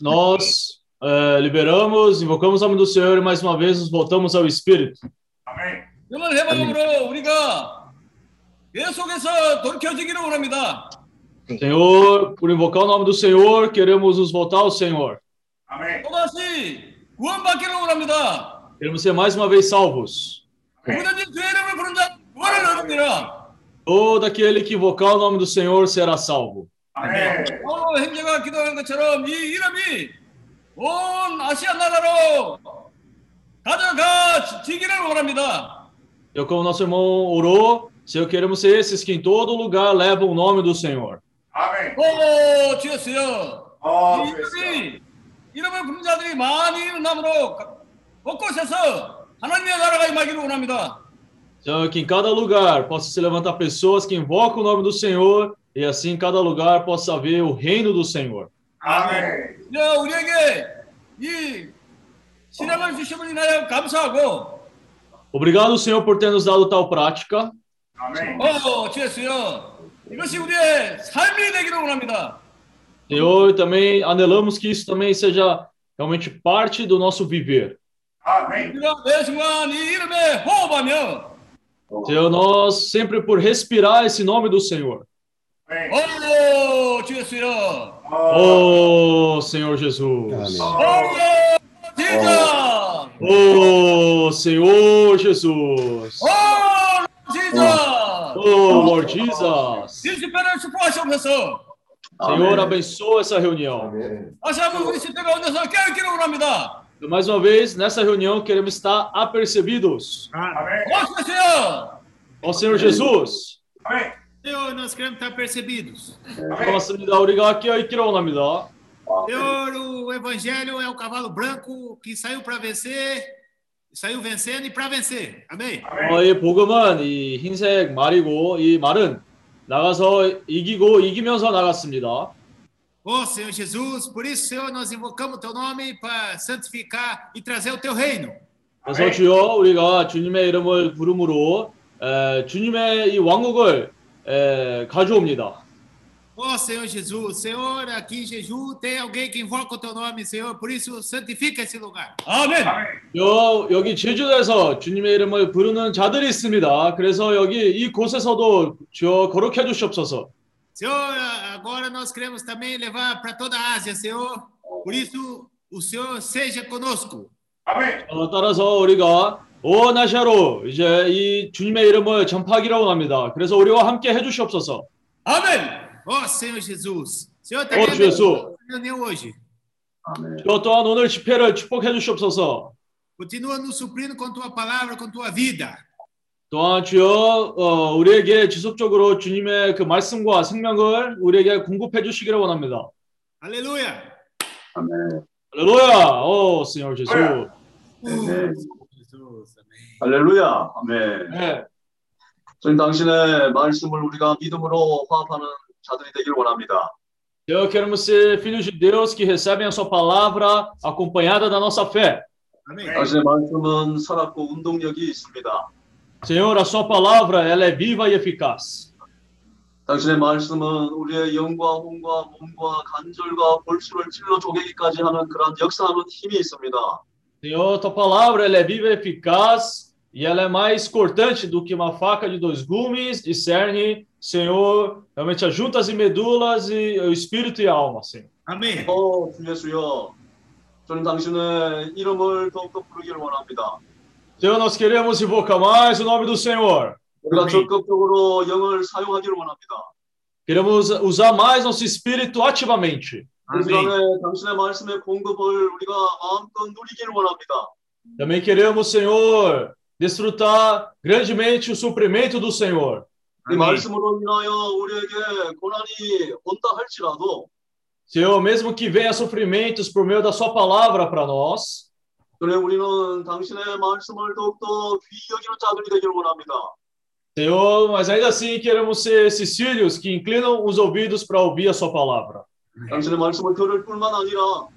nós eh, liberamos, invocamos o nome do Senhor e mais uma vez nos voltamos ao Espírito. Amém. Senhor, por invocar o nome do Senhor, queremos nos voltar ao Senhor. Amém. Queremos ser mais uma vez salvos. Amém. Todo aquele que invocar o nome do Senhor será salvo. 아멘. 바로 행제가 기도한 것처럼 이 이름이 온 아시아 나라로 가져가 지기를 원합니다. Eu, como nosso irmão orou, Senhor, queremos ser esses que em todo lugar levam o nome do Senhor. 아멘. 오 주였어요. 어, 이 이름이 이름을 부른 자들이 많이 일어남으로 곳곳에서 하나님의 나라가 임하기를 원합니다. Senhor, que em cada lugar possa se levantar pessoas que invocam o nome do Senhor e assim em cada lugar possa haver o reino do Senhor. 아멘. 이제 우리에게 이 신앙을 주심을 인하여 감사하고 Obrigado, Senhor, por ter nos dado tal prática. 아멘. 어 주였어요. 이것이 우리의 삶이 되기를 원합니다. Senhor, também anelamos que isso também seja realmente parte do nosso viver. 아멘. 우리가 매 순간 이 이름에 호흡하며 Senhor, nós sempre por respirar esse nome do Senhor. Oh, tio Ciro! Oh, Senhor Jesus! Ô, oh, oh, Senhor Jesus! Ô, oh, Jesus! Ô, oh, Lord Jesus! Senhor, abençoa essa reunião. Mais uma vez, nessa reunião, queremos estar apercebidos. Amém. Ó Senhor Jesus! Amém. Senhor, nós queremos estar percebidos. 고맙습니다. 우리가 깨어있기를 원합니다. Senhor, o Evangelho é o cavalo branco que saiu para vencer, saiu vencendo e para vencer. Amém? 아멘. 어, 이 복음은 이 흰색 말이고 이 말은 나가서 이기고 이기면서 나갔습니다. Ó Senhor Jesus, por isso, Senhor, nós invocamos o teu nome para santificar e trazer o teu reino. 그래서 아멘. 주여 우리가 주님의 이름을 부름으로 에, 주님의 이 왕국을 에, 가져옵니다. Ó Senhor Jesus, Senhor, aqui em Jeju tem alguém que invoca o teu nome, Senhor, por isso santifica esse lugar. 아멘. 여, 여기 제주도에서 주님의 이름을 부르는 자들이 있습니다. 그래서 여기 이곳에서도 주여 거룩해 주시옵소서. Senhor, agora nós queremos também levar para toda a Ásia, Senhor. Por isso, o Senhor seja conosco. 아멘. 어, 따라서 우리가 온 아시아로 이제 이 주님의 이름을 전파하기로 원합니다. 그래서 우리와 함께 해주시옵소서. 아멘. Ó Senhor Jesus, Senhor abençoa essa reunião hoje. 저 또한 오늘 집회를 축복해 주시옵소서. Continua nos suprindo com tua palavra, com tua vida. 또한 주여 어, 우리에게 지속적으로 주님의 그 말씀과 생명을 우리에게 공급해 주시기를 원합니다. Aleluia. 할렐루야! 오, Senhor Jesus. Uh. 할렐루야. 아멘. 네. 저희 당신의 말씀을 우리가 믿음으로 화합하는 자들이 되길 원합니다. Eu queremos ser filhos de Deus que recebem a sua palavra acompanhada da nossa fé. Amém. 당신의 말씀은 살았고 운동력이 있습니다. Senhor, a sua palavra, ela é viva e eficaz. 당신의 말씀은 우리의 영과 혼과 몸과 관절과 골수를 찔러 쪼개기까지 하는 그런 역사하는 힘이 있습니다. Senhor, tua palavra, ela é viva e eficaz e ela é mais cortante do que uma faca de dois gumes, discerne, Senhor, realmente as juntas e medulas e o espírito e a alma, Senhor. Amém. 어, 주 예수여. 저는 당신의 이름을 더욱더 부르기를 원합니다. Senhor, nós queremos invocar mais o nome do Senhor. 우리가 아멘. 적극적으로 영을 사용하기를 원합니다. Queremos usar mais nosso espírito ativamente. 그 Amém. 시간에 당신의 말씀의 공급을 우리가 마음껏 누리기를 원합니다. Também queremos, Senhor, desfrutar grandemente o suprimento do Senhor. 이 말씀으로 인하여 우리에게 고난이 온다 할지라도 Senhor, mesmo que venha sofrimentos por meio da sua palavra para nós, 그래 우리는 당신의 말씀을 더욱더 귀히 여기는 자들이 되기를 원합니다. Senhor, mas ainda assim queremos ser esses filhos que inclinam os ouvidos para ouvir a sua palavra. 당신의 말씀을 들을 뿐만 아니라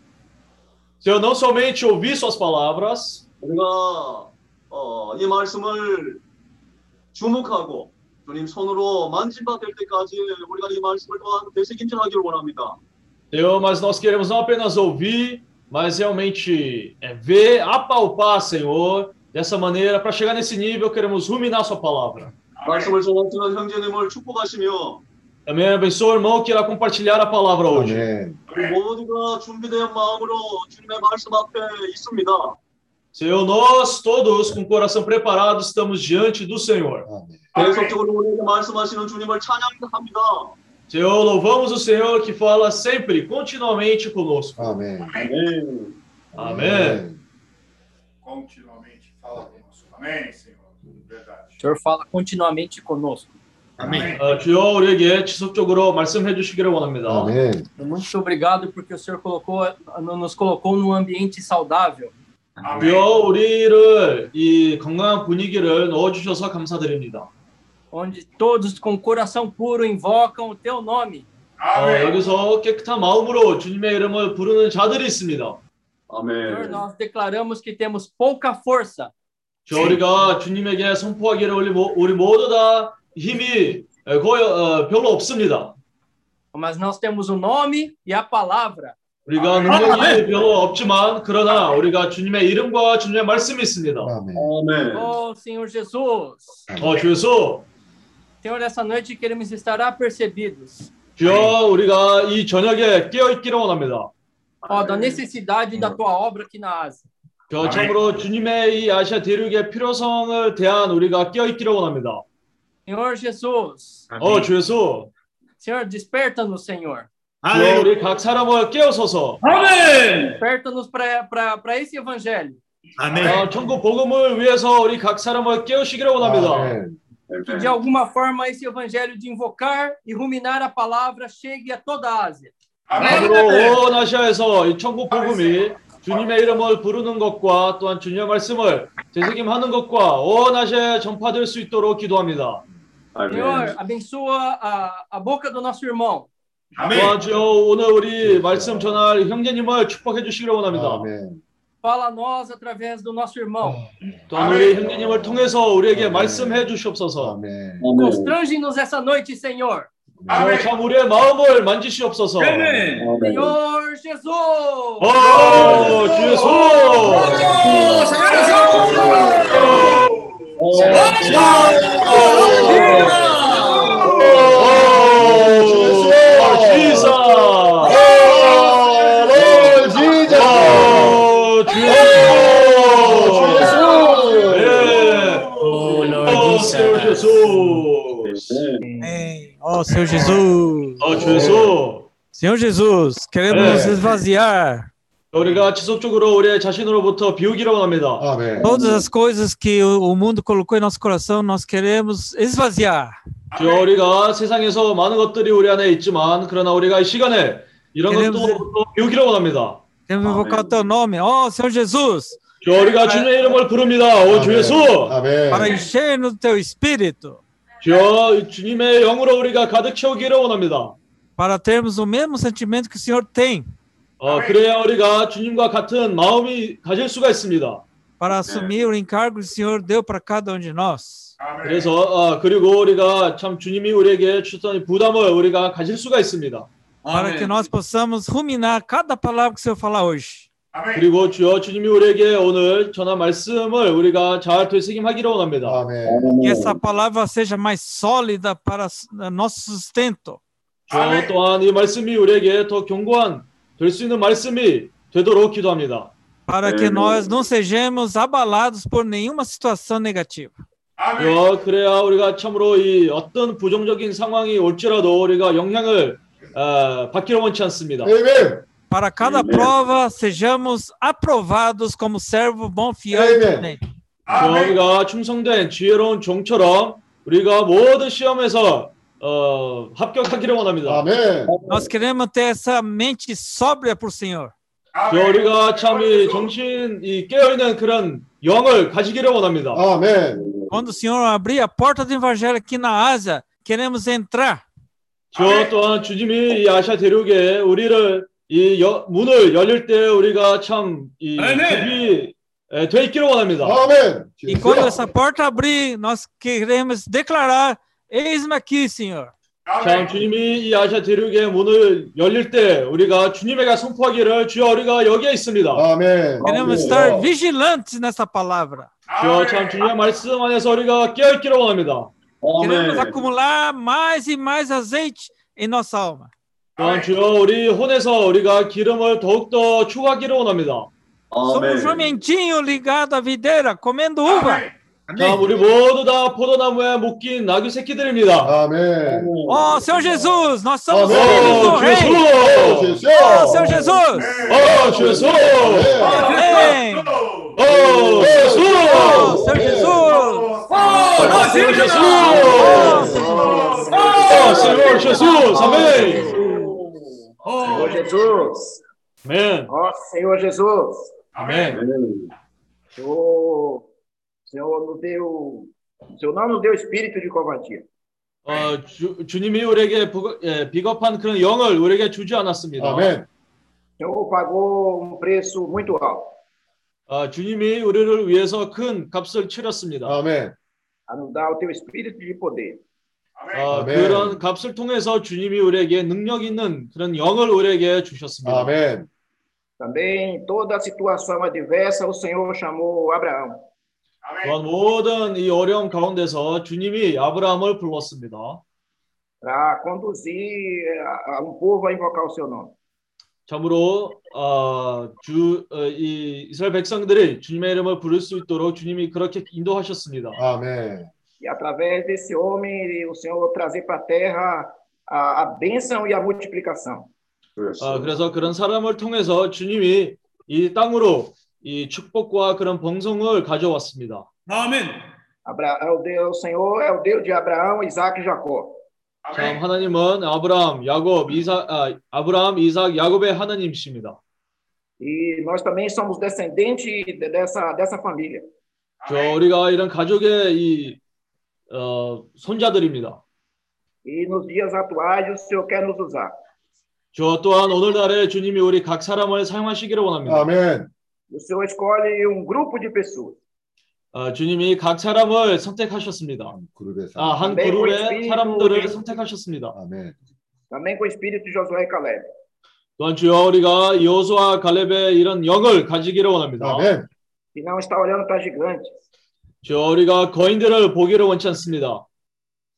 Senhor, não somente ouvir suas palavras, 우리가 어, 이 말씀을 주목하고 주님 손으로 만진받을 때까지 우리가 이 말씀을 또한 되새김질하기를 원합니다. Senhor, mas nós queremos não apenas ouvir, mas realmente é, ver, apalpar, Senhor, dessa maneira, para chegar nesse nível, queremos ruminar Sua palavra. 말씀을 전하시는 형제님을 축복하시며 Também abençoa o irmão que irá compartilhar a palavra hoje. 아멘. 우리 모두가 준비된 마음으로 주님의 말씀 앞에 있습니다. Senhor, nós todos com o coração preparado estamos diante do Senhor. Senhor, louvamos o Senhor que fala sempre, continuamente conosco. Amém. Amém. Amém. Continuamente fala conosco. Amém, Senhor. Verdade. O Senhor fala continuamente conosco. Amém. Amém. Muito obrigado porque o Senhor colocou, nos colocou num ambiente saudável. 주여 우리를 이 건강한 분위기를 넣어 주셔서 감사드립니다. onde todos com coração puro invocam o teu nome. 어. 여기서 깨끗한 마음으로 주님의 이름을 부르는 자들이 있습니다. Senhor, 아멘. nós declaramos que temos pouca força, 저 우리가 주님에게 선포하기를 우리, 모- 우리 모두 다 힘이 에, 거의 어, 별로 없습니다. mas nós temos o nome e a palavra. 우리가 능력이 별로 없지만 그러나 우리가 주님의 이름과 주님의 말씀이 있습니다. 아멘. Oh, Senhor Jesus. 어, 주 예수, Senhor, essa noite queremos estar apercebidos 주여 우리가 이 저녁에 깨어 있기를 원합니다. ó, da necessidade da tua obra aqui na Ásia. 저 참으로 주님의 이 아시아 대륙의 필요성을 대한 우리가 깨어 있기를 원합니다. Senhor Jesus. 어, 주 예수, Senhor, desperta-nos, Senhor. Aleluia. 우리 각 사람을 깨어서서 아멘. Desperta-nos para esse evangelho. Amém. 어, 천국 복음을 위해서 우리 각 사람을 깨우시기를 원합니다. 아멘. Que de alguma forma esse evangelho de invocar e ruminar a palavra chegue a toda a Ásia. Amém. 앞으로 온 아시아에서 이 천국 복음이 주님의 이름을 부르는 것과 또한 주님의 말씀을 되새김하는 것과 온 아시아에 전파될 수 있도록 기도합니다. Senhor, abençoa a, a boca do nosso irmão. Amém. 또한 주여 오늘 우리 말씀 전할 형제님을 축복해 주시기를 원합니다. 아멘. Fala a nós através do nosso irmão. 또한 우리 형제님을 통해서 우리에게 말씀해 주시옵소서. 아멘. 아멘. Constrange-nos essa noite, Senhor. 주여 참 우리의 마음을 만지시옵소서. 아멘. 아멘. Senhor Jesus! 오, 주 예수! 오, Amém. Ó Senhor Jesus. 어, 주 예수! Senhor Jesus, queremos É. nos esvaziar. 우리가 지속적으로 우리의 자신으로부터 비우기로 합니다. 아멘. Todas as coisas que o o mundo colocou em nosso coração, nós queremos esvaziar. 주여 우리가 세상에서 많은 것들이 우리 안에 있지만 그러나 우리가 이 시간에 이런 Queremos- 것도 비우기로 원합니다. Queremos invocar o teu nome, ó Senhor Jesus, 주여 우리가 주님의 이름을 부릅니다. 오 주 예수! 아멘. para encher-nos do teu espírito, 주여 주님의 영으로 우리가 가득 채우기를 원합니다. para termos o mesmo sentimento que o Senhor tem, 어, 그래야 우리가 주님과 같은 마음이 가질 수가 있습니다. para assumir o encargo que o Senhor deu para cada um de nós. 그래서 어, 그리고 우리가 참 주님이 우리에게 주셨던 이 부담을 우리가 가질 수가 있습니다. Para que nós possamos ruminar cada palavra que o Senhor falar hoje. 그리고 주여 주님이 우리에게 오늘 전한 말씀을 우리가 잘 되새김하기를 원합니다. 아멘. Que essa palavra seja mais sólida para s- nosso sustento. 주여 또한 이 말씀이 우리에게 더 견고한 될 수 있는 말씀이 되도록 기도합니다. para que nós não sejamos abalados por nenhuma situação negativa. Amém. 주여 그래야 우리가 참으로 이 어떤 부정적인 상황이 올지라도 우리가 영향을 어, 받기를 원치 않습니다. 아멘. Para cada Amém. prova, sejamos aprovados como servo bom, fiel e Amém. prudente. 주여 Amém. 우리가 충성된 지혜로운 종처럼 우리가 모든 시험에서 어, 합격하기를 원합니다. 아멘. Nós queremos ter essa mente sóbria para o Senhor. 주여 우리가 참 이 정신 이 깨어 있는 그런 영을 가지기를 원합니다. 아멘. Quando o Senhor abrir a porta do Evangelho aqui na Ásia, queremos entrar. 주여 또한 주님이 이 아시아 대륙에 우리를 이 여- 문을 열릴 때 우리가 참이. 준비 에, 돼 있기를 원합니다. 아멘. E quando essa porta abrir, nós queremos declarar: Eis-me aqui, Senhor. 참. 주님이 이 아시아 대륙의 문을 열릴 때 우리가 주님에게 선포하기를 주여 우리가 여기에 있습니다. 아멘. Queremos estar vigilantes nessa palavra. 주여 참 주님의 말씀 안에서 우리가 깨어 있기를 원합니다. Queremos 아멘. acumular mais e mais azeite em nossa alma. 또한 주여 우리 혼에서 우리가 기름을 더욱더 추가하기를 원합니다. Somos 아멘. jumentinho ligado à videira, comendo uva. 참 우리 모두 다 포도나무에 묶인 나귀 새끼들입니다. 아멘. Oh, Senhor Jesus, nós somos Amém. filhos do 오, Rei. 주 예수! Oh, Senhor Jesus. 오, 주 예수! Amém. 예수! Oh, Senhor Jesus. 오, Senhor Jesus! 오, Senhor Jesus! Amém! Senhor Jesus. Amém. Ó Senhor Jesus. Amém. O Senhor nos deu. O Senhor não nos deu espírito de covardia. 어, 주, 주님이 우리에게 부, 예, 비겁한 그런 영을 우리에게 주지 않았습니다. 아멘. O Senhor pagou um preço muito alto 어, 주님이 우리를 위해서 큰 값을 치렀습니다. 아멘. a nos dar o teu espírito de poder. 어, 아멘. 그런 값을 통해서 주님이 우리에게 능력 있는 그런 영을 우리에게 주셨습니다. 아멘. Também toda a situação adversa, o Senhor chamou Abraão. 또한 모든 이 어려움 가운데서 주님이 아브라함을 불렀습니다. para conduzir a um povo a invocar o seu nome. 참으로 어, 주, 어, 이 이스라엘 백성들이 주님의 이름을 부를 수 있도록 주님이 그렇게 인도하셨습니다. 아멘. E através desse homem, o Senhor trazer para a terra a, a bênção e a multiplicação. 어, 그래서 그런 사람을 통해서 주님이 이 땅으로 이 축복과 그런 번성을 가져왔습니다. 아멘. Abra, é o, Deus, o Senhor é o Deus de Abraão, Isaac e Jacó. 참 하나님은 아브라함, 야곱, 이삭, 아, 아브라함, 이삭, 야곱의 하나님이십니다. E nós também somos descendentes de- dessa, dessa família. 저 우리가 이런 가족의 이 어, 손자들입니다. E nos dias atuais, o Senhor quer nos usar. 저 또한 오늘날에 주님이 우리 각 사람을 사용하시기를 원합니다. 아멘. O Senhor escolhe um grupo de pessoas. 어, 주님이 각 사람을 선택하셨습니다. 아, 한 네, 그룹의 espírito 사람들을 de- 선택하셨습니다. 아멘. Também com o espírito de Josué e Caleb. 또한 주여 우리가 여호수아 갈렙의 이런 영을 가지기를 원합니다. 아멘. E não está olhando para gigantes, 주여 우리가 거인들을 보기를 원치 않습니다.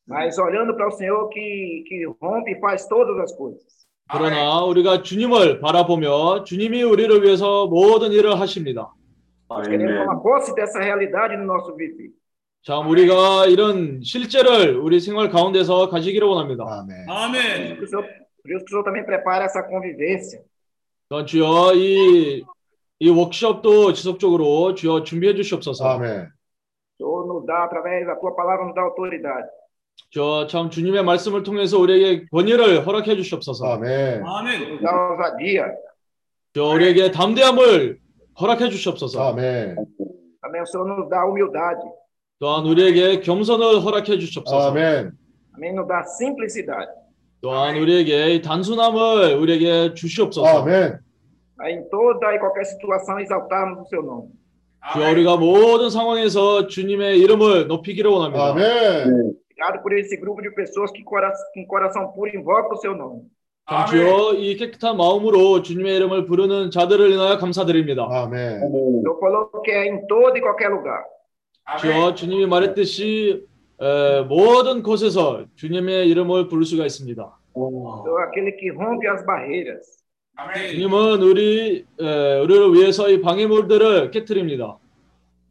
mas olhando para o Senhor que, que rompe e faz todas as coisas. 그러나 우리가 주님을 바라보며 주님이 우리를 위해서 모든 일을 하십니다. Nós queremos 아멘. tomar posse dessa realidade no nosso viver. 참 우리가 이런 실제를 우리 생활 가운데서 가지기를 원합니다. 아멘. 아멘. Por isso, por isso que o Senhor também prepara essa convivência. 또한 주여 이, 이 워크숍도 지속적으로 주여 준비해 주시옵소서. 아멘. O Senhor nos dá, através da tua palavra, nos dá autoridade. 저참 주님의 말씀을 통해서 우리에게 권위를 허락해 주시옵소서. 아멘. 아멘. Nos dá ousadia. 저 우리에게 담대함을 허락해 주시옵소서. 아멘. Também o Senhor nos dá humildade. 또한 우리에게 겸손을 허락해 주시옵소서. 아멘. Também nos dá simplicidade. 또한 우리에게 이 단순함을 우리에게 주시옵소서. 아멘. Aí, em toda e qualquer situação, exaltarmos o seu nome. 주여 우리가 모든 상황에서 주님의 이름을 높이기를 원합니다. 아멘. Obrigado por esse grupo de pessoas que com coração puro invoca o seu nome. 참 주여 이 깨끗한 마음으로 주님의 이름을 부르는 자들을 인하여 감사드립니다. 아멘. Que é em todo e qualquer lugar. 주여 주님이 말했듯이 에, 모든 곳에서 주님의 이름을 부를 수가 있습니다. É aquele que rompe as barreiras. 주님은 우리 에, 우리를 위해서 이 방해물들을 깨뜨립니다.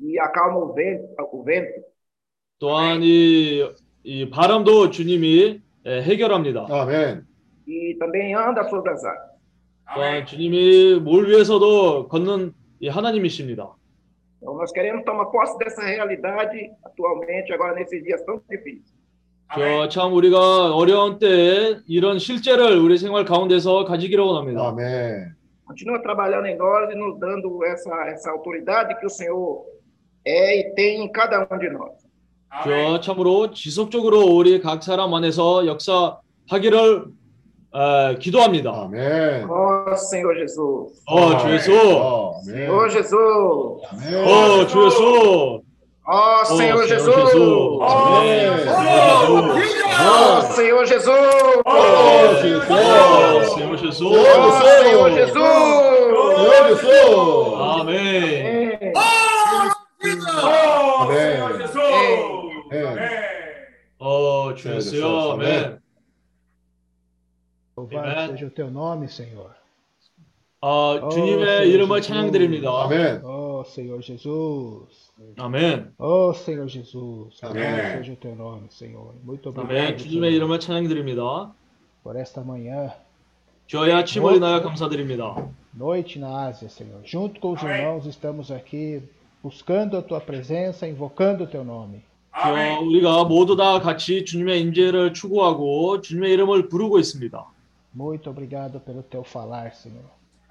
e acalma o vento, o vento. 또한 이, 이 바람도 주님이 에, 해결합니다. 아멘. e também anda sobre as águas. 또한 주님이 물 위에서도 걷는 이 하나님이십니다. Então, nós queremos tomar posse dessa realidade atualmente, agora nesses dias tão difíceis. 저 참 우리가 어려운 때에 이런 실제를 우리 생활 가운데서 가지기를 원합니다. 아멘. Continua trabalhando em nós e nos dando essa, essa autoridade que o Senhor é e tem em cada um de nós. 저 참으로 지속적으로 우리 각 사람 안에서 역사하기를 에, 기도합니다. 아멘. Ó Senhor Jesus. 어, 주 예수. 아멘. Senhor Jesus. 아멘. 어, 주 예수. Ó Senhor Senhor Jesus. Jesus. 아멘. 오, 진짜 Ó Senhor Jesus! Oh, Jesus! Senhor Jesus. Ó Senhor Jesus! Senhor Jesus! Amém. Amém. Oh, Amém. Senhor Jesus! Amém. Amém. 어, 주여 주여. 아멘. Louvado Amen. seja o teu nome, Senhor. 아, 주님의 이름을 찬양드립니다. 아멘. Oh, Senhor Jesus. 아멘. Oh, Senhor Jesus. Louvado Amém. seja o teu nome, Senhor. Muito 아멘. obrigado 주님의 Senhor, 이름을 찬양드립니다. por esta manhã, 주의 아침을 인하여 감사드립니다. noite na Ásia, Senhor. Junto com os Amém. irmãos estamos aqui buscando a tua presença, invocando o teu nome. 주여, Amém. 우리가 모두 다 같이 주님의 임재를 추구하고 주님의 이름을 부르고 있습니다. Muito obrigado pelo teu falar, Senhor.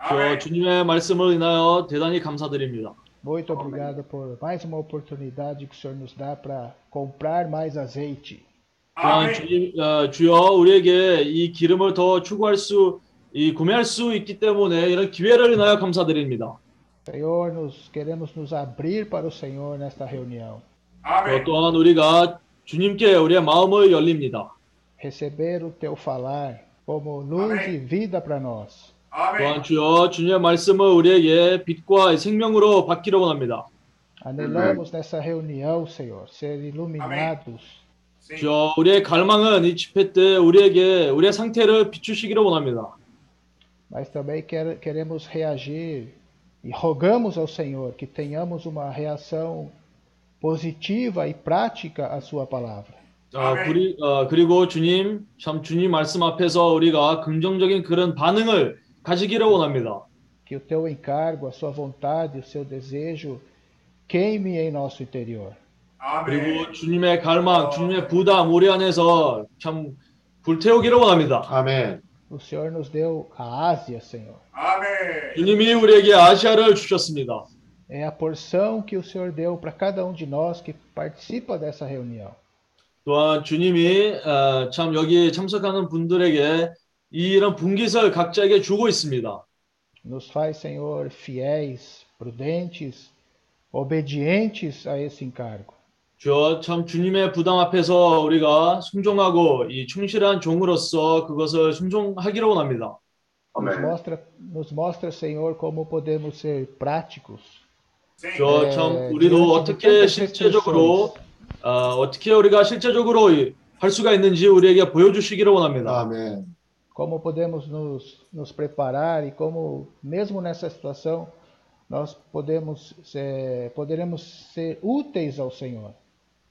주여, Amém. 주님의 말씀을 인하여 대단히 감사드립니다. Muito obrigado por mais uma oportunidade que o Senhor nos dá para comprar mais azeite. 또한 Amém. 주님, 어, 주여 우리에게 이 기름을 더 추구할 수, 이 구매할 수 있기 때문에 이런 기회를 인하여 감사드립니다. Senhor, nos queremos nos abrir para o Senhor nesta reunião. 어, Amém. 또한 우리가 주님께 우리의 마음을 열립니다. Receber o teu falar como luz Amém. e vida para nós. 또한 주여 주님의 말씀을 우리에게 빛과 생명으로 받기를 원합니다. Anelamos nessa reunião, Senhor, ser iluminados. 주여 우리의 갈망은 이 집회 때 우리에게 우리의 상태를 비추시기를 원합니다. mas também quer- queremos reagir e rogamos ao Senhor que tenhamos uma reação positiva e prática à Sua palavra. 어, 아멘. 그리, 어, 그리고 주님 참 주님 말씀 앞에서 우리가 긍정적인 그런 반응을 가지기를 원합니다. Que o teu encargo, a Sua vontade, o seu desejo queime em nosso interior. Amém. 그리고 주님의 갈망, 주님의 부담 우리 안에서 참 불태우기를 원합니다. 아멘. O Senhor nos deu a Ásia, Senhor. Amém. 주님이 우리에게 아시아를 주셨습니다. É a porção que o Senhor deu para cada um de nós que participa dessa reunião. 또한 주님이 어, 참 여기 참석하는 분들에게 이런 분깃을 각자에게 주고 있습니다. Nos faz, Senhor, fiéis, prudentes, obedientes a esse encargo. 주여 참 주님의 부담 앞에서 우리가 순종하고 이 충실한 종으로서 그것을 순종하기를 원합니다. Nos mostra, nos mostra, Senhor, como podemos ser práticos. 주여 네, 참 우리도 어떻게 실제적으로. 어, 어떻게 우리가 실제적으로 이- 할 수가 있는지 우리에게 보여주시기를 원합니다. 아멘. Como podemos nos, nos preparar e como, mesmo nessa situação, nós podemos ser, poderemos ser úteis ao Senhor.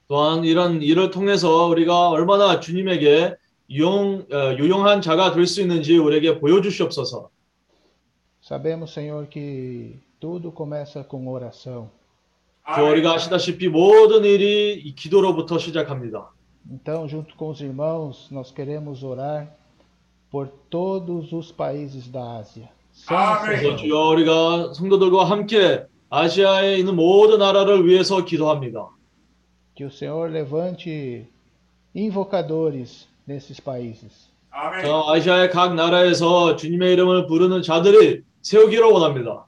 또한 이런 일을 통해서 우리가 얼마나 주님에게 유용, 어, 유용한 자가 될 수 있는지 우리에게 보여주시옵소서. Sabemos, Senhor, que tudo começa com oração. 주여 우리가 아시다시피 모든 일이 이 기도로부터 시작합니다. Então, junto com os irmãos, nós queremos orar por todos os países da Ásia. Sem Amém. 그래서 exceção. 주여 우리가 성도들과 함께 아시아에 있는 모든 나라를 위해서 기도합니다. Que o Senhor levante invocadores nesses países. Amém. 저 아시아의 각 나라에서 주님의 이름을 부르는 자들이 세우기를 원합니다.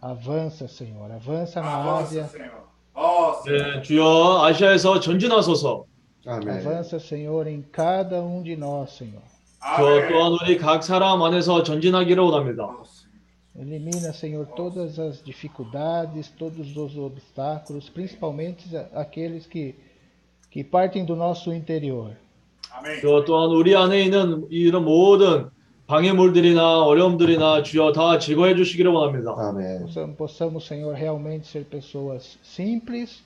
Avança, Senhor, avança na Avança, Ásia, Senhor. Ó, Senhor. 네, 주여 아시아에서 전진하소서. 아멘. avança, Senhor, em cada um de nós, Senhor. 저. 또한 우리 각 사람 안에서 전진하기를 원합니다. Elimina, Senhor, todas as dificuldades, todos os obstáculos, principalmente aqueles que, que partem do nosso interior. Amém. 저 또한 우리 안에 있는 이런 모든 방해물들이나 어려움들이나 주여 다 제거해 주시기를 원합니다. 아멘. Possamos, Senhor, realmente ser pessoas simples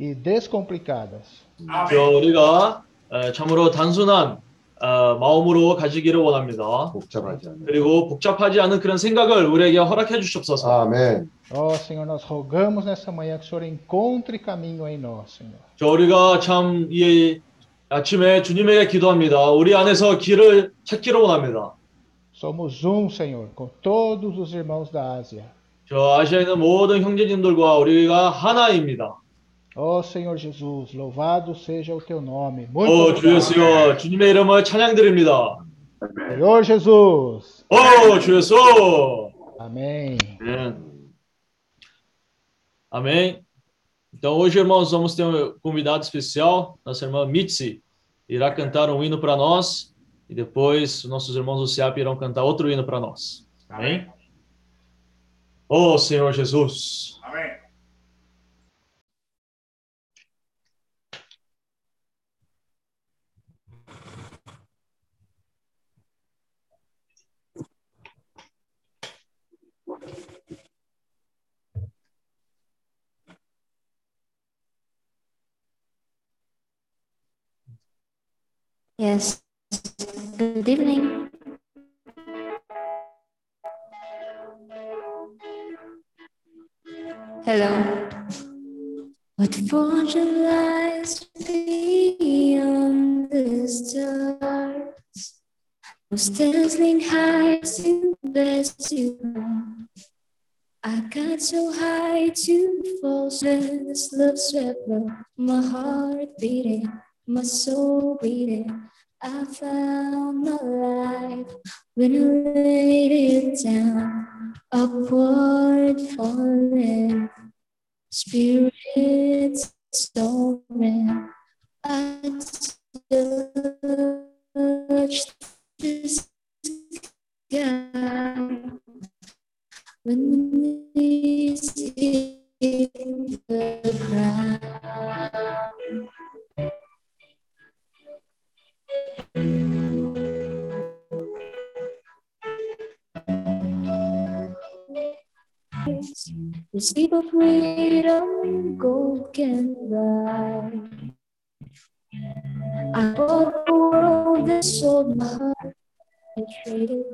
e descomplicadas. 저. 우리가 에, 참으로 단순한 어, 마음으로 가지기를 원합니다. 복잡하지 않아요. 그리고 복잡하지 않은 그런 생각을 우리에게 허락해 주시옵소서. 아멘. Ó Senhor, nós rogamos nessa manhã que o Senhor encontre caminho em nós, Senhor. 저 우리가 참 이 아침에 주님에게 기도합니다. 우리 안에서 길을 찾기를 원합니다. Somos um, Senhor, com todos os irmãos da Ásia. 저 아시아에 있는 모든 형제님들과 우리가 하나입니다. Ó Senhor Jesus, louvado seja o teu nome. Muito 오 주 obrigado. 예수여 주님의 이름을 찬양드립니다. Senhor Jesus. 오 주 예수. Amém. Amém. Amém. Então hoje, irmãos, vamos ter um convidado especial, nossa irmã Mitzi. irá cantar um hino para nós e depois nossos irmãos do CIAP irão cantar outro hino para nós. Amém? Oh, Senhor Jesus. Amém. Yes. Good evening. Hello. What fortune lies beyond the stars? Whose dazzling heights you? I got so high to fall, this love swept my heart beating, my soul beating. I found my life when I laid it down, upward falling, spirits soaring. I touched the sky when the knees hit the ground. The sleep of freedom, gold can buy. I bought the world and sold my heart and traded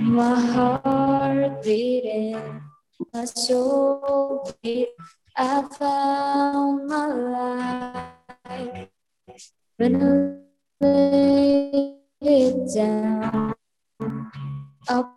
my heart beating, my soul beat. I found my life when I laid it down. Up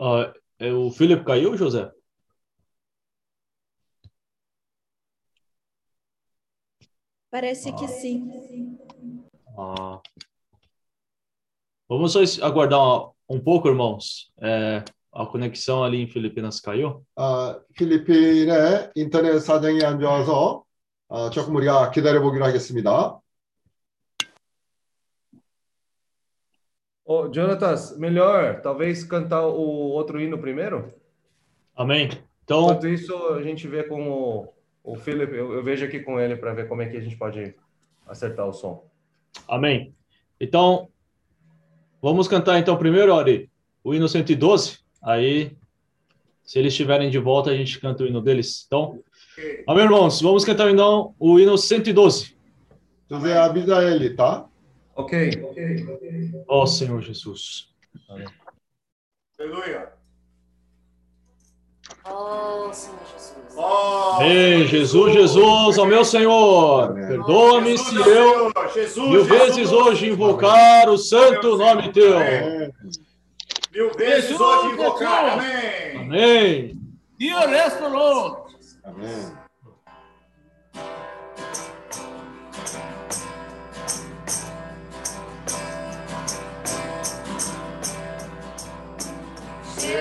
Ah, é, o Philip caiu, José? Parece que sim. Ah. Vamos só es- aguardar um pouco, irmãos. É, a conexão ali em Filipinas caiu. 아, 필리핀의 인터넷 사정이 안 좋아서 아, 조금 우리가 기다려 보기로 하겠습니다. Oh, Jonatas, melhor, talvez cantar o outro hino primeiro? Amém. Então... Enquanto isso, a gente vê com o, o eu, eu vejo aqui com ele para ver como é que a gente pode acertar o som. Amém. Então, vamos cantar então primeiro, Ari, o hino 112. Aí, se eles estiverem de volta, a gente canta o hino deles. Então, amém, irmãos. Vamos cantar então o hino 112. Você avisa ele, tá? Ok. Ó Senhor Jesus. Aleluia. Oh, Senhor Jesus. Oh, Amém, Jesus, Jesus, ó meu Senhor, perdoa-me se eu Jesus, mil Jesus. vezes hoje invocar o santo nome teu. Mil vezes Jesus, hoje invocar. Jesus. Amém. Amém. Dear rest the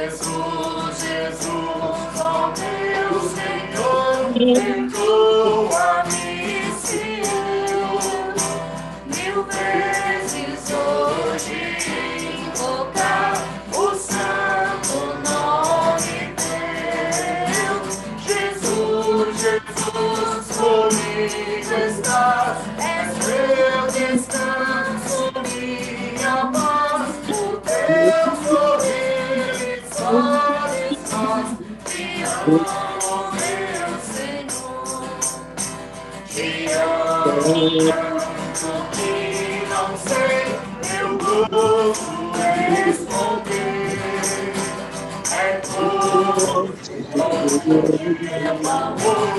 Jesus, Jesus, ó meu Senhor, perdoa-me meu tanto que não sei eu gosto responder. É todo meu amor,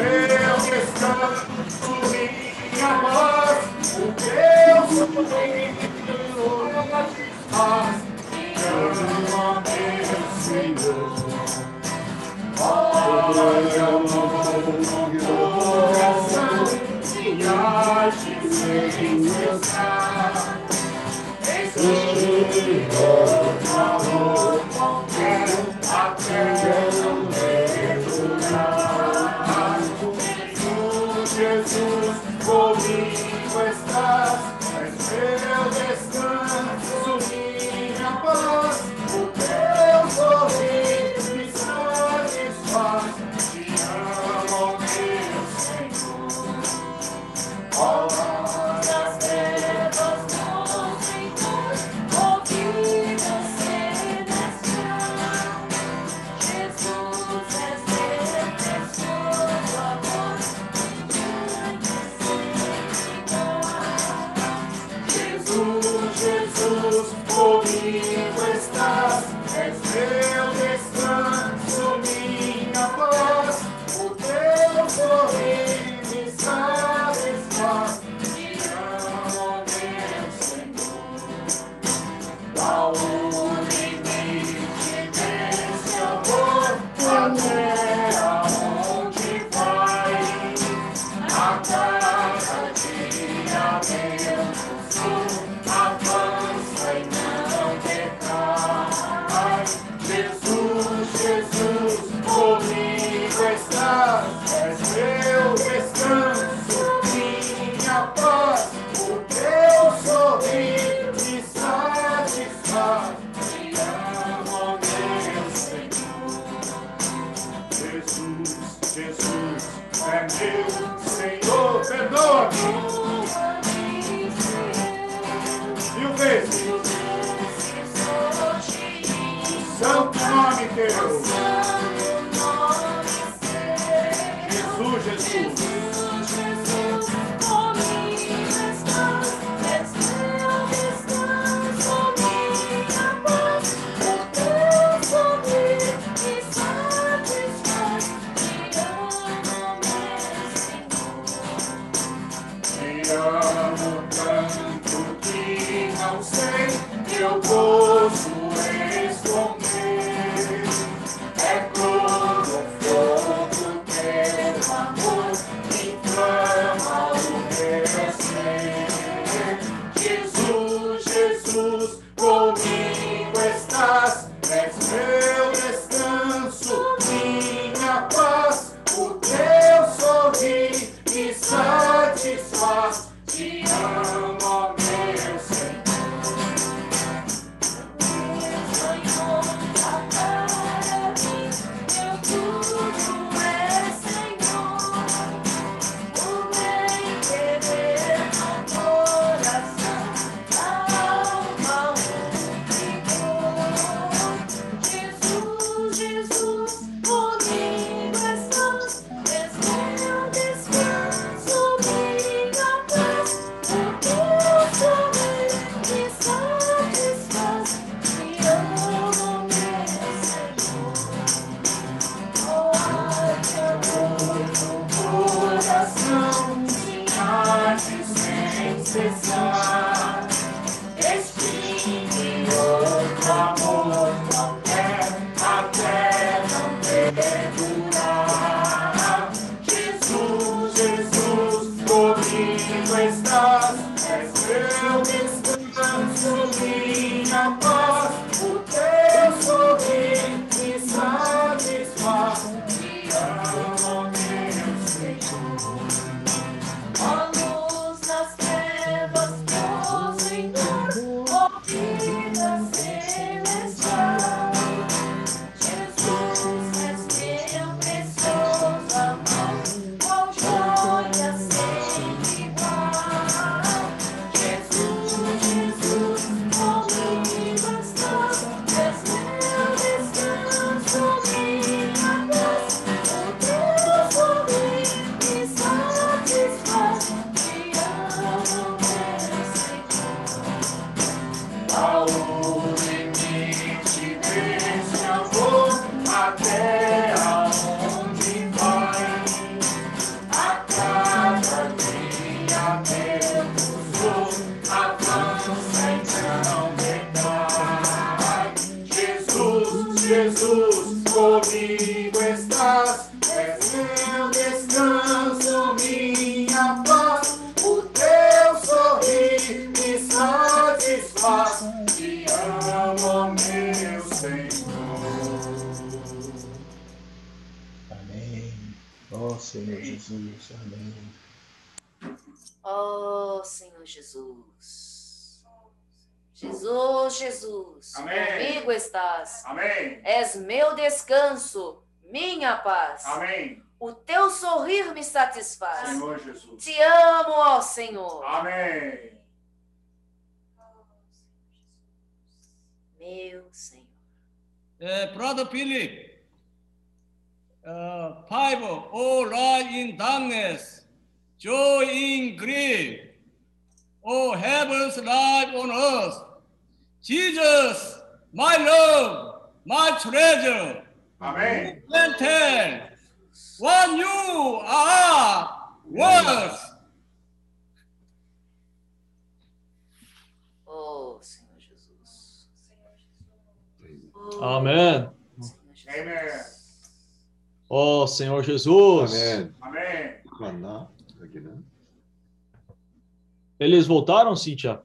és meu descanso, minha paz, o teu sorriso, paz, te amo, meu Senhor. Olha mão no coração, minha sem cessar. Senhor, amor, qualquer até não perdoar. Jesus, comigo estás, és meu descanso, minha paz, o teu sorriso me satisfaz. Te amo, meu Senhor. Satisfaz. Senhor Jesus. Te amo, ó Senhor. Amém. Meu Senhor. Uh, Brother Philip, uh, five, all lie in darkness, joy in grief, all heavens light on earth. Jesus, my love, my treasure, Amém. can One you are worth. Oh, Senhor Jesus. Oh, Amém. Amém. Oh, Senhor Jesus. Amém. Amém. Eles voltaram, Cíntia?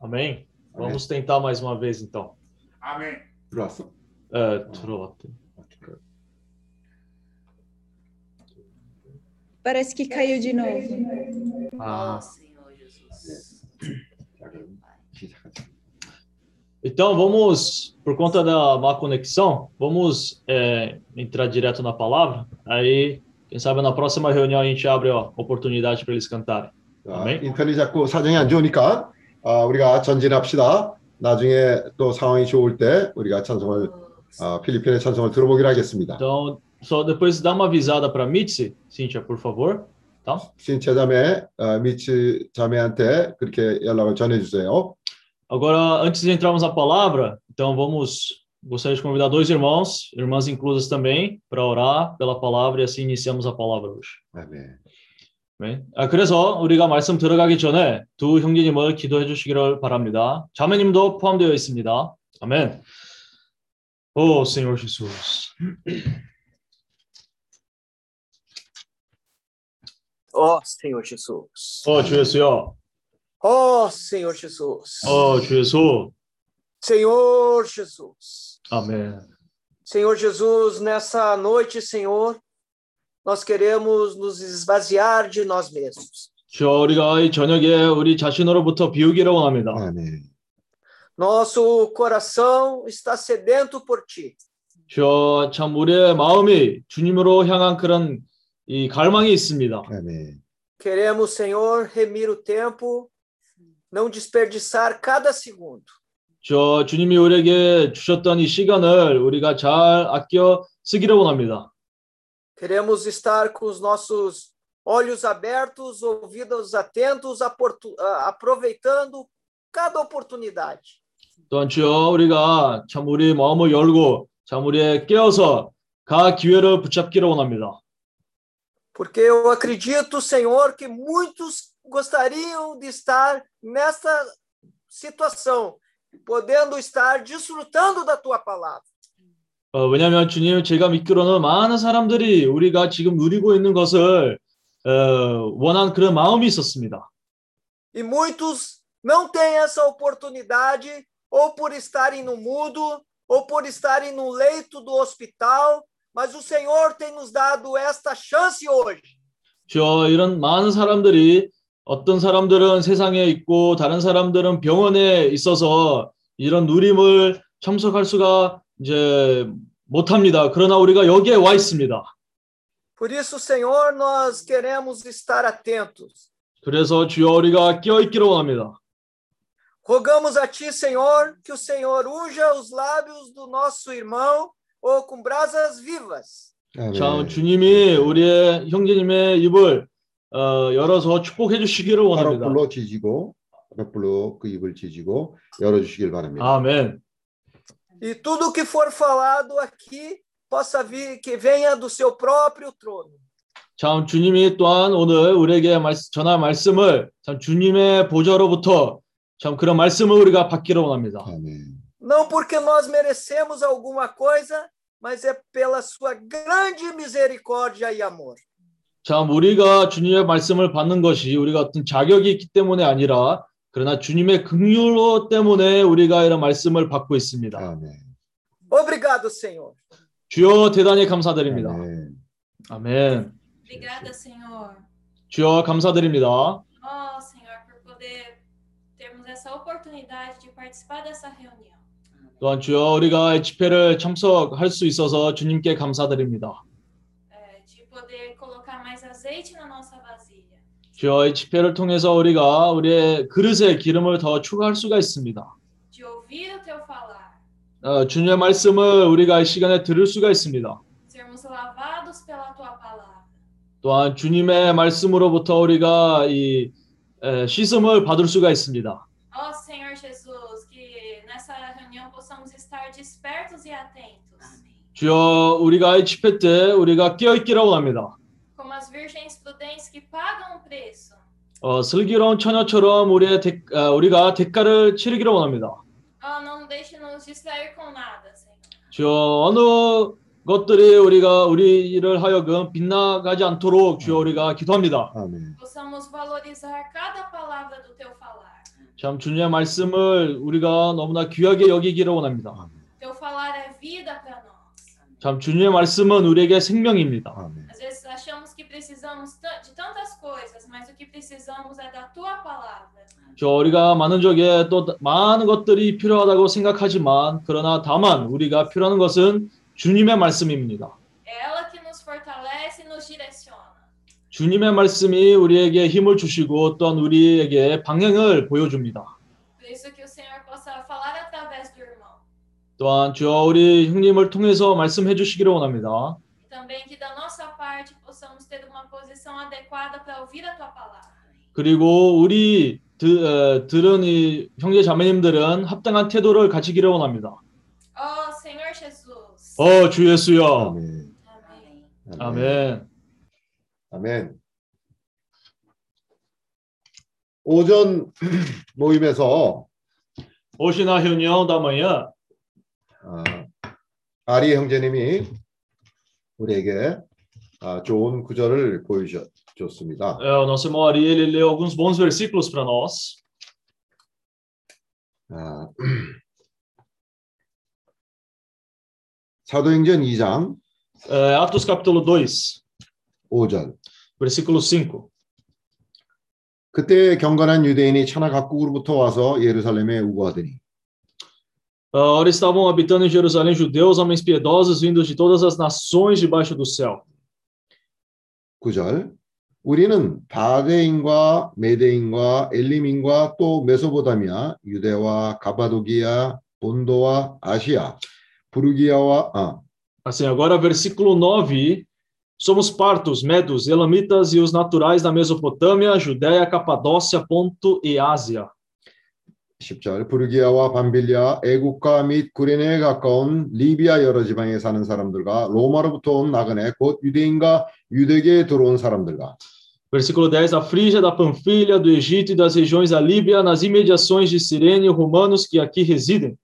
Amém? Amém. Vamos tentar mais uma vez, então. Amém. Próximo. É, trota. Parece que caiu de novo. Ah. Senhor Jesus. 자, 그럼 시작하자. Então vamos, por conta da má conexão, vamos é, entrar direto na palavra. Aí, quem sabe na próxima reunião a gente abre a oportunidade para eles cantarem. 자, 아멘. 인터넷 자꾸 사정이 안 좋으니까 아, 우리가 전진합시다. 나중에 또 상황이 좋을 때 우리가 찬송을 아, 필리핀의 찬송을 들어보기로 하겠습니다. Então, só depois dá uma avisada para Mitzi, Cíntia, por favor. Tá? 신채 자매, 어, 미치 자매한테 그렇게 연락을 전해주세요. Agora, antes de entrarmos na palavra, então vamos gostaria de convidar dois irmãos, irmãs inclusas também, para orar pela palavra e assim iniciamos a palavra hoje. 아멘. 네. 아, 그래서 우리가 말씀 들어가기 전에 두 형제님을 기도해 주시기를 바랍니다. 자매님도 포함되어 있습니다. 아멘. 오, Senhor Jesus. Ó Senhor Jesus. 어, 주 예수여. Ó Senhor Jesus. 어, 주 예수. Senhor Jesus. 아멘. Senhor Jesus, nessa noite, Senhor, nós queremos nos esvaziar de nós mesmos. 주여, 우리가 이 저녁에 우리 자신으로부터 비우기를 원합니다. 아멘. Nosso coração está sedento por ti. 주여, 참 우리의 마음이 주님으로 향한 그런 이 갈망이 있습니다. 아멘. Queremos, Senhor, remir o tempo, não desperdiçar cada segundo. 저 주님이 우리에게 주셨던 이 시간을 우리가 잘 아껴 쓰기를 원합니다. Queremos estar com os nossos olhos abertos, ouvidos atentos, aproveitando cada oportunidade. 또한 주여 우리가 참 우리 마음을 열고 참 우리의 깨어서 각 기회를 붙잡기를 원합니다. Porque eu acredito, Senhor, que muitos gostariam de estar nessa situação, podendo estar desfrutando da tua palavra. 어, 왜냐하면 주님 제가 믿기로는 많은 사람들이 우리가 지금 누리고 있는 것을 어, 원한 그런 마음이 있었습니다. E muitos não têm essa oportunidade, ou por estarem no mudo, ou por estarem no leito do hospital, mas o Senhor tem nos dado esta chance hoje. 저 이런 많은 사람들이 어떤 사람들은 세상에 있고 다른 사람들은 병원에 있어서 이런 누림을 참석할 수가 이제 못합니다. 그러나 우리가 여기에 와 있습니다. Por isso, Senhor, nós queremos estar atentos. 그래서 주여 우리가 끼어 있기를 원합니다. Rogamos a Ti, Senhor, que o Senhor unja os lábios do nosso irmão ou com brasas vivas. 자, 주님이 우리의 형제님의 입을 어, 열어서 축복해 주시기를 원합니다. 화롯불로 지지고 화롯불로 그 입을 지지고 열어 주시길 바랍니다. 아멘. E tudo que for falado aqui possa vir, que venha do seu próprio trono. 참 주님이 또한 오늘 우리에게 말, 전할 말씀을 참 주님의 보좌로부터 참 그런 말씀을 우리가 받기를 원합니다. Não porque nós merecemos alguma coisa, mas é pela sua grande misericórdia e amor. 참 우리가 주님의 말씀을 받는 것이 우리가 어떤 자격이 있기 때문에 아니라 그러나 주님의 긍휼로 때문에 우리가 이런 말씀을 받고 있습니다. Obrigado, Senhor. 주여 대단히 감사드립니다. 아멘. Obrigada, Senhor. 주여 감사드립니다. Ó, Senhor, por poder termos essa oportunidade de participar dessa reunião. 또한 주여 우리가 이 집회를 참석할 수 있어서 주님께 감사드립니다. 주여 이 집회를 통해서 우리가 우리의 그릇에 기름을 더 추가할 수가 있습니다. 어, 주님의 말씀을 우리가 이 시간에 들을 수가 있습니다. 또한 주님의 말씀으로부터 우리가 이 에, 씻음을 받을 수가 있습니다. Ó, Senhor Jesus, que nessa reunião possamos estar despertos e atentos. 주여 우리가 이 집회 때 우리가 깨어 있기를 원합니다. Como as virgens prudentes que pagam o preço. 어, 슬기로운 처녀처럼 우리의 대, 아, 우리가 대가를 치르기를 원합니다. Ó, não deixe nos distrair com nada, Senhor. 주여 어느 것들이 우리가 우리를 하여금 빗나가지 않도록 주여 우리가 기도합니다. Possamos valorizar cada palavra do teu falar. 참 주님의 말씀을 우리가 너무나 귀하게 여기기를 원합니다. Teu falar é vida para nós. 참 주님의 말씀은 우리에게 생명입니다. Às vezes achamos que precisamos ta- de tantas coisas, mas o que precisamos é da tua palavra. 저 우리가 많은 적에 또 많은 것들이 필요하다고 생각하지만 그러나 다만 우리가 필요한 것은 주님의 말씀입니다. É ela que nos fortalece e nos direciona. 주님의 말씀이 우리에게 힘을 주시고 또한 우리에게 방향을 보여줍니다. Por isso que o Senhor possa falar através do irmão. 또한 주여 우리 형님을 통해서 말씀해 주시기를 원합니다. E também que da nossa parte possamos ter uma posição adequada para ouvir a tua palavra. 그리고 우리 드, 에, 들은 이 형제 자매님들은 합당한 태도를 가지기를 원합니다. Ó Senhor Jesus. 어, 주 예수여. Amém. 아멘. 아멘. 오전 모임에서 da manhã, 아, 아리 형제님이 우리에게 아, 좋은 구절을 보여줬습니다. é, o nosso irmão Ari, ele leu alguns bons versículos para nós. 아, 사도행전 2장 É, Atos capítulo 2, 5절. versículo 5. 그때 경건한 유대인이 천하 각국으로부터 와서 예루살렘에 우거하더니 Ah, ora estavam habitando em Jerusalém judeus, homens piedosos vindos de todas as nações debaixo do céu. 9절 우리는 바데인과 메데인과 엘림인과 또 메소보다미아 유대와 가바도기아 본도와 아시아 부르기아와 아, Assim, agora versículo 9. Somos partos, medos, elamitas e os naturais da Mesopotâmia, Judéia, Capadócia, Ponto e Ásia. 10절 부르기아와 밤빌리아 애국가 및 구레네에 가까운 리비아 여러 지방에 사는 사람들과 로마로부터 온 나그네 곧 유대인과 유대계에 들어온 사람들과 Versículo 10. A Frígia da Panfilha, do Egito e das regiões da Líbia, nas imediações de Cirene, romanos que aqui residem.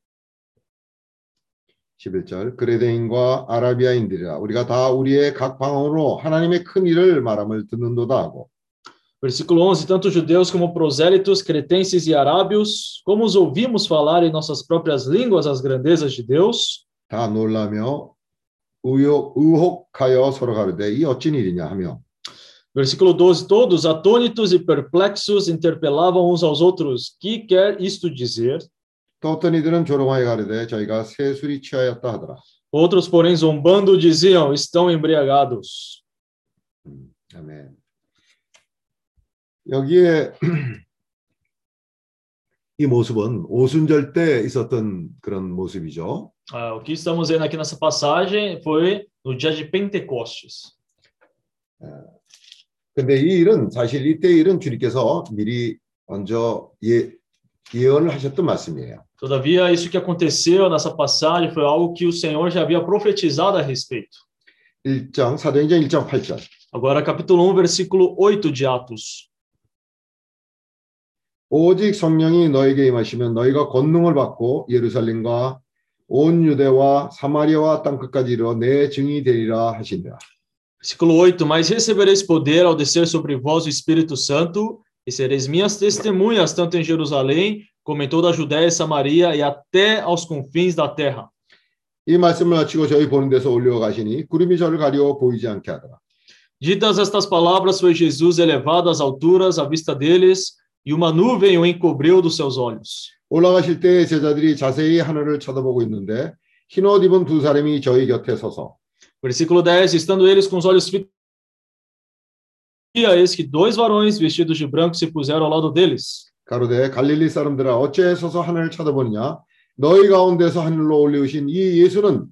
11절 그레데인과 아라비아인들이라 우리가 다 우리의 각 방언으로 하나님의 큰 일을 말함을 듣는도다 하고 Versículo 11. Tanto judeus como prosélitos, cretenses e arábios, como os ouvimos falar em nossas próprias línguas as grandezas de Deus, 다 놀라며 의혹, 의혹하여 서로 가르되 이 어찌 일이냐 하며 Versículo 12: Todos, atônitos e perplexos, interpelavam uns aos outros: Que quer isto dizer? 또 어떤 이들은 조롱하여 가르되 저희가 새 술이 취하였다 하더라. Outros, porém, zombando, diziam: Estão embriagados. 아멘. 여기에 이 모습은 오순절 때 있었던 그런 모습이죠. Ah, o que estamos vendo aqui nessa passagem foi no dia de Pentecostes. 근데 이 일은 사실 이때 일은 주님께서 미리 먼저 예, 예언을 하셨던 말씀이에요. Todavia, isso que aconteceu nessa passagem foi algo que o Senhor já havia profetizado a respeito. 1장 사도행전 1장 8절. Agora, capítulo 1, versículo 8 de Atos. 오직 성령이 너에게 임하시면 너희가 권능을 받고 예루살렘과 온 유대와 사마리아와 땅 끝까지 이르러 내 증이 되리라 하신다. Versículo 8: Mas recebereis poder ao descer sobre vós o Espírito Santo, e sereis minhas testemunhas, tanto em Jerusalém, como em toda a Judéia e Samaria, e até aos confins da terra. 이 말씀을 마치고 저희 보는 데서 올려가시니 구름이 저를 가리워 보이지 않게 하더라. Ditas estas palavras, foi Jesus elevado às alturas à vista deles, e uma nuvem o encobriu dos seus olhos. 올라가실 때 제자들이 자세히 하늘을 쳐다보고 있는데 흰옷 입은 두 사람이 저희 곁에 서서 Versículo 10: Estando eles com os olhos fitos, eis que dois varões vestidos de branco se puseram ao lado deles. 가로되 갈릴리 사람들아 어찌 서서 하늘을 쳐다보느냐 너희 가운데서 하늘로 올리우신 이 예수는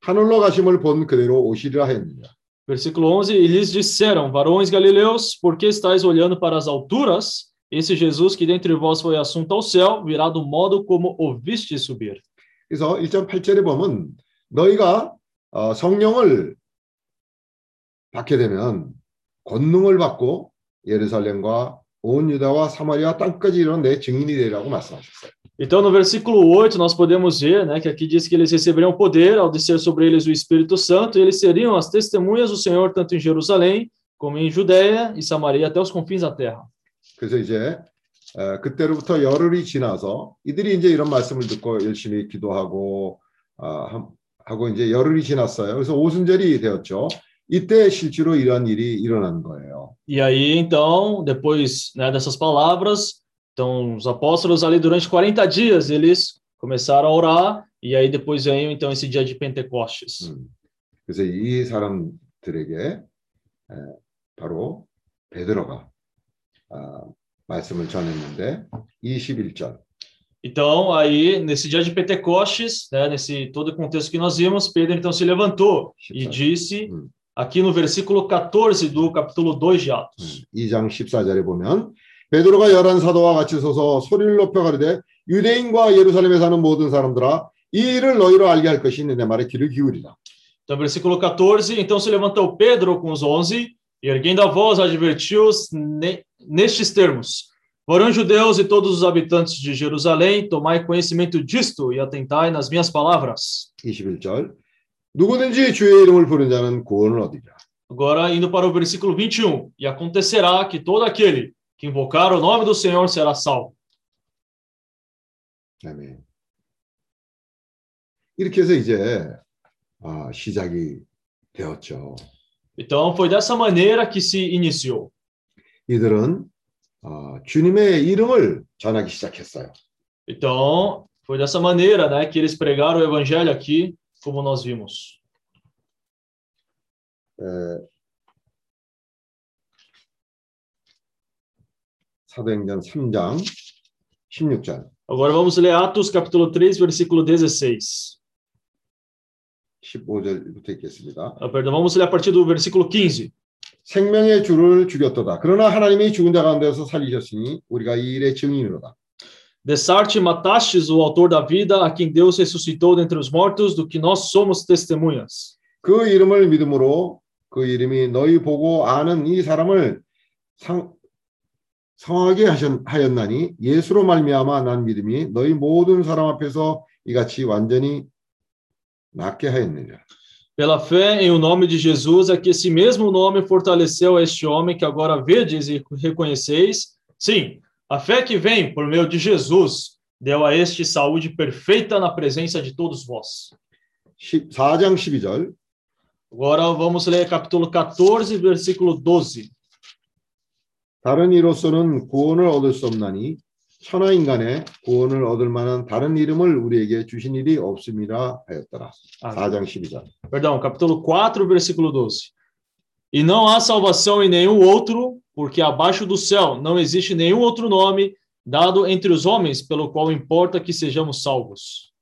하늘로 가심을 본 그대로 오시리라 하였느냐 Versículo 11: E lhes disseram, varões galileus, por que estáis olhando para as alturas? Esse Jesus que dentre vós foi assunto ao céu, virá do modo como o viste subir. 그래서 1.8절에 보면 너희가 어, 성령을 받게 되면 권능을 받고 예루살렘과 온 유다와 사마리아 땅까지 이르는 내 증인이 되리라고 말씀하셨어요. Então, no versículo 8, nós podemos ver né, que aqui diz que eles receberiam poder ao descer sobre eles o Espírito Santo, e eles seriam as testemunhas do Senhor tanto em Jerusalém, como em Judéia e Samaria, até os confins da terra. 그래서 이제 어, 그때로부터 열흘이 지나서 이들이 이제 이런 말씀을 듣고 열심히 기도하고 어, 함- 하고 이제 열흘이 지났어요. 그래서 오순절이 되었죠. 이때 실제로 이러한 일이 일어난 거예요. E aí, então, depois né, dessas palavras, então os apóstolos ali durante 40 dias, eles começaram a orar, e aí depois veio então esse dia de Pentecostes. 그래서 이 사람들에게 에, 바로 베드로가 아, 말씀을 전했는데 21절 Então, aí, nesse dia de Pentecostes, né, nesse todo o contexto que nós vimos, Pedro então se levantou e disse, aqui no versículo 14 do capítulo 2 de Atos. 2장 14절에 보면 베드로가 열한 사도와 같이 서서 소리를 높여 가르되 유대인과 예루살렘에 사는 모든 사람들아 이 일을 너희로 알게 할 것이 내 말에 귀를 기울이라. Então, versículo 14, então se levantou Pedro com os onze, e erguendo a voz, advertiu-os ne- nestes termos. Varões judeus e todos os habitantes de Jerusalém, tomai conhecimento disto e atentai nas minhas palavras. 21절 누구든지 주의 이름을 부른 자는 구원을 얻으리라. Agora, indo para o versículo 21, e acontecerá que todo aquele que invocar o nome do Senhor será salvo. 아멘. 이렇게 해서 이제 아, 시작이 되었죠. Então, foi dessa maneira que se iniciou. 이들은 아, 주님의 이름을 전하기 시작했어요. Então, foi dessa maneira né, que eles pregaram o evangelho aqui, como nós vimos. 에, 사도행전 3장 16절, Agora vamos ler Atos capítulo 3, versículo 16. 15절부터 읽겠습니다. Ah, perdão, vamos ler a partir do versículo 15. 생명의 주를 죽였도다. 그러나 하나님이 죽은 자 가운데서 살리셨으니 우리가 이 일의 증인이로다. Dessarte matastes o autor da vida, a quem Deus ressuscitou dentre os mortos, do que nós somos testemunhas. 그 이름을 믿음으로 그 이름이 너희 보고 아는 이 사람을 상, 성하게 하였나니 예수로 말미암아 난 믿음이 너희 모든 사람 앞에서 이같이 완전히 낫게 하였느니라. Pela fé em o nome de Jesus, é que esse mesmo nome fortaleceu a este homem que agora vedes e reconheceis. Sim, a fé que vem por meio de Jesus deu a este saúde perfeita na presença de todos vós. 4장 12절 Agora vamos ler capítulo 14, versículo 12. 다른 이로서는 구원을 얻을 수 없나니 천하 인간의 구원을 얻을 만한 다른 이름을 우리에게 주신 일이 없음이라 하였더라. 4장 12절. Perdão, capítulo 4, versículo 12. E não há salvação em nenhum outro, porque abaixo do céu não existe nenhum outro nome dado entre os homens pelo qual importa que sejamos salvos.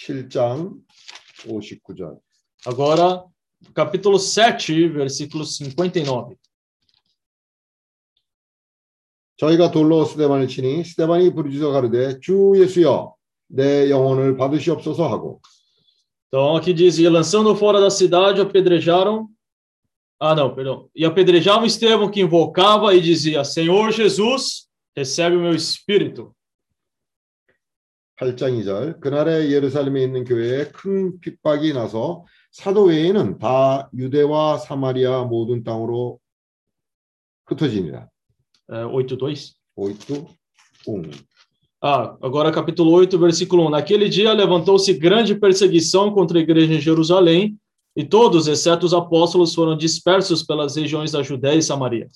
7장 59절. Agora, capítulo 7, versículo 59. 저희가 돌로 스데반을 치니 스데반이 부르짖어 가르되 주 예수여 내 영혼을 받으시옵소서 하고 Então, aqui diz: E lançando fora da cidade, apedrejaram. Ah, não, perdão. E apedrejavam Estevão, que invocava e dizia: Senhor Jesus, recebe o meu espírito. 8장 2절 그날에 예루살렘에 있는 교회에 큰 핍박이 나서 사도 외에는 다 유대와 사마리아 모든 땅으로 흩어지니라. É, 8.2. 8, 1. Ah, agora capítulo 8, versículo 1. Naquele dia levantou-se grande perseguição contra a igreja em Jerusalém, e todos, exceto os apóstolos, foram dispersos pelas regiões da Judéia e Samaria.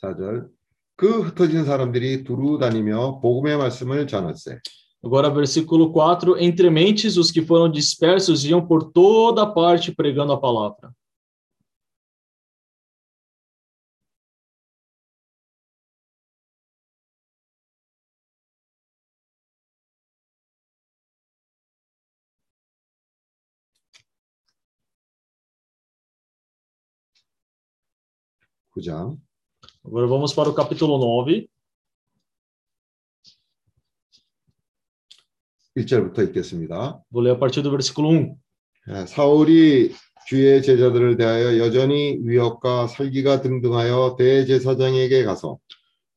사절그 흩어진 사람들이 두루 다니며 복음의 말씀을 전할세. Agora, versículo 4. Entre mentes, os que foram dispersos iam por toda parte pregando a palavra. Agora vamos para o capítulo 9. 1절부터 읽겠습니다. Vou ler a partir do versículo 1. 예, 사울이 주의 제자들을 대하여 여전히 위협과 살기가 등등하여 대제사장에게 가서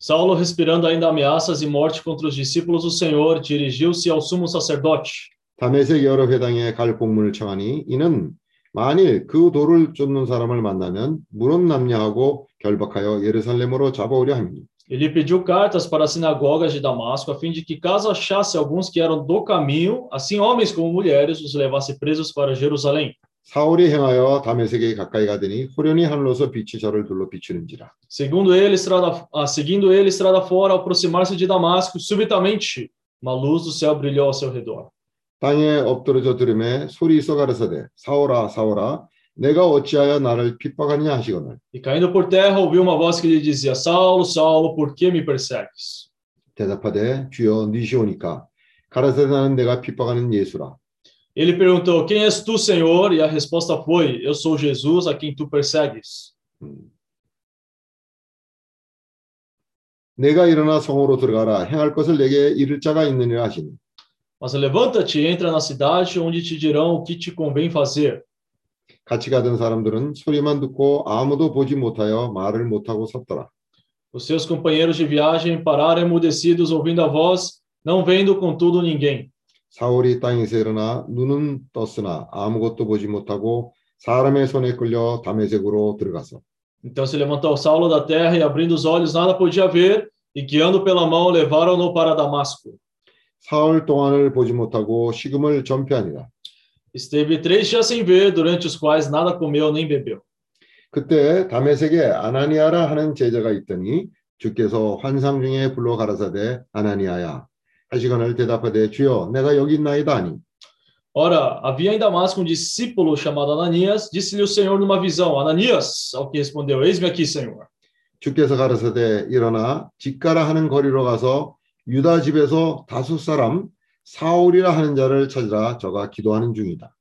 Saulo, respirando ainda ameaças e morte contra os discípulos do Senhor, dirigiu-se ao sumo sacerdote. 다메섹 여러 회당에 갈 공문을 청하니 이는 만일 그 돌을 쫓는 사람을 만나면 물은 남녀하고 결박하여 예루살렘으로 잡아오려 함이니 Ele pediu cartas para as sinagogas de Damasco, a fim de que, caso achasse alguns que eram do caminho, assim homens como mulheres, os levasse presos para Jerusalém. 사울이 행하여 다메섹에 가까이 가더니 호련히 하늘로서 빛이 저를 둘러 비추는지라 Segundo ele, estrada, ah, seguindo ele, estrada fora, ao aproximar-se de Damasco, subitamente uma luz do céu brilhou ao seu redor. 땅에 엎드러져 들음에 소리 있어 가라사대 사울아 사울아 내가 어찌하여 나를 핍박하느냐 하시거늘 E caindo por terra, ouviu uma voz que lhe dizia: Saulo, Saulo, por que me persegues? 대답하되 주여 니시오니까 가라사대 나는 내가 핍박하는 예수라 Ele perguntou: Quem és tu, Senhor? E a resposta foi: Eu sou Jesus, a quem tu persegues. 내가 일어나 성으로 들어가라 행할 것을 내게 이를 자가 있느니라 하시니 Mas levanta-te e entra na cidade, onde te dirão o que te convém fazer. 같이 가던 사람들은 소리만 듣고 아무도 보지 못하여 말을 못하고 섰더라 Os seus companheiros de viagem pararam emudecidos, ouvindo a voz, não vendo contudo ninguém. 사울이 땅에서 일어나 눈은 떴으나 아무것도 보지 못하고 사람의 손에 끌려 다메섹으로 들어가서 Então se levantou Saulo da terra e, abrindo os olhos, nada podia ver, e guiando pela mão, levaram-no para Damasco. 사흘 동안을 보지 못하고 식음을 전폐하니라 Esteve três dias sem ver, durante os quais nada comeu nem bebeu. 그때 다메섹에 아나니아라 하는 제자가 있더니 주께서 환상 중에 불러 가라사대 아나니아야 하시거늘 대답하되 주여 내가 여기 있나이다 하니 Ora, havia em Damasco um discípulo chamado Ananias, disse-lhe o Senhor numa visão: Ananias, ao que respondeu: Eis-me aqui, Senhor. 주께서 가라사대 일어나 집가라 하는 거리로 가서 유다 집에서 다섯 사람 사울이라 하는 자를 찾으라 저가 기도하는 중이다.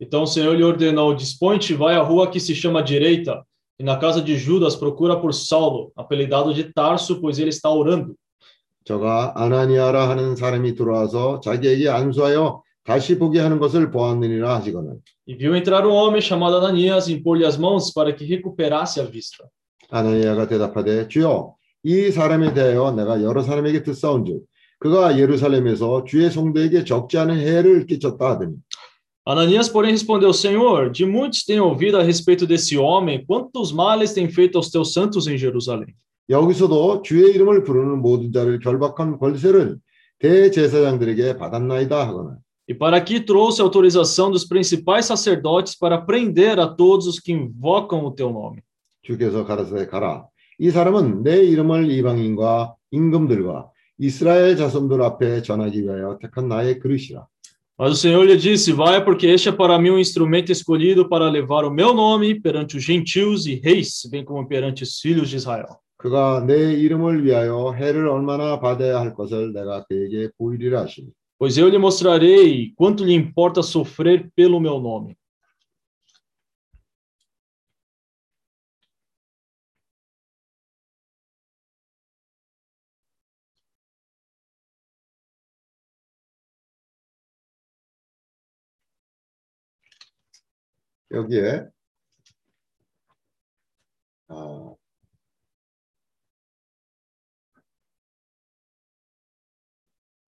Então o Senhor lhe ordenou: Dispõe-te, vai à rua que se chama Direita, e na casa de Judas procura por Saulo, apelidado de Tarso, pois ele está orando. 저가 아나니아라 하는 사람이 들어와서 자기에게 안수하여 다시 보게 하는 것을 보았느니라 하시거늘 E viu entrar um homem chamado Ananias e impor-lhe as mãos para que recuperasse a vista. 아나니아가 대답하되 주여 이 사람에 대하여 내가 여러 사람에게 듣사온즉 그가 예루살렘에서 주의 성도에게 적지 않은 해를 끼쳤다 하더니 Ananias, porém, respondeu: Senhor, de muitos tenho ouvido a respeito desse homem, quantos males tem feito aos teus santos em Jerusalém. 여기서도 주의 이름을 부르는 모든 자를 결박한 권세를 대제사장들에게 받았나이다 하거늘 E para aqui trouxe autorização dos principais sacerdotes para prender a todos os que invocam o teu nome. 주께서 가라사대 가라 이 사람은 내 이름을 이방인과 임금들과 이스라엘 자손들 앞에 전하기 위하여 택한 나의 그릇이라 Mas o Senhor lhe disse: Vai, porque este é para mim um instrumento escolhido para levar o meu nome perante os gentios e reis, bem como perante os filhos de Israel. 그가 내 이름을 위하여 해를 얼마나 받아야 할 것을 내가 그에게 보이리라 하시니 Pois eu lhe mostrarei quanto lhe importa sofrer pelo meu nome. 여기에 아,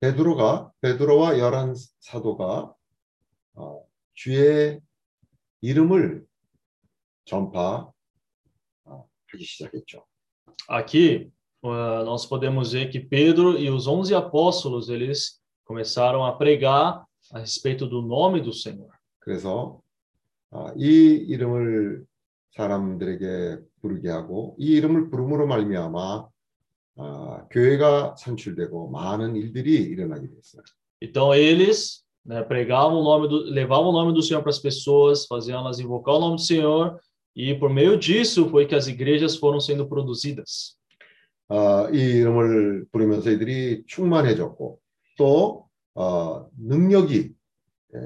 베드로가 베드로와 열한 사도가 어, 주의 이름을 전파하는 하기 시작했죠. Aqui, ah, nós podemos ver que Pedro e os 11 apóstolos, eles começaram a pregar a respeito do nome do Senhor. 그래서 아, 이 이름을 사람들에게 부르게 하고 이 이름을 부름으로 말미암아 아, 교회가 산출되고 많은 일들이 일어나게 됐어요. Então eles né, pregavam o nome do, levavam o nome do Senhor para as pessoas, faziam elas invocar o nome do Senhor, e por meio disso foi que as igrejas foram sendo produzidas. 아, 이 이름을 부르면서 이들이 충만해졌고 또 어, 능력이 예,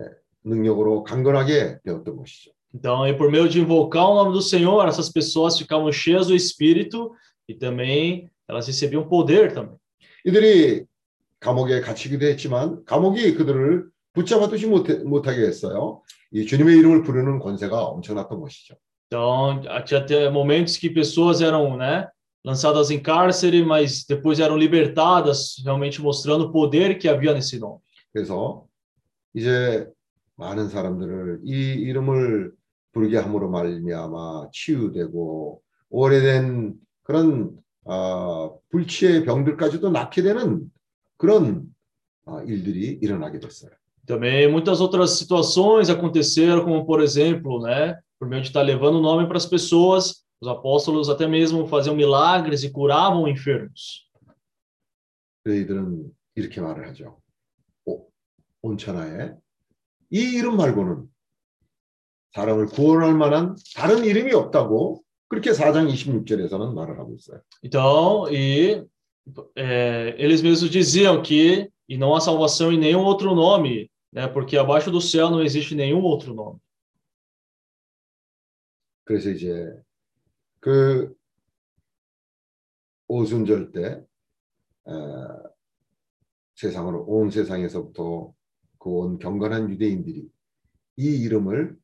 능력으로 강건하게 되었던 것이죠. Então, e por meio de invocar o nome do Senhor, essas pessoas ficavam cheias do Espírito e também elas recebiam poder também. 이들이 감옥에 갇히기도 했지만 감옥이 그들을 붙잡아두지 못해, 못하게 했어요. 이 주님의 이름을 부르는 권세가 엄청났던 것이죠. Então, tinha até momentos que pessoas eram, né, lançadas em cárcere, mas depois eram libertadas, realmente mostrando o poder que havia nesse nome. 그래서 이제 많은 사람들을 이 이름을 부르게 함으로 말미암아 치유되고 오래된 그런 아, 불치의 병들까지도 낫게 되는 그런 아, 일들이 일어나게 됐어요. Também muitas outras situações aconteceram, como por exemplo, né, por meio de estar levando o nome para as pessoas, os apóstolos até mesmo faziam milagres e curavam enfermos. 저희들은 이렇게 말을 하죠. 오, 온천하에 이 이름 말고는 사람을 구원할 만한 다른 이름이 없다고 그렇게 4장 26절에서는 말을 하고 있어요. Então, e é, eles mesmos diziam que e não há salvação em nenhum outro nome, né, porque abaixo do céu não existe nenhum outro nome. 그래서 이제 그 오순절 때 에, 세상으로 온 세상에서부터 그 온 경건한 유대인들이 이 이름을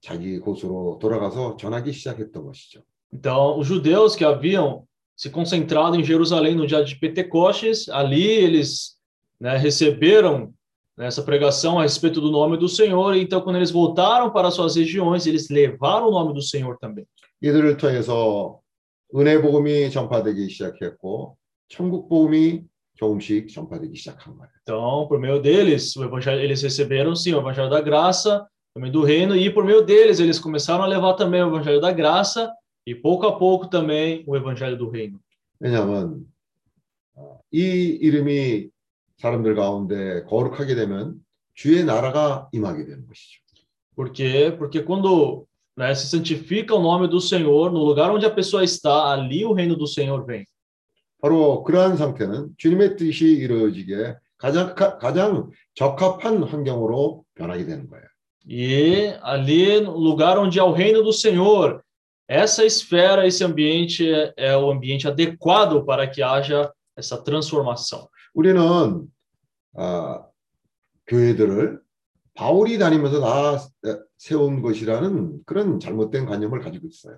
자기 곳으로 돌아가서 전하기 시작했던 것이죠. Então, os judeus que haviam se concentrado em Jerusalém no dia de Pentecostes, ali eles né, receberam né, essa pregação a respeito do nome do Senhor. E então, quando eles voltaram para suas regiões, eles levaram o nome do Senhor também. 이들을 통해서 은혜 복음이 전파되기 시작했고 천국 복음이 조금씩 전파되기 시작한 거예요. Então, por meio deles, o evangelho, eles receberam sim o evangelho da graça, também do reino, e por meio deles eles começaram a levar também o evangelho da graça e pouco a pouco também o evangelho do reino. 왜냐하면 어, 이 이름이 사람들 가운데 거룩하게 되면 주의 나라가 임하게 되는 것이죠. Por quê? Porque quando né, se santifica o nome do Senhor, no lugar onde a pessoa está, ali o reino do Senhor vem. 바로 그러한 상태는 주님의 뜻이 이루어지게 가장 가- 가장 적합한 환경으로 변하게 되는 거예요. E ali, no lugar onde há o reino do Senhor, essa esfera, esse ambiente é, é o ambiente adequado para que haja essa transformação. 우리는 아, 교회들을 바울이 다니면서 다 세운 것이라는 그런 잘못된 관념을 가지고 있어요.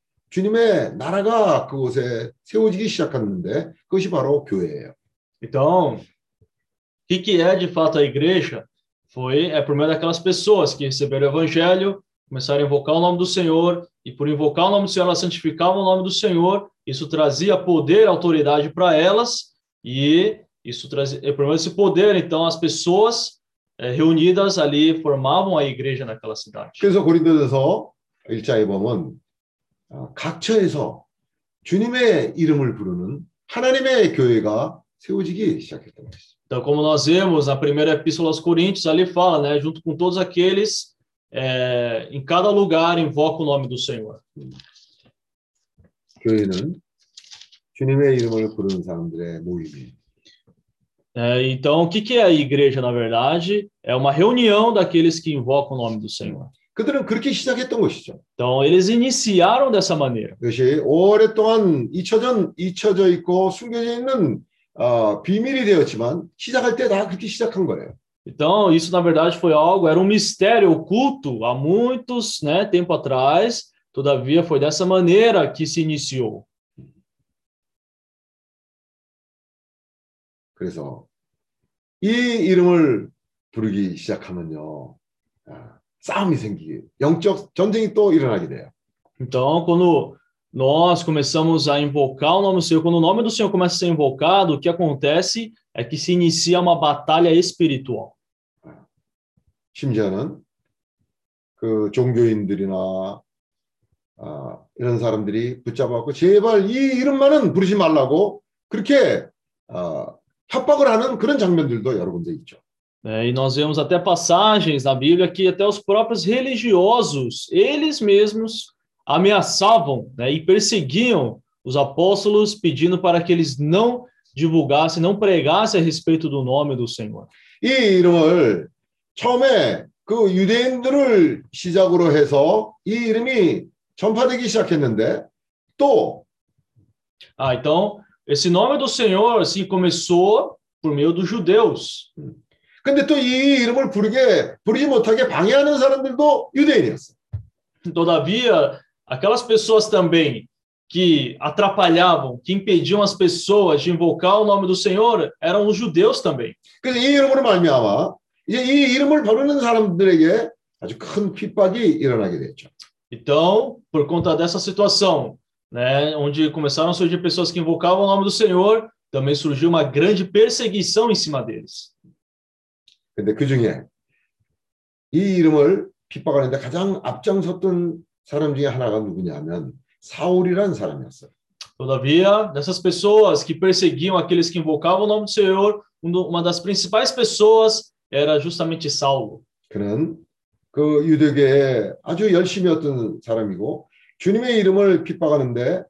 주님의 나라가 그곳에 세워지기 시작하는데 그것이 바로 교회예요. Então, o que, que é de fato a igreja? Foi é por meio daquelas pessoas que receberam o evangelho, começaram a invocar o nome do Senhor, e por invocar o nome do Senhor, elas santificavam o nome do Senhor, isso trazia poder, autoridade para elas, e isso trazia, e por meio desse poder, então, as pessoas eh, reunidas ali formavam a igreja naquela cidade. 그래서 고린도전서 1장에 보면 어, 각처에서 주님의 이름을 부르는 하나님의 교회가 세워지기 시작했던 것이죠. Então, como nós vemos na primeira epístola aos Coríntios, ali fala, né, junto com todos aqueles, eh, em cada lugar invoca o nome do Senhor. 교회는 주님의 이름을 부르는 사람들의 모임이에요. É, então, o que, que é a igreja, na verdade? É uma reunião daqueles que invocam o nome do Senhor. 그들은 그렇게 시작했던 것이죠. Então, eles iniciaram dessa maneira. 이것이 오랫동안 잊혀져, 잊혀져 있고 숨겨져 있는 어, 비밀이 되었지만 시작할 때 다 그렇게 시작한 거예요. Então, isso na verdade foi algo, era um mistério oculto há muitos, né, tempo atrás. Todavia, foi dessa maneira que se iniciou. 그래서 이 이름을 부르기 시작하면요. 아, 싸움이 생기게 영적 전쟁이 또 일어나게 돼요. Então, quando nós começamos a invocar o nome do Senhor, quando o nome do Senhor começa a ser invocado, o que acontece é que se inicia uma batalha espiritual. 심지어는 그 종교인들이나 아, 이런 사람들이 붙잡아갖고 제발 이 이름만은 부르지 말라고 그렇게 아, 협박을 하는 그런 장면들도 여러 군데 있죠. né? e nós vemos até passagens na Bíblia que até os próprios religiosos, eles mesmos ameaçavam né, e perseguiam os apóstolos, pedindo para que eles não divulgassem, não pregassem a respeito do nome do Senhor. 이 이름을 처음에 그 유대인들을 시작으로 해서 이 이름이 전파되기 시작했는데 또 Ah, então, esse nome do Senhor, assim, começou por meio dos judeus. 근데 또 이 이름을 부르게 부르지 못하게 방해하는 사람들도 유대인이었어. Todavia, aquelas pessoas também que atrapalhavam, que impediam as pessoas de invocar o nome do Senhor, eram os judeus também. 그래서 이 이름으로 말미암아 이제 이 이름을 부르는 사람들에게 아주 큰 핍박이 일어나게 됐죠. Então, por conta dessa situação, né, onde começaram a surgir pessoas que invocavam o nome do Senhor, também surgiu uma grande perseguição em cima deles. 근데 그 중에 이 이름을 핍박하는데 가장 앞장섰던 사람 중에 하나가 누구냐면 사울이라는 사람이었어요. Todavia, dessas pessoas que perseguiam aqueles que invocavam o nome do Senhor, um uma das principais pessoas era justamente Saulo. 그는 그 유대교에 아주 열심히 했던 사람이고 주님의 이름을 핍박하는데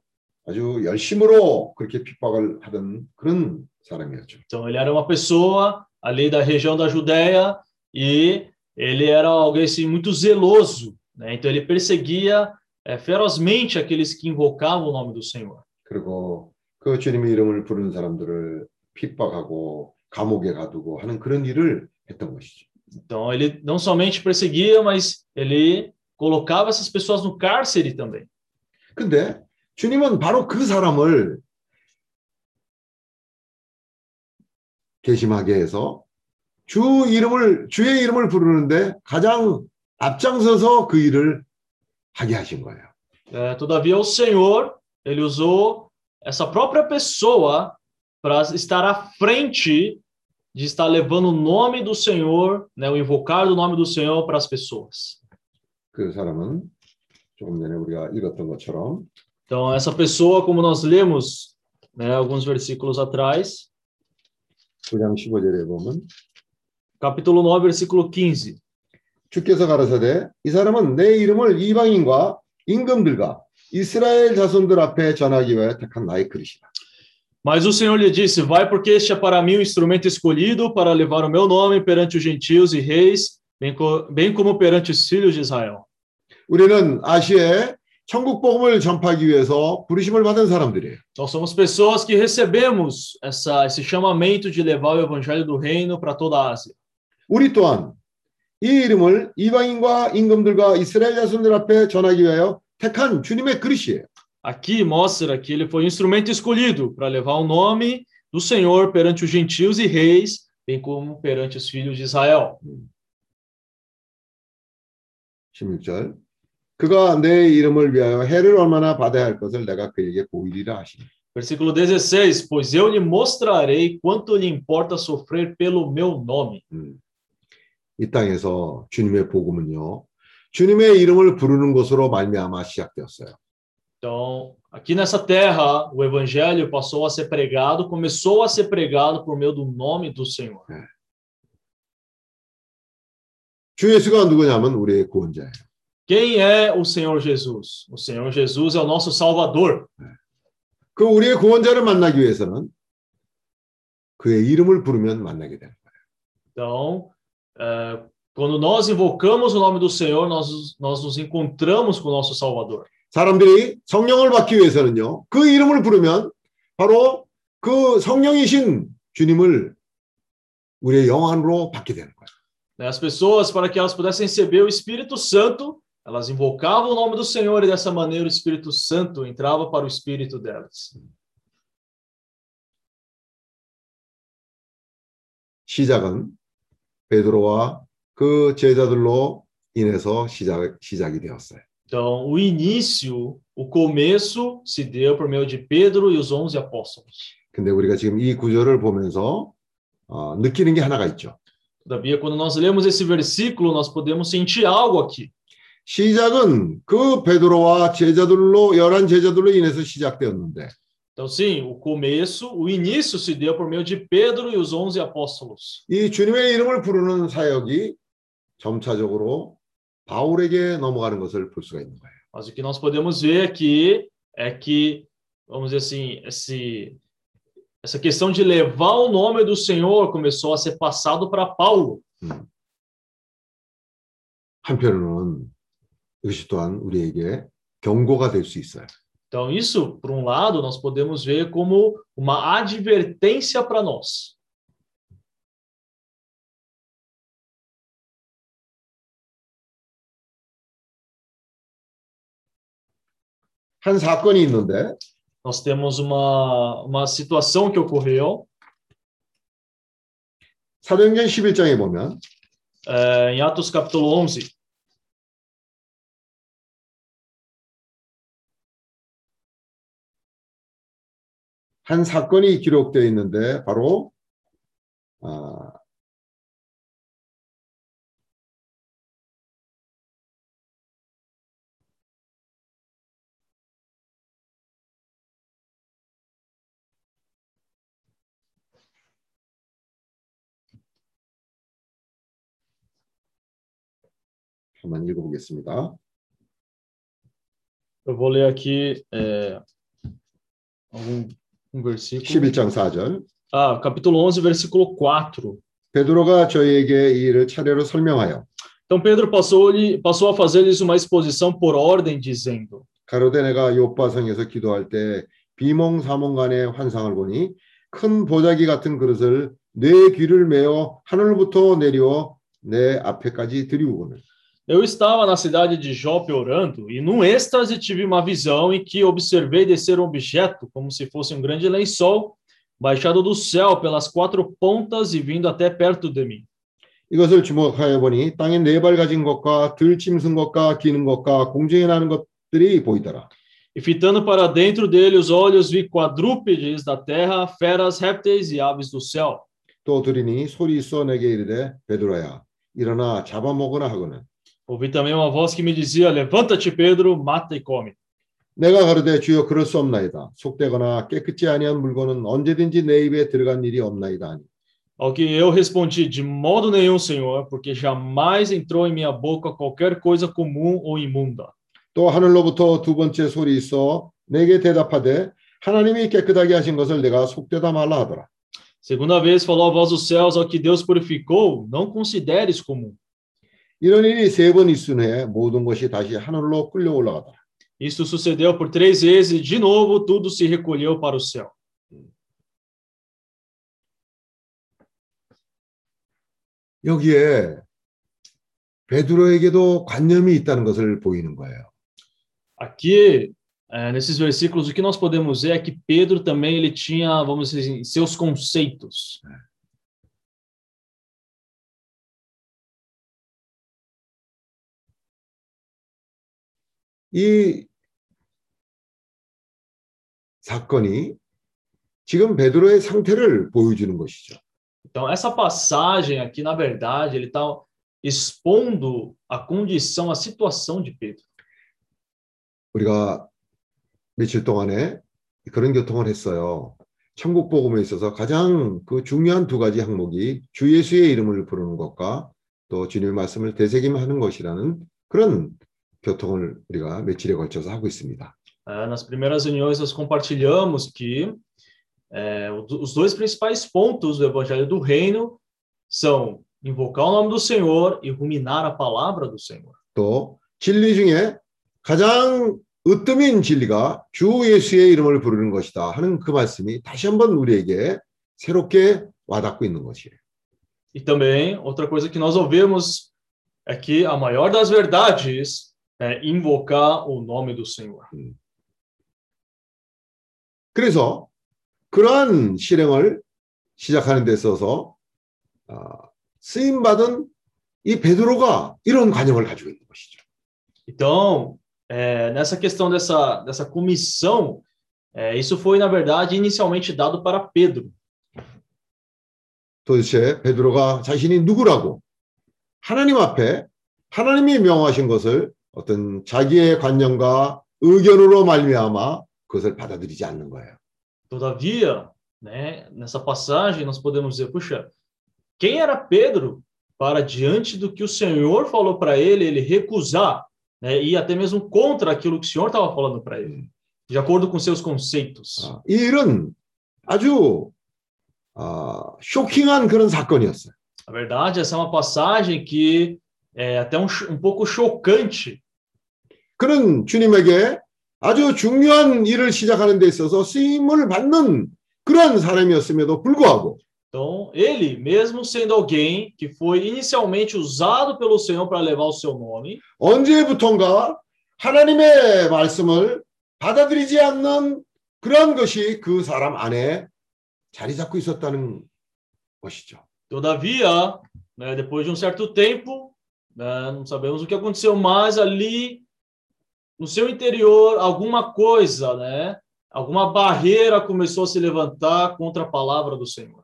아주 열심으로 그렇게 핍박을 하던 그런 사람이었죠. Então, ele era uma pessoa ali da região da Judéia e ele era alguém assim, muito zeloso. Né? Então, ele perseguia eh, ferozmente aqueles que invocavam o nome do Senhor. 그리고 그 주님의 이름을 부르는 사람들을 핍박하고 감옥에 가두고 하는 그런 일을 했던 것이죠. Então, ele não somente perseguia, mas ele colocava essas pessoas no cárcere também. 근데 주님은 바로 그 사람을 개심하게 해서 주 이름을 주의 이름을 부르는데 가장 앞장서서 그 일을 하게 하신 거예요. Eh, todavia, o Senhor, ele usou essa própria pessoa para estar à frente de estar levando o nome do Senhor, né, o invocar do nome do Senhor para as pessoas. 그 사람은 조금 전에 우리가 읽었던 것처럼 Então, essa pessoa, como nós lemos né, alguns versículos atrás, 9장 15절에 보면 capítulo 9, versículo 15. 주께서 가라사대 이 사람은 내 이름을 이방인과 임금들과 이스라엘 자손들 앞에 전하기 위해 택한 나의 그릇이다. Mas o Senhor lhe disse: Vai, porque este é para mim o instrumento escolhido para levar o meu nome perante os gentios e reis, bem, co bem como perante os filhos de Israel. 우리는 아시아에 천국 복음을 전파하기 위해서 부르심을 받은 사람들이에요. Nós somos pessoas que recebemos essa, esse chamamento de levar o evangelho do reino para toda a Ásia. 우리 또한 이 이름을 이방인과 임금들과 이스라엘 자손들 앞에 전하기 위하여 택한 주님의 그릇이에요. Aqui mostra que ele foi um instrumento escolhido para levar o nome do Senhor perante os gentios e reis, bem como perante os filhos de Israel. 16절 그가 내 이름을 위하여 해를 얼마나 받아야 할 것을 내가 그에게 보이리라 하시니 Versículo 16: Pois eu lhe mostrarei quanto lhe importa sofrer pelo meu nome. 이 땅에서 주님의 복음은요 주님의 이름을 부르는 것으로 말미암아 시작되었어요. Então, aqui nessa terra, o evangelho passou a ser pregado, começou a ser pregado por meio do nome do Senhor. 주 예수가 누구냐면 우리의 구원자예요. Quem é o Senhor Jesus? O Senhor Jesus é o nosso Salvador. 그 우리의 구원자를 만나기 위해서는 그의 이름을 부르면 만나게 되는 거예요. Então, eh, Quando nós invocamos o nome do Senhor, nós, nós nos encontramos com o nosso Salvador. 사람들이 성령을 받기 위해서는요. 그 이름을 부르면 바로 그 성령이신 주님을 우리의 영 안으로 받게 되는 거예요. Né, As pessoas, para que elas pudessem receber o Espírito Santo, elas invocavam o nome do Senhor e dessa maneira o Espírito Santo entrava para o espírito delas. 시작은 베드로와 그 제자들로 인해서 시작, 시작이 되었어요. Então, o início, o começo se deu por meio de Pedro e os onze apóstolos. 근데 우리가 지금 이 구절을 보면서 어, 느끼는 게 하나가 있죠. Todavia, quando nós lemos esse versículo, nós podemos sentir algo aqui. 시작은 그 베드로와 제자들로 열한 제자들로 인해서 시작되었는데 Então, sim, o começo, o início se deu por meio de Pedro e os onze apóstolos. 이 주님의 이름을 부르는 사역이 점차적으로 바울에게 넘어가는 것을 볼 수가 있는 거예요. Mas o que nós podemos ver aqui é que, vamos dizer assim, esse, essa questão de levar o nome do Senhor começou a ser passado para Paulo. 한편으로는 이것이 또한 우리에게 경고가 될 수 있어요. Então, isso, por um lado, nós podemos ver como uma advertência para nós. 한 사건이 있는데 Nós temos uma, uma situação que ocorreu 사도행전 11장에 보면 eh, em Atos capítulo 11. 한 사건이 기록되어 있는데 바로 아, 한번 읽어보겠습니다. Eu vou ler aqui eh, algum um versículo. 11장 4절 Ah, capítulo 11, versículo 4. 베드로가 저희에게 이 일을 차례로 설명하여 Então Pedro passou, passou a fazer-lhes uma exposição por ordem, dizendo: 가로되 내가 요바성에서 기도할 때 비몽사몽간의 환상을 보니 큰 보자기 같은 그릇을 내 귀를 메어 하늘부터 내려 내 앞에까지 들이우거늘 Eu estava na cidade de Jope orando, e num êxtase tive uma visão em que observei descer um objeto, como se fosse um grande lençol, baixado do céu pelas quatro pontas e vindo até perto de mim. 이것을 주목하여 보니 땅에 네 발 가진 것과 들짐승 것과 기는 것과 공중에 나는 것들이 보이더라. E fitando para dentro dele os olhos, vi quadrúpedes da terra, feras, répteis e aves do céu. 또 들으니 소리 있어 내게 이르되 베드로야 일어나 잡아먹으라 하거늘 Ouvi também uma voz que me dizia: Levanta-te, Pedro, mata e come. 내가 가로되 주여 그럴 수 없나이다. 속되거나 깨끗지 아니한 물건은 언제든지 내 입에 들어간 일이 없나이다 하니. Ao que eu respondi: De modo nenhum, Senhor, porque jamais entrou em minha boca qualquer coisa comum ou imunda. 또 하늘로부터 두 번째 소리 있어 내게 대답하되 하나님이 깨끗하게 하신 것을 내가 속되다 말라 하더라. Segunda vez falou a voz dos céus: Ao que Deus purificou, não consideres comum. 이런 일이 세 번 있은 후에 모든 것이 다시 하늘로 끌려 올라가더라. Isto sucedeu por três vezes e, de novo, tudo se recolheu para o céu. 여기에 베드로에게도 관념이 있다는 것을 보이는 거예요. Aqui, eh, nesses versículos, o que nós podemos ver é que Pedro também ele tinha, vamos dizer assim, seus conceitos. 이 사건이 지금 베드로의 상태를 보여주는 것이죠. Então, essa passagem aqui, na verdade, ele está expondo a condição, a situação de Pedro. 우리가 며칠 동안에 그런 교통을 했어요. 천국 복음에 있어서 가장 그 중요한 두 가지 항목이 주 예수의 이름을 부르는 것과 또 주님의 말씀을 되새김하는 것이라는 그런 교통을 우리가 며칠에 걸쳐서 하고 있습니다. Eh, nas primeiras reuniões, nós compartilhamos que eh, o- os dois principais pontos do Evangelho do Reino são invocar o nome do Senhor e ruminar a palavra do Senhor. 또 진리 중에 가장 으뜸인 진리가 주 예수의 이름을 부르는 것이다 하는 그 말씀이 다시 한번 우리에게 새롭게 와닿고 있는 것이에요. E também, outra coisa que nós ouvimos é que a maior das verdades é invocar o nome do Senhor. 그래서 그러한 실행을 시작하는 데 있어서 아, 쓰임 받은 이 베드로가 이런 관념을 가지고 있는 것이죠. Então, é, nessa questão dessa, dessa comissão, é, isso foi, na verdade, inicialmente dado para Pedro. 도대체 베드로가 자신이 누구라고 하나님 앞에 하나님이 명하신 것을 어떤 자기의 관념과 의견으로 말미암아 그것을 받아들이지 않는 거예요. Todavia, né, nessa passagem, nós podemos dizer, puxa, quem era Pedro para diante do que o Senhor falou para ele, ele recusar, né, e até mesmo contra aquilo que o Senhor estava falando para ele, de acordo com seus conceitos. 아, 이 일은 아주 아, 쇼킹한 그런 사건이었어요. Na verdade, essa é uma passagem que é até um, cho- um pouco chocante. 그는 주님에게 아주 중요한 일을 시작하는 데 있어서 쓰임을 받는 그러한 사람이었음에도 불구하고 Então, ele, mesmo sendo alguém que foi inicialmente usado pelo Senhor para levar o seu nome, 언제부턴가 하나님의 말씀을 받아들이지 않는 그런 것이 그 사람 안에 자리 잡고 있었다는 것이죠. Todavia, né, depois de um certo tempo, né, não sabemos o que aconteceu, mas ali no seu interior alguma coisa, né, alguma barreira começou a se levantar contra a palavra do Senhor.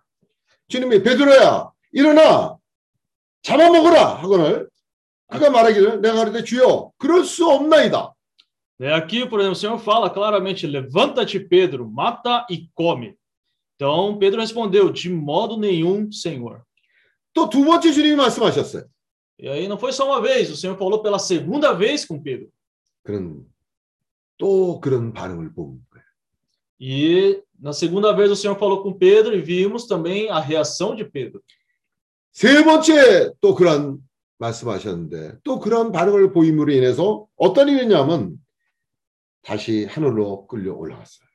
주님이 베드로야 일어나 잡아먹어라 하거늘 그가 말하기를 내가 그럴 때 주여 그럴 수 없나이다. Né, aqui, por exemplo, o Senhor fala claramente: levanta-te, Pedro, mata e come. Então Pedro respondeu: de modo nenhum, Senhor. 또 두 번째 주님이 말씀하셨어요. E aí não foi só uma vez, o Senhor falou pela segunda vez com Pedro. 그는 또 그런 반응을 본 거예요. E na segunda vez o Senhor falou com Pedro e vimos também a reação de Pedro. 세 번째 또 그런 말씀하셨는데 또 그런 반응을 보임으로 인해서 어떤 일이 있냐면 다시 하늘로 끌려 올라갔어요.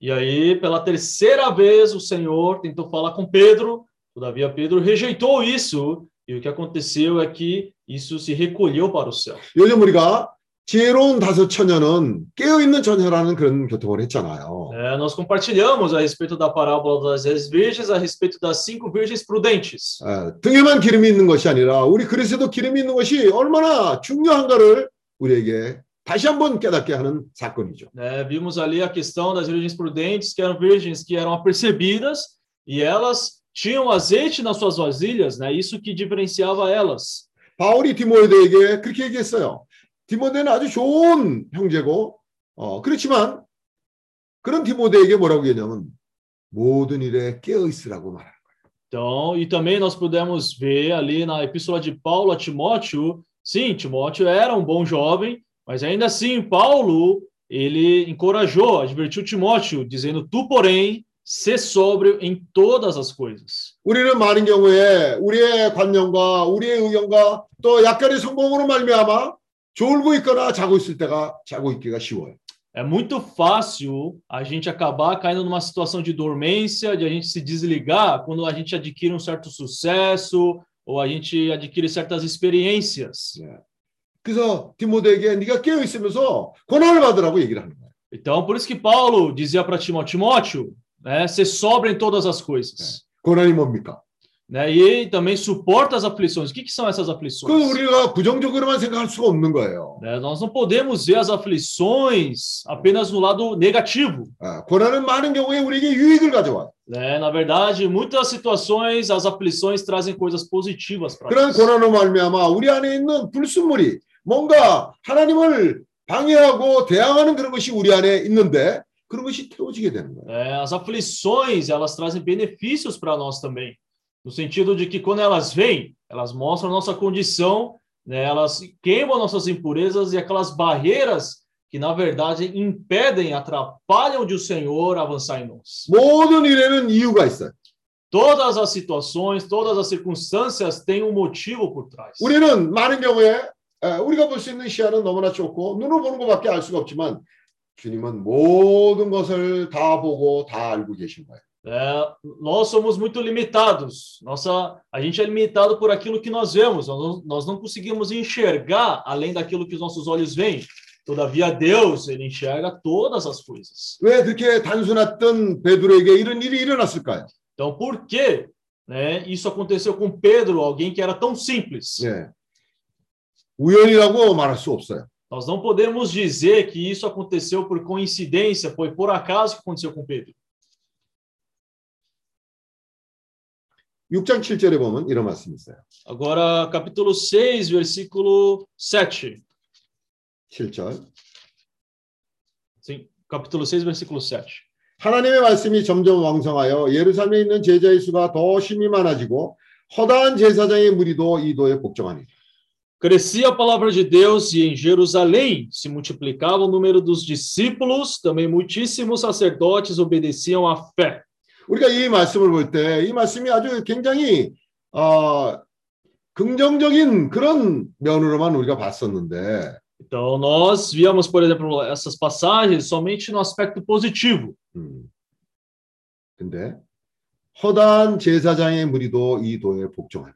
E aí, pela terceira vez, o Senhor tentou falar com Pedro, todavia Pedro rejeitou isso, e o que aconteceu é que isso se recolheu para o céu. 요즘 우리가 지혜로운 다섯 처녀는 깨어있는 처녀라는 그런 교통을 했잖아요. É, nós compartilhamos a respeito da parábola das dez virgens, a respeito das cinco virgens prudentes. 예, 등에만 기름이 있는 것이 아니라 우리 그릇에도 기름이 있는 것이 얼마나 중요한가를 우리에게 다시 한번 깨닫게 하는 사건이죠. né? Vimos ali a questão das virgens prudentes, que eram virgens que eram apercebidas, e elas tinham azeite nas suas vasilhas, né? isso que diferenciava elas. 바울이 디모데에게 그렇게 얘기했어요. 디모데는 아주 좋은 형제고, 어, 그렇지만 그런 디모데에게 뭐라고 얘기했냐면 모든 일에 깨어 있으라고 말하는 Então, e também nós pudemos ver ali na epístola de Paulo a Timóteo, sim, Timóteo era um bom jovem, mas ainda assim Paulo, ele encorajou, advertiu Timóteo, dizendo: "Tu, porém, sê sóbrio em todas as coisas". 우리는 많은 경우에 우리의 관념과 우리의 의견과 또 약간의 성공으로 말미암아 졸고 있거나 자고 있을 때가 자고 있기가 쉬워요. É muito fácil a gente acabar caindo numa situação de dormência, de a gente se desligar quando a gente adquire um certo sucesso ou a gente adquire certas experiências. 그래서 디모데에게 네가 깨어 있으면서 권한을 받으라고 얘기를 하는 거예요. Então, por isso que Paulo dizia para Timóteo, Timóteo, né, ser sobra em todas as coisas. 권한이 뭡니까? Né, e também suporta as aflições. O que, que são essas aflições? 그건 우리가 부정적으로만 생각할 수가 없는 거예요. Né, nós não podemos ver as aflições apenas no lado negativo. 아, 고난은 많은 경우에 우리에게 유익을 가져와요. Né? Na verdade, em muitas situações, as aflições trazem coisas positivas para 그런 nós. 고난으로 말미암아 우리 안에 있는 불순물이 뭔가 하나님을 방해하고 대항하는 그런 것이 우리 안에 있는데 그런 것이 태워지게 되는 거예요. É, as aflições, elas trazem benefícios para nós também. No sentido de que quando elas vêm, elas mostram a nossa condição, né? elas queimam nossas impurezas e aquelas barreiras que, na verdade, impedem, atrapalham de o Senhor avançar em nós. 모든 일에는 이유가 있어요. Todas as situações, todas as circunstâncias têm um motivo por trás. 우리는 많은 경우에 에, 우리가 볼 수 있는 시야는 너무나 좁고 눈으로 보는 것밖에 알 수가 없지만 주님은 모든 것을 다 보고 다 알고 계신 거예요. É, nós somos muito limitados. Nossa, a gente é limitado por aquilo que nós vemos. Nós não, nós não conseguimos enxergar além daquilo que os nossos olhos veem. Todavia, Deus, ele enxerga todas as coisas. 왜 그렇게 단순했던 베드로에게 이런 일이 일어났을까요? Então, por que né, isso aconteceu com Pedro, alguém que era tão simples? 예. 우연이라고 말할 수 없어요. Nós não podemos dizer que isso aconteceu por coincidência, foi por acaso que aconteceu com Pedro. 6장 7절에 보면 이런 말씀이 있어요. Agora, capítulo 6, versículo 7. 7절. Sim, capítulo 6, versículo 7. 하나님의 말씀이 점점 왕성하여 예루살렘에 있는 제자의 수가 더 심히 많아지고 허다한 제사장의 무리도 이도에 복종하니. Crescia a palavra de Deus e em Jerusalém se multiplicava o número dos discípulos, também muitíssimos sacerdotes obedeciam à fé. 우리가 이 말씀을 볼 때 이 말씀이 아주 굉장히 어, 긍정적인 그런 면으로만 우리가 봤었는데 Então, nós víamos, por exemplo, essas passagens somente no aspecto positivo. 음, 근데 허다한 제사장의 무리도 이 도에 복종하니.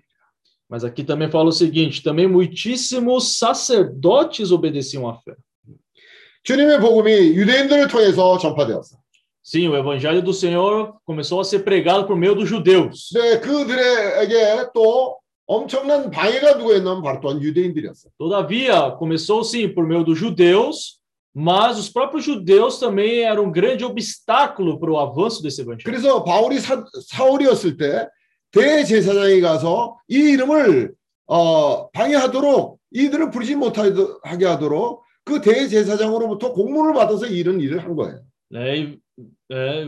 Mas aqui também fala o seguinte: também muitíssimos sacerdotes obedeciam à fé. 주님의 복음이 유대인들을 통해서 전파되었어. Sim, o evangelho do Senhor começou a ser pregado por meio dos judeus. 네, 그들에게 또 엄청난 방해가 누구였냐면 바로 또한 유대인들이었어. Todavia, começou sim por meio dos judeus, mas os próprios judeus também eram um grande obstáculo para o avanço desse evangelho. 그래서 바울이 사, 사울이었을 때 대제사장이 가서 이 이름을 어, 방해하도록 이들을 부르지 못하게 하도록 그 대제사장으로부터 공문을 받아서 이런 일을 한 거예요. Né, e, é,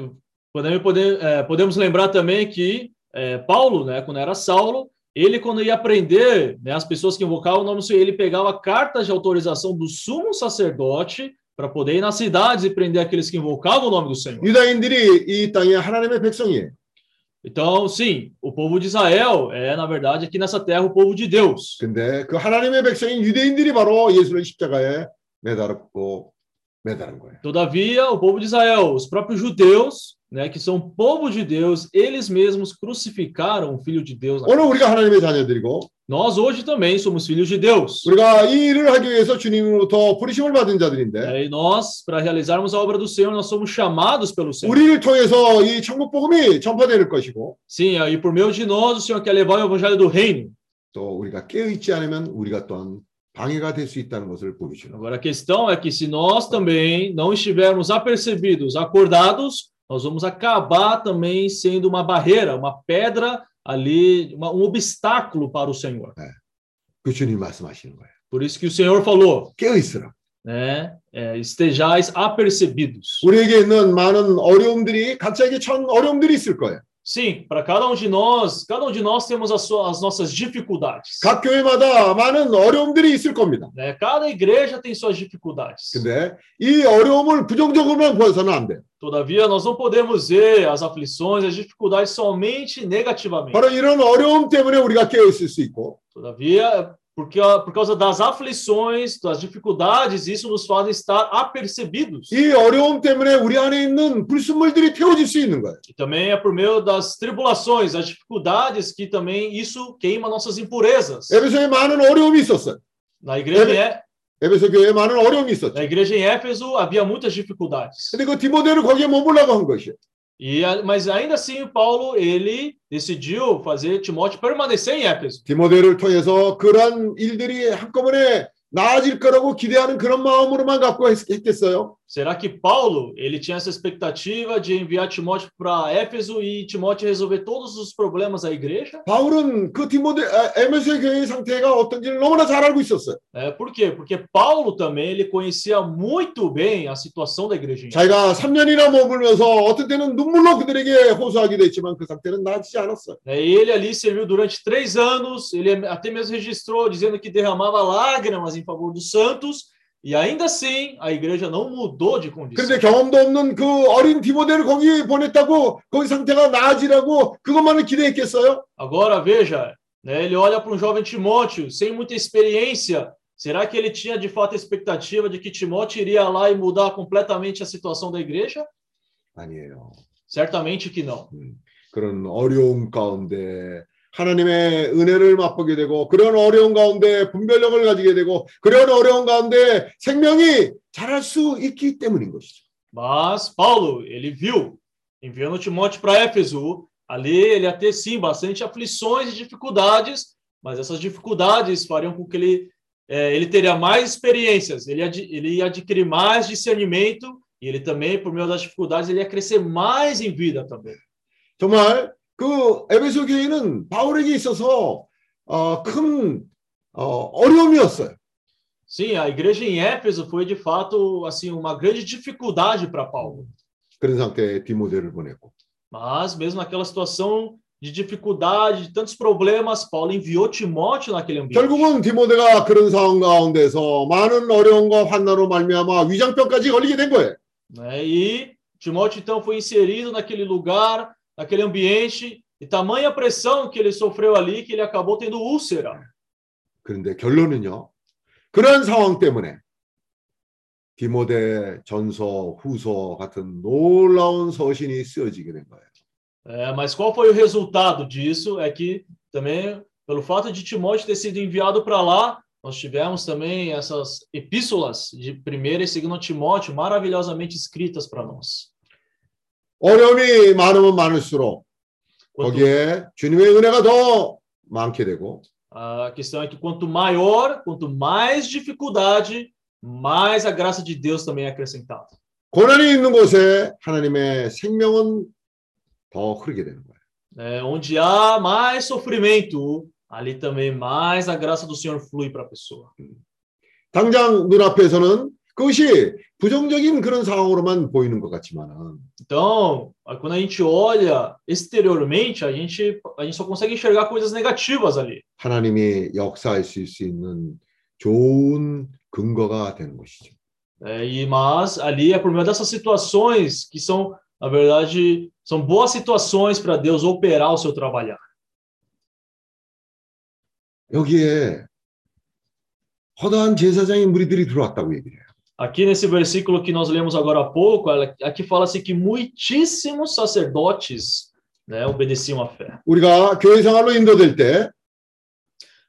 podemos, poder, é, podemos lembrar também que é, Paulo, né, quando era Saulo, ele, quando ia aprender né, as pessoas que invocavam o nome do Senhor, ele pegava cartas de autorização do sumo sacerdote para poder ir nas cidades e prender aqueles que invocavam o nome do Senhor. 유다인들이 이 땅의 하나님의 백성이에요. Então, sim, o povo de Israel é, na verdade, aqui nessa terra, o povo de Deus. 근데 그 하나님의 백성인 유대인들이 바로 예수를 십자가에 매달았고 매달은 거예요. Todavia, o povo de Israel, os próprios judeus, né, que são povo de Deus, eles mesmos crucificaram o Filho de Deus. na 오늘 우리가 하나님의 자녀들이고 Nós hoje também somos filhos de Deus. 우리가 이 일을 하기 위해서 주님으로부터 부르심을 받은 자들인데 É, E nós, para realizarmos a obra do Senhor, nós somos chamados pelo Senhor. 우리를 통해서 이 천국 복음이 전파될 것이고 Sim, aí por meio de nós, o Senhor quer levar o evangelho do reino. 또 우리가 깨어 있지 않으면 우리가 또한 방해가 될 수 있다는 것을 보여주는 거예요. Agora, a questão é que se nós também não estivermos apercebidos, acordados, nós vamos acabar também sendo uma barreira, uma pedra ali, uma- um obstáculo para o Senhor. 그 주님 말씀하시는 거예요. Por isso que o Senhor falou, 깨어 있으라. né? é, estejais apercebidos. 우리에게 있는 많은 어려움들이 각자에게 천 어려움들이 있을 거예요. Sim, para cada um de nós, cada um de nós temos as, suas, as nossas dificuldades. 각 교회마다 많은 어려움들이 있을 겁니다. né? Cada igreja tem suas dificuldades. 근데 이 어려움을 부정적으로만 보아서는 안 돼요. Todavia, nós não podemos ver as aflições, as dificuldades somente negativamente. 바로 이런 어려움 때문에 우리가 깨어 있을 수 있고 Todavia, porque, por causa das aflições, das dificuldades, isso nos faz estar apercebidos. 이 어려움 때문에 우리 안에 있는 불순물들이 태워질 수 있는 거예요. E também é por meio das tribulações, as dificuldades, que também isso queima nossas impurezas. 에베소에 많은 어려움이 있었어요. Na igreja, em É- 에베소 교회에 많은 어려움이 있었죠. na igreja em Éfeso havia muitas dificuldades. 근데 그 디모데를 거기에 머물라고 한 것이에요. E, mas ainda assim, Paulo, ele decidiu fazer Timóteo permanecer em Éfeso. 디모데를 통해서 그러한 일들이 한꺼번에 나아질 거라고 기대하는 그런 마음으로만 갖고 했- 했겠어요? Será que Paulo, ele tinha essa expectativa de enviar Timóteo para Éfeso e Timóteo resolver todos os problemas da igreja? 바울은 그 디모데 아, 에베소 교회의 상태가 어떤지를 너무나 잘 알고 있었어요. É, por quê? Porque Paulo também ele conhecia muito bem a situação da igreja. em Éfeso. 자기가 3년이나 머물면서 어떤 때는 눈물로 그들에게 호소하기도 했지만 그 상태는 나아지지 않았어요. Né, E ele ali serviu durante três anos, ele até mesmo registrou dizendo que derramava lágrimas em favor dos santos, E ainda assim, a igreja não mudou de condição. 그런데 경험도 없는 그 어린 디모데를 거기 보냈다고 거기 상태가 나아지라고 그것만을 기대했겠어요? Agora veja, né, ele olha para um jovem Timóteo sem muita experiência. Será que ele tinha de fato a expectativa de que Timóteo iria lá e mudar completamente a situação da igreja? 아니에요. Certamente que não. 그런 어려움 가운데 하나님의 은혜를 맛보게 되고 그런 어려운 가운데 분별력을 가지게 되고 그런 어려운 가운데 생명이 자랄 수 있기 때문인 것이죠. Mas Paulo, ele viu, enviando Timóteo para Éfeso, ali ele ia ter sim bastante aflições e dificuldades, mas essas dificuldades fariam com que ele eh, ele teria mais experiências, ele ia, ad- ele ia adquirir mais discernimento e ele também, por meio das dificuldades, ele ia crescer mais em vida também. 정말 그 에베소 교회는 바울에게 있어서 어, 큰 어, 어려움이었어요. Sim, a igreja em Éfeso foi de fato assim uma grande dificuldade para Paulo. 그런 상태에 디모데를 보냈고 Mas mesmo naquela situação de dificuldade, de tantos problemas, Paulo enviou Timóteo naquele ambiente. 결국은 디모데가 그런 상황 가운데서 많은 어려움과 환난으로 말미암아 위장병까지 걸리게 된 거예요. né? E Timóteo então foi inserido naquele lugar, naquele ambiente, e tamanha pressão que ele sofreu ali que ele acabou tendo úlcera. 그런데 결론은요. 그런 상황 때문에 디모데 전서, 후서 같은 놀라운 서신이 쓰여지게 된 거예요. É, mas qual foi o resultado disso? É que também, pelo fato de Timóteo ter sido enviado para lá, nós tivemos também essas epístolas de 1 e 2 Timóteo maravilhosamente escritas para nós. 어려움이 많으면 많을수록 거기에 주님의 은혜가 더 많게 되고 A questão é que quanto maior, quanto mais dificuldade, mais a graça de Deus também é acrescentada. 고난이 있는 곳에 하나님의 생명은 더 흐르게 되는 거예요. É, onde há mais sofrimento, ali também mais a graça do Senhor flui para a pessoa. 당장 눈앞에서는 그것이 부정적인 그런 상황으로만 보이는 것 같지만은 Então, quando a gente olha exteriormente, a gente, a gente só consegue enxergar coisas negativas ali. 하나님이 역사하실 수 있는 좋은 근거가 되는 것이죠. É, e, mas ali é por meio dessas situações que são, na verdade, são boas situações para Deus operar o seu trabalhar. 여기에 허다한 제사장의 무리들이 들어왔다고 얘기를 해요. Aqui nesse versículo que nós lemos agora há pouco, ela- aqui fala-se que muitíssimos sacerdotes né, obedeciam à fé. 우리가 교회 생활로 인도될 때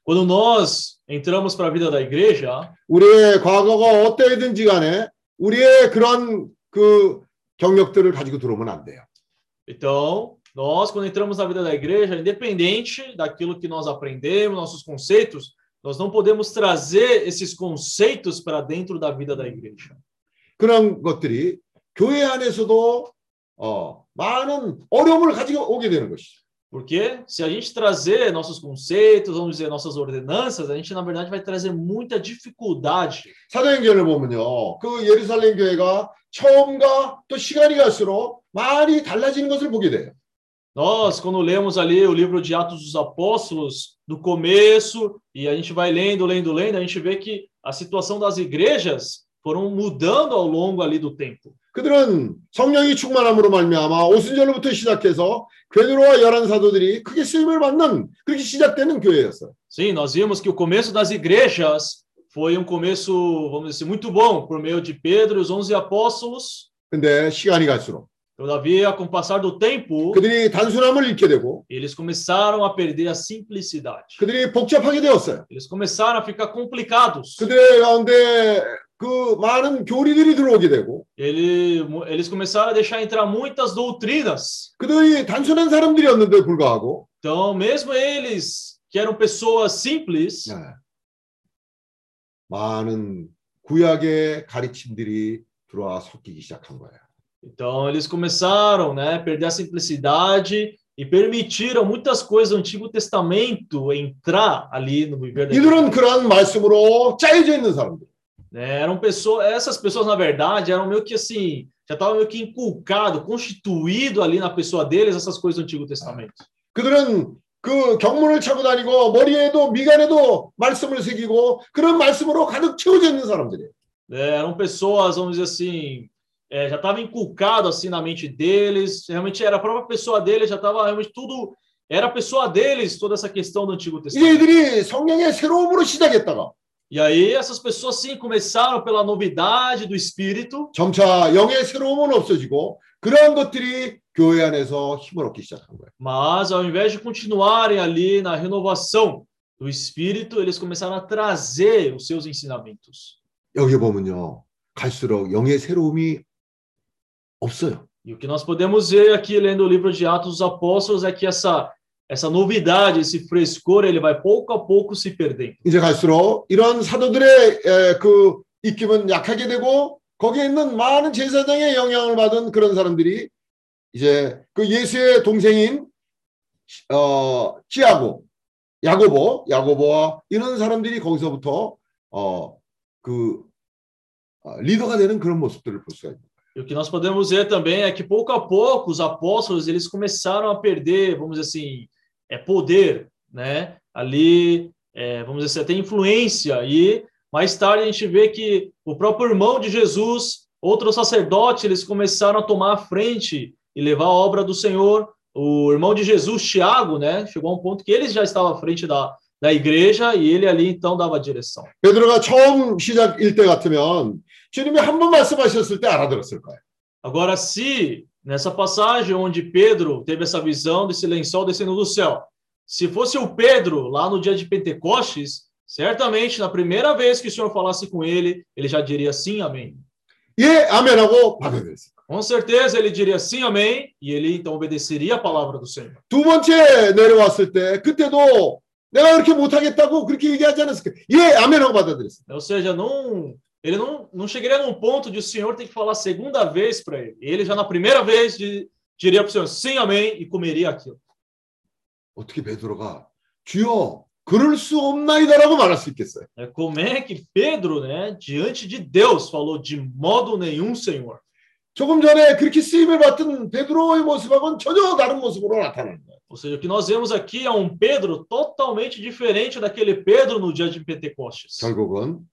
Quando nós entramos para a vida da igreja, 우리의 과거가 어떠해든지 간에 우리의 그런 그 경력들을 가지고 들어오면 안 돼요. então, nós, quando entramos na vida da igreja, independente daquilo que nós aprendemos, nossos conceitos, nós não podemos trazer esses conceitos para dentro da vida da igreja. 그런 것들이 교회 안에서도 어, 많은 어려움을 가지고 오게 되는 것이죠. Porque se a gente trazer nossos conceitos, vamos dizer, nossas ordenanças, a gente, na verdade, vai trazer muita dificuldade. 사도행전을 보면요. 그 예루살렘 교회가 처음과 또 시간이 갈수록 많이 달라지는 것을 보게 돼요. Nós, quando lemos ali o livro de Atos dos Apóstolos, do começo, e a gente vai lendo, lendo, lendo, a gente vê que a situação das igrejas foram mudando ao longo ali do tempo. 그들은 성령이 충만함으로 말미암아 오순절로부터 시작해서 베드로와 열한 사도들이 크게 쓰임을 받는 그렇게 시작되는 교회였어요. Sim, nós vimos que o começo das igrejas foi um começo, vamos dizer assim, muito bom, por meio de Pedro e os 11 apóstolos. 근데 시간이 갈수록 Todavia, com o passar do tempo, 그들이 단순함을 잃게 되고 eles começaram a perder a simplicidade. 그들이 복잡하게 되었어요. Eles começaram a ficar complicados. 그들의 가운데 그 많은 교리들이 들어오게 되고 Ele, eles começaram a deixar entrar muitas doutrinas. 그들이 단순한 사람들이었는데 불구하고 Então, mesmo eles, que eram pessoas simples, 네. 많은 구약의 가르침들이 들어와 섞이기 시작한 거예요. então eles começaram né, a perder a simplicidade e permitiram muitas coisas do Antigo Testamento entrar ali no viver da 이들은 그러한 말씀으로 짜여져 있는 사람들. né? Eram pessoas, essas pessoas, na verdade, eram meio que assim, já estavam meio que inculcado, constituído ali na pessoa deles essas coisas do Antigo Testamento. 그들은 그 경문을 차고 다니고 머리에도 미간에도 말씀을 새기고 그런 말씀으로 가득 채워져 있는 사람들이에요. né, eram pessoas, vamos dizer assim, é, já estava inculcado assim na mente deles, realmente era a própria pessoa deles, já estava realmente tudo, era a pessoa deles, toda essa questão do Antigo 이제 Testamento. 이들이 성령의 새로움으로 시작했다가 E aí essas pessoas sim começaram pela novidade do Espírito, 점차 영의 새로움은 없어지고 그러한 것들이 교회 안에서 힘을 얻기 시작한 거예요. mas ao invés de continuarem ali na renovação do Espírito, eles começaram a trazer os seus ensinamentos. 여기 보면요. 갈수록 영의 새로움이 없어요. E o que nós podemos ver aqui lendo o livro de Atos dos Apóstolos é que essa essa novidade, esse frescor, ele vai pouco a pouco se perdendo. 이제 갈수록 이런 사도들의 에, 그 입김은 약하게 되고 거기에 있는 많은 제사장의 영향을 받은 그런 사람들이 이제 그 예수의 동생인 어 치아고 야고보 야고보와 이런 사람들이 거기서부터 어그 리더가 되는 그런 모습들을 볼 수가 있는 E o que nós podemos ver também é que pouco a pouco os apóstolos eles começaram a perder, vamos dizer assim, é poder, né? Ali, é, vamos dizer assim, até influência. E mais tarde a gente vê que o próprio irmão de Jesus, outro sacerdote, eles começaram a tomar a frente e levar a obra do Senhor. O irmão de Jesus, Tiago, né? Chegou a um ponto que ele já estava à frente da, da igreja e ele ali então dava a direção. 베드로가 처음 시작일 때 같으면 주님이 한 번 말씀하셨을 때 알아들었을 거예요. Agora, se nessa passagem onde Pedro teve essa visão desse lençol descendo do céu, se fosse o Pedro lá no dia de Pentecostes, certamente na primeira vez que o Senhor falasse com ele, ele já diria sim, amém. 예, 아멘하고 받아들였어요. Com certeza ele diria sim, amém, e ele então obedeceria a palavra do Senhor. 두 번째 내려왔을 때 그때도 내가 그렇게 못하겠다고 그렇게 얘기하지 않았을까? 예, 아멘하고 받아들였어요. Ou seja, não, ele não, não chegaria num ponto de o Senhor ter que falar a segunda vez para ele. Ele já na primeira vez de, diria para o Senhor sim, amém, e comeria aquilo. 어떻게 베드로가 주여 그럴 수 없나이다라고 말할 수 있겠어요? É, Como é que Pedro, né, diante de Deus, falou de modo nenhum, Senhor? 조금 전에 그렇게 쓰임을 받던 베드로의 모습하고는 전혀 다른 모습으로 나타나는 거예요. Ou seja, o que nós vemos aqui é um Pedro totalmente diferente daquele Pedro no dia de Pentecostes. 결국은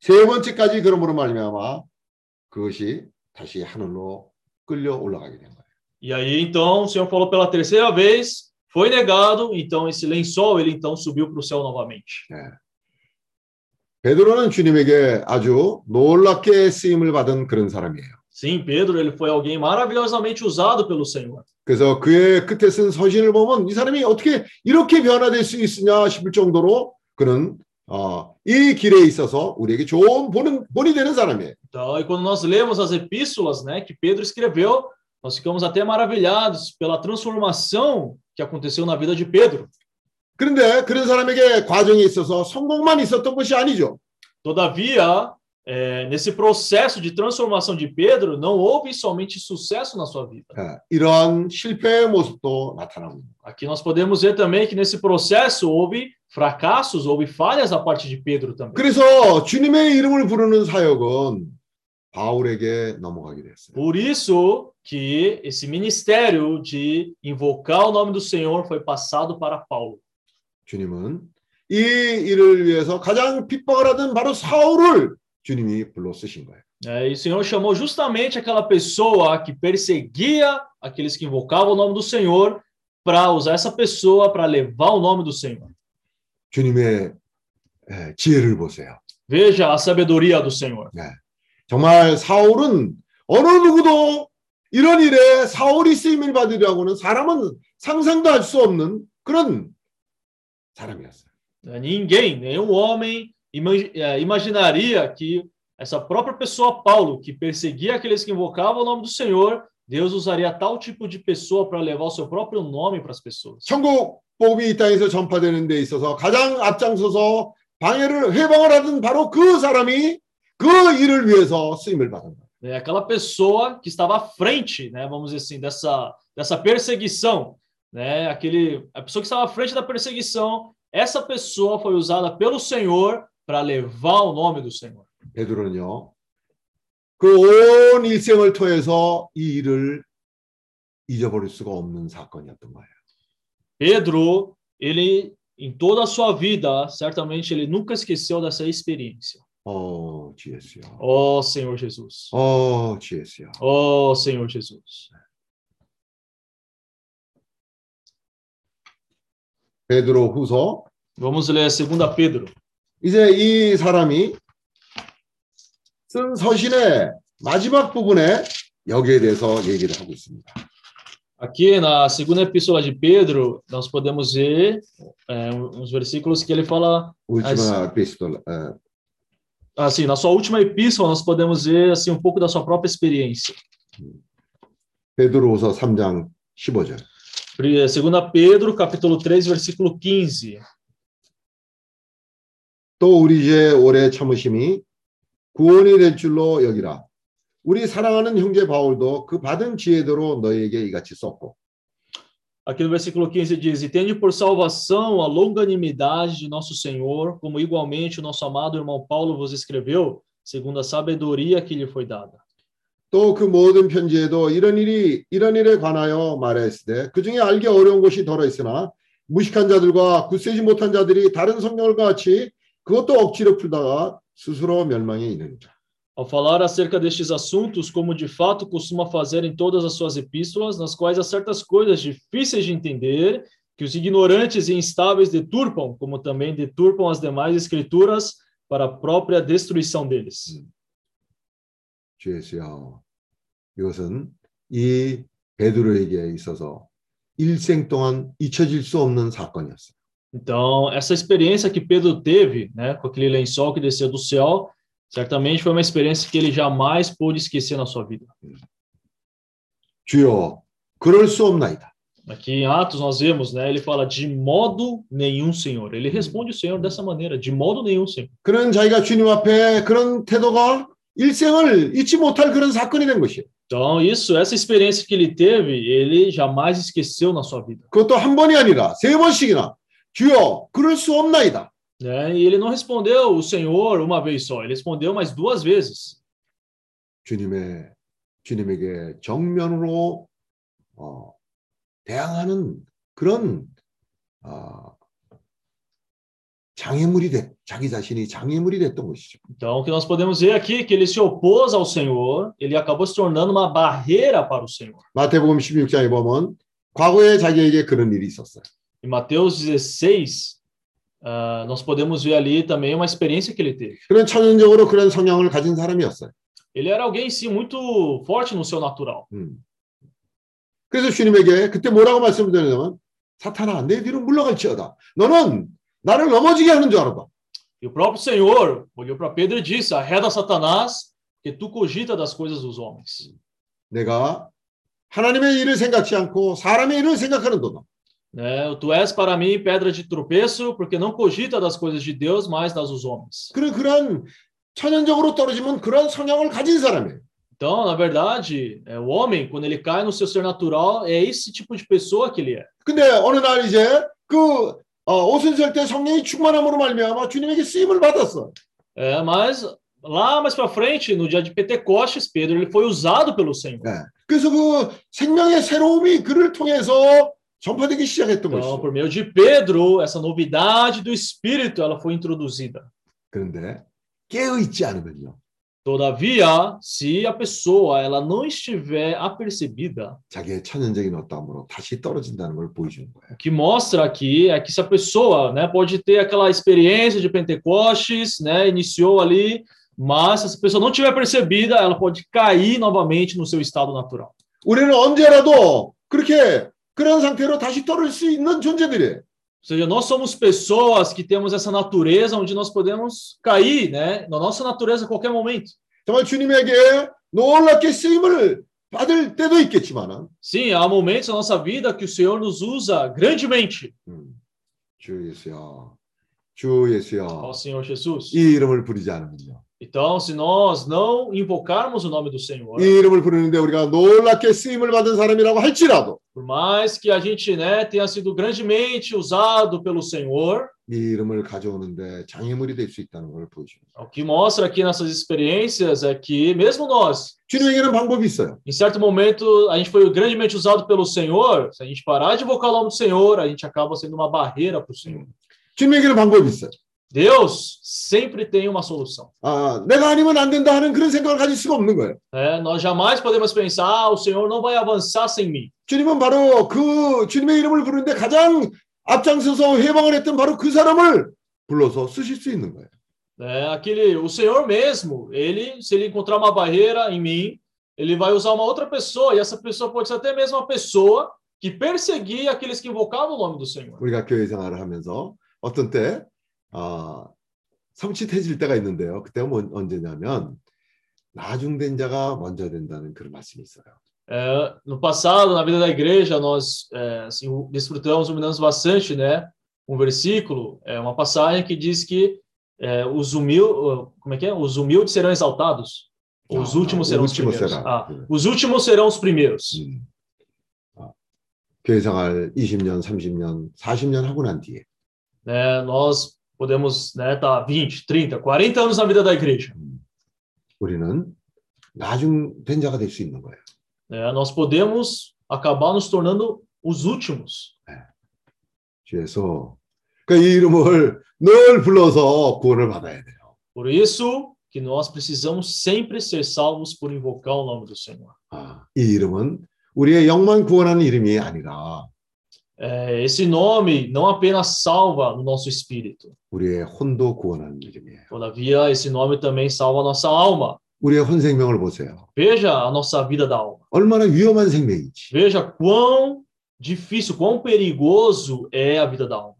세 번째까지 그러므로 말미암아 그것이 다시 하늘로 끌려 올라가게 된 거예요. E aí, então, o Senhor falou pela terceira vez, foi negado, então esse lençol, ele então subiu para o céu novamente. 예. 베드로는 주님에게 아주 놀랍게 쓰임을 받은 그런 사람이에요. Sim, Pedro, ele foi alguém maravilhosamente usado pelo Senhor. 그래서 그의 끝에 쓴 서신을 보면 이 사람이 어떻게 이렇게 변화될 수 있으냐 싶을 정도로 그는 어, 이 길에 있어서 우리에게 좋은 본은, 본이 되는 사람이에요. Então, e quando nós lemos as epístolas, né, que Pedro escreveu, nós ficamos até maravilhados pela transformação que aconteceu na vida de Pedro. 그런데 그런 사람에게 과정에 있어서 성공만 있었던 것이 아니죠. Todavia, é, nesse processo de transformação de Pedro, não houve somente sucesso na sua vida. 예, 이러한 실패의 모습도 나타나고 있는 거예요. Aqui nós podemos ver também que nesse processo houve fracassos, houve falhas da parte de Pedro também. 그래서 주님의 이름을 부르는 사역은 바울에게 넘어가게 됐어요. Por isso que esse ministério de invocar o nome do Senhor foi passado para Paulo. 주님은 이 일을 위해서 가장 핍박을 하던 바로 사울을 주님이 불러 쓰신 거예요. É, e o Senhor chamou justamente aquela pessoa que perseguia aqueles que invocavam o nome do Senhor para usar essa pessoa para levar o nome do Senhor. 주님의 예, 지혜를 보세요. Veja a sabedoria do Senhor. 네. 정말 사울은 어느 누구도 이런 일에 사울이 쓰임을 받으려고는 사람은 상상도 할 수 없는 그런 사람이었어요. É, Ninguém, nenhum homem ima- é, imaginaria que essa própria pessoa, Paulo, que perseguia aqueles que invocavam o nome do Senhor, Deus usaria tal tipo de pessoa para levar o seu próprio nome para as pessoas. 천국 복음이 이 땅에서 전파되는 데 있어서 가장 앞장서서 방해를 해방을 하던 바로 그 사람이 그 일을 위해서 쓰임을 받은 거예요. É aquela pessoa que estava à frente, né, vamos dizer assim, dessa, dessa perseguição, né, aquele, a pessoa que estava à frente da perseguição, essa pessoa foi usada pelo Senhor para levar o nome do Senhor. 베드로는요. 그 온 일생을 통해서 이 일을 잊어버릴 수가 없는 사건이었던 거예요. Pedro, ele, em toda a sua vida, certamente ele nunca esqueceu dessa experiência. 어, 주 예수여. Ó Senhor Jesus. 어, 주 예수여. Ó Senhor Jesus. 베드로 후서 Vamos ler 2 Pedro. 이제 이 사람이 쓴 서신의 마지막 부분에 여기에 대해서 얘기를 하고 있습니다. Aqui na segunda epístola de Pedro, nós podemos ver é, uns versículos que ele fala. 울티마 에피스톨 어, Assim, na sua última epístola, nós podemos ver assim um pouco da sua própria experiência. 베드로후서 3장 15절. Pri- Segunda Pedro, capítulo 3, versículo 15. 또 우리 죄 오래 참으심이 구원이 될 줄로 여기라. 우리 사랑하는 형제 바울도 그 받은 지혜대로 너희에게 이같이 썼고 Aqui no versículo 15 diz: E tende por salvação a longanimidade de nosso Senhor, como igualmente o nosso amado irmão Paulo vos escreveu, segundo a sabedoria que lhe foi dada. 또 그 모든 편지에도 이런 일이 이런 일에 관하여 말하였으되 그 중에 알기 어려운 것이 덜어 있으나 무식한 자들과 굳세지 못한 자들이 다른 성령과 같이 그것도 억지로 풀다가 스스로 멸망에 이르니라. Ao falar acerca destes assuntos, como de fato costuma fazer em todas as suas epístolas, nas quais há certas coisas difíceis de entender, que os ignorantes e instáveis deturpam, como também deturpam as demais escrituras para a própria destruição deles. 주 예수여 이것은 이 베드로에게 있어서 일생 동안 잊혀질 수 없는 사건이었어요. Então, essa experiência que Pedro teve, né, com aquele lençol que desceu do céu, certamente foi uma experiência que ele jamais pôde esquecer na sua vida. 주여 그럴 수 없나이다. Aqui em Atos nós vemos, né, ele fala de modo nenhum, Senhor. Ele responde o Senhor dessa maneira, de modo nenhum, Senhor. 그는 자기가 주님 앞에 그런 태도가 일생을 잊지 못할 그런 사건이 된 것이에요. Então, isso, essa experiência que ele teve, ele jamais esqueceu na sua vida. 그것도 한 번이 아니라 세 번씩이나 주여 그럴 수 없나이다. Né? E ele não respondeu o Senhor uma vez só, ele respondeu mais duas vezes. 주님의 주님에게 정면으로 어, 대항하는 그런 어, 장애물이 됐 자기 자신이 장애물이 됐던 것이죠. Então, o que nós podemos ver aqui é que ele se opôs ao Senhor, ele acabou se tornando uma barreira para o Senhor. 마태복음 16장에 보면 과거에 자기에게 그런 일이 있었어요. Em Mateus 16, ah, nós podemos ver ali também uma experiência que ele teve. 그런 천연적으로 그런 성향을 가진 사람이었어요. Ele era alguém, sim, muito forte no seu natural. 음. 그래서 주님에게 그때 뭐라고 말씀드리냐면 사탄아 내 뒤로 물러갈지어다. 너는 나를 넘어지게 하는 줄 알아봐. E o próprio Senhor olhou para Pedro e disse: Arreda Satanás, que tu cogita das coisas dos homens. 내가 하나님의 일을 생각지 않고 사람의 일을 생각하는도다. Né? Tu és para mim pedra de tropeço, porque não cogita das coisas de Deus, mas das dos homens. 그런 그런 천연적으로 떨어지면 그런 성향을 가진 사람이에요. Então, na verdade, é, o homem, quando ele cai no seu ser natural, é esse tipo de pessoa que ele é. 근데 어느 날 이제 그 어, 오순절 때 성령이 충만함으로 말미암아 주님에게 쓰임을 받았어. É, mas lá mais para frente, no dia de Pentecostes, Pedro ele foi usado pelo Senhor. 네. 그래서 그 생명의 새로움이 그를 통해서 전파되기 시작했던 Então, 것이죠. por meio de Pedro, essa novidade do Espírito ela foi introduzida. 그런데 깨어 있지 않으면요. Todavia, se a pessoa ela não estiver apercebida, 자기의 천연적인 어떠함으로 다시 떨어진다는 걸 보여주는 거예요. o que mostra aqui é que se a pessoa, né, pode ter aquela experiência de Pentecostes, né, iniciou ali, mas se essa pessoa não tiver percebida, ela pode cair novamente no seu estado natural. 우리는 언제라도 그렇게 그런 상태로 다시 떨어질 수 있는 존재들이에요. Ou seja, nós somos pessoas que temos essa natureza onde nós podemos cair, né, na nossa natureza a qualquer momento. 정말 주님에게 놀랍게 쓰임을 받을 때도 있겠지만은 Sim, há momentos na nossa vida que o Senhor nos usa grandemente. 주 예수여, 주 예수여, Ó Senhor Jesus. 이 이름을 부르지 않으면요. Então, se nós não invocarmos o nome do Senhor, 이 이름을 부르는데 우리가 놀랍게 쓰임을 받은 사람이라고 할지라도 por mais que a gente, né, tenha sido grandemente usado pelo Senhor, 이 이름을 가져오는데 장애물이 될 수 있다는 걸 보여줍니다. o que mostra aqui nessas experiências é que mesmo nós, 주님에게는 방법이 있어요. em certo momento, a gente foi grandemente usado pelo Senhor, se a gente parar de invocar o nome do Senhor, a gente acaba sendo uma barreira para o Senhor. 주님에게는 방법이 있어요. Deus sempre tem uma solução. 아, 내가 아니면 안 된다 하는 그런 생각을 가질 수가 없는 거예요. É, nós jamais podemos pensar, ah, o Senhor não vai avançar sem mim. 주님은 바로 그 주님의 이름을 부르는데 가장 앞장서서 해방을 했던 바로 그 사람을 불러서 쓰실 수 있는 거예요. É, aquele, o Senhor mesmo, ele, se ele encontrar uma barreira em mim, ele vai usar uma outra pessoa, e essa pessoa pode ser até mesmo uma pessoa que perseguia aqueles que invocavam o nome do Senhor. 우리가 교회 생활을 하면서 어떤 때 아, 섬찟해질 때가 있는데요. 그때가 뭐, 언제냐면 나중된 자가 먼저 된다는 그런 말씀이 있어요. É, no passado, na vida da igreja, nós é, assim, desfrutamos, ruminamos bastante, né? Um versículo, é uma passagem que diz que é, os humildes, como é que é? Os humildes serão exaltados. Os Ah, últimos o serão os último primeiros. será. Ah, os últimos serão os primeiros. 교회 생활 20년, 30년, 40년 하고 난 뒤에 Né? Nós podemos né, tá 20, 30, 40 anos na vida da igreja. 우리는 나중된 자가 될 수 있는 거예요. né? Nós podemos acabar nos tornando os últimos. 주에서 그러니까 이 이름을 늘 불러서 구원을 받아야 돼요. Por isso que nós precisamos sempre ser salvos por invocar o nome do Senhor. 이 이름은 우리의 영만 구원하는 이름이 아니라 É, esse nome não apenas salva o nosso espírito, 우리의 혼도 구원하는 이름이에요. todavia esse nome também salva a nossa alma. 우리의 혼 생명을 보세요. Veja a nossa vida da alma. 얼마나 위험한 생명이지. Veja quão difícil, quão perigoso é a vida da alma.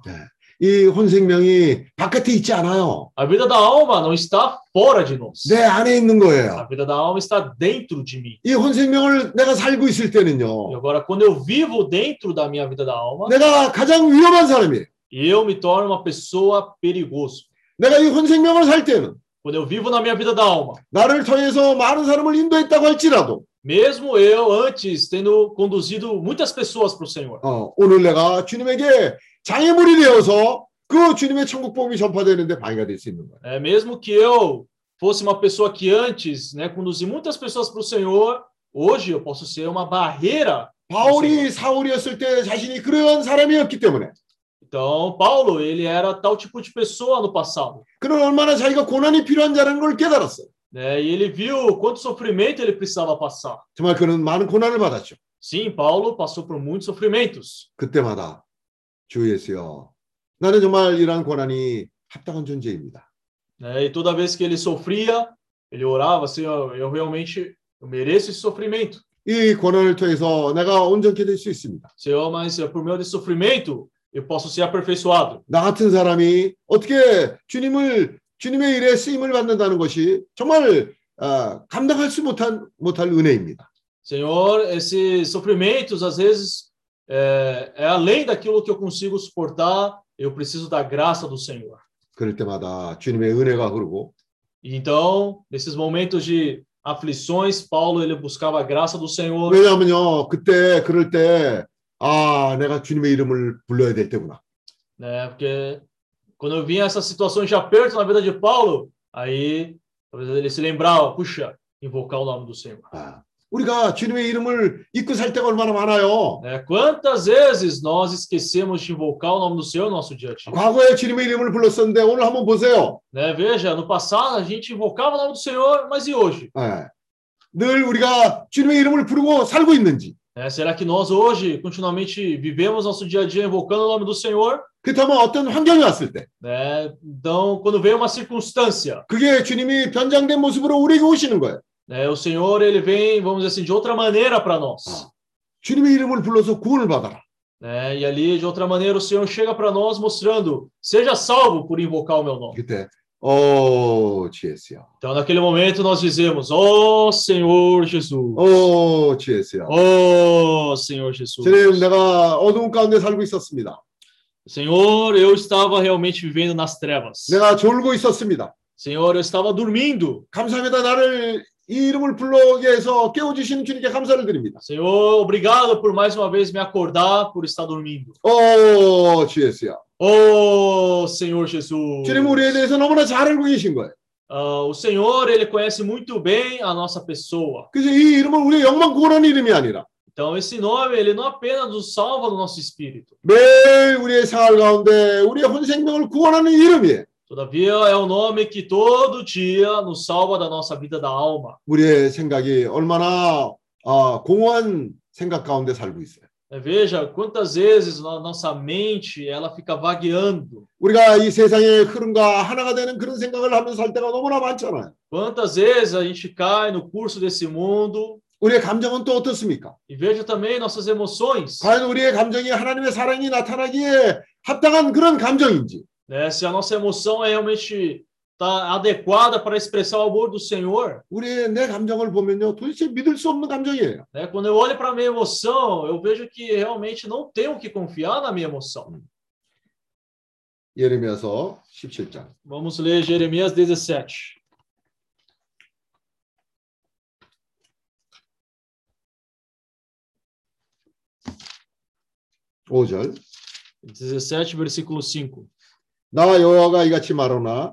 이 혼 생명이 바깥에 있지 않아요. A vida da alma não está fora de nós. 내 안에 있는 A 거예요. vida da alma está dentro de mim. 이 혼 생명을 내가 살고 있을 E 때는요. agora, quando eu vivo dentro da minha vida da alma, 내가 가장 위험한 사람이에요. eu me torno uma pessoa perigoso. 내가 이 혼 생명을 살 때는 Quando eu vivo na minha vida da alma, 나를 통해서 많은 사람을 인도했다고 할지라도 mesmo eu antes tendo conduzido muitas pessoas para o Senhor, 어, 오늘 내가 주님에게 장애물이 되어서 그 주님의 천국 복음이 전파되는데 방해가 될 수 있는 거예요. é, mesmo que eu fosse uma pessoa que antes né, conduzi muitas pessoas para o Senhor, hoje eu posso ser uma barreira. 바울이 사울이었을 때 자신이 그런 사람이었기 때문에 Então, Paulo, ele era tal tipo de pessoa no passado. 그는 얼마나 자기가 고난이 필요한 자라는 걸 깨달았어요. Né? E ele viu quanto sofrimento ele precisava passar. 정말 그는 많은 고난을 받았죠. Sim, Paulo passou por muitos sofrimentos. 그때마다 주 예수여 나는 정말 이러한 고난이 합당한 존재입니다. Né? E toda vez que ele sofria, ele orava, Senhor, eu realmente eu mereço esse sofrimento. 이 고난을 통해서 내가 온전케 될 수 있습니다. Senhor, mas eh, por meio desse sofrimento, eu posso ser aperfeiçoado. 나 같은 사람이 어떻게 주님을 주님의 일에 쓰임을 받는다는 것이 정말 아, 감당할 수 못한 못할 은혜입니다. Senhor, esses sofrimentos, às vezes, é, é além daquilo que eu consigo suportar, eu preciso da graça do Senhor. 그럴 때마다 주님의 은혜가 흐르고 E então, nesses momentos de aflições, Paulo ele buscava a graça do Senhor. 왜냐하면요 그때 그럴 때 아 내가 주님의 이름을 불러야 될 때구나. né? Porque quando eu vinha essas situações de aperto na vida de Paulo, aí talvez ele se lembrava, puxa, invocar o nome do Senhor. 우리가 주님의 이름을 잊고 살 때가 얼마나 많아요. Né? Quantas vezes nós esquecemos de invocar o nome do Senhor no nosso dia a dia? 과거에 주님의 이름을 불렀었는데 오늘 한번 보세요. Né? Veja, no passado a gente invocava o nome do Senhor, mas e hoje? 예. 늘 우리가 주님의 이름을 부르고 살고 있는지. Né? Será que nós hoje continuamente vivemos nosso dia a dia invocando o nome do Senhor? 그렇다면 어떤 환경이 왔을 때 Né? Então, quando vem uma circunstância, 그게 주님이 변장된 모습으로 우리에게 오시는 거예요. né? o Senhor ele vem, vamos dizer assim, de outra maneira para nós. 주님의 이름을 불러서 구원을 받아라. Né? E ali, de outra maneira, o Senhor chega para nós mostrando: seja salvo por invocar o meu nome. 그때 오 주예수여. Então, naquele momento, nós dizemos: Ó Senhor Jesus. 오 주예수여. Ó Senhor Jesus. 주님 내가 어두운 가운데 살고 있었습니다. Senhor, eu estava realmente vivendo nas trevas. 내가 졸고 있었습니다. Senhor, eu estava dormindo. 감사합니다. 나를 이 이름을 불러게 해서 깨워주시는 주님께 감사를 드립니다. Senhor, obrigado por mais uma vez me acordar por estar dormindo. 오 주예수여. Ó Senhor Jesus. 주님 우리에 대해서 너무나 잘 알고 계신 거예요. Ah, o Senhor, ele conhece muito bem a nossa pessoa. 그래서 이 이름은 우리의 영만 구원하는 이름이 아니라 Então, esse nome, ele não apenas nos salva no nosso espírito, 매일 우리의 생활 가운데 우리의 혼 생명을 구원하는 이름이에요. Todavia, é um nome que todo dia nos salva da nossa vida da alma. 우리의 생각이 얼마나 아, 공허한 생각 가운데 살고 있어요. É, Veja quantas vezes a nossa mente ela fica vagueando. 우리가 이 세상의 흐름과 하나가 되는 그런 생각을 하면서 살 때가 너무나 많잖아요. Quantas vezes a gente cai no curso desse mundo 우리의 감정은 또 어떻습니까? e veja também nossas emoções. 과연 우리의 감정이 하나님의 사랑이 나타나기에 합당한 그런 감정인지 né? Se a nossa emoção é realmente tá adequada para expressar o amor do Senhor. 우리의 내 감정을 보면요 도대체 믿을 수 없는 감정이에요. Né? Quando eu olho para a minha emoção, eu vejo que realmente não tenho que confiar na minha emoção. 예레미야서 17장 Vamos ler Jeremias 17. 5절 17, versículo 5. 나 여호와가 이같이 말하나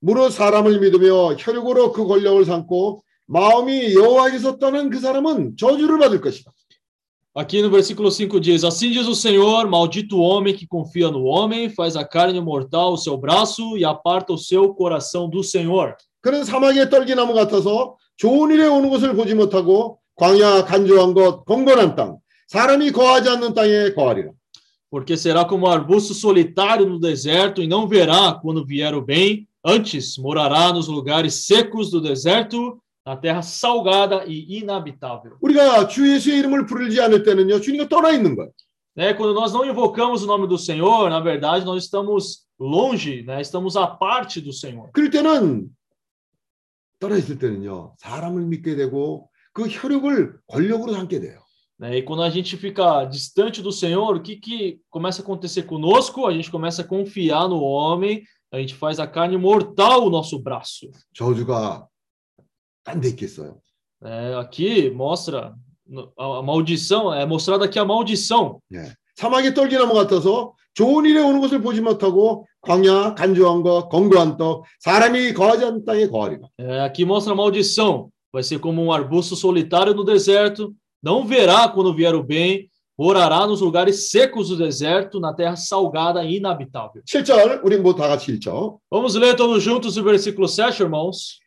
무릇 사람을 믿으며 혈육으로 그 권력을 삼고 마음이 여호와에게서 떠난 그 사람은 저주를 받을 것이다. Aqui no versículo 5 diz: Assim diz o Senhor: Maldito o homem que confia no homem, faz a carne mortal o seu braço e aparta o seu coração do Senhor. 그는 사막의 떨기나무 같아서 좋은 일에 오는 것을 보지 못하고 광야 간조한 것 건건한 땅 사람이 거하지 않는 땅에 거하리라. Porque será como um arbusto solitário no deserto e não verá quando vier o bem, antes morará nos lugares secos do deserto, na terra salgada e inabitável. 우리가 주 예수의 이름을 부르지 않을 때는요 주님과 떠나 있는 거예요. Né? Quando nós não invocamos o nome do Senhor, na verdade, nós estamos longe, né? estamos à parte do Senhor. 그럴 때는 떠나 있을 때는요 사람을 믿게 되고 그 혈육을 권력으로 삼게 돼요. Né? E quando a gente fica distante do Senhor, o que, que começa a acontecer conosco? A gente começa a confiar no homem, a gente faz a carne mortal o nosso braço. 저주가 딴 데 있겠어요. É, aqui mostra no- a a maldição, é mostrada aqui a maldição. 예. 사막의 떨기나무 같아서 좋은 일에 오는 것을 보지 못하고 광야 간조한 것 건고한 떡 사람이 거하지 않는 땅에 거하리라. É, aqui mostra a maldição. Vai ser como um arbusto solitário no deserto, não verá quando vier o bem, morará nos lugares secos do deserto, na terra salgada e inabitável. 7절 우리 뭐 다 같이 읽죠. Vamos ler todos juntos o versículo 7, irmãos.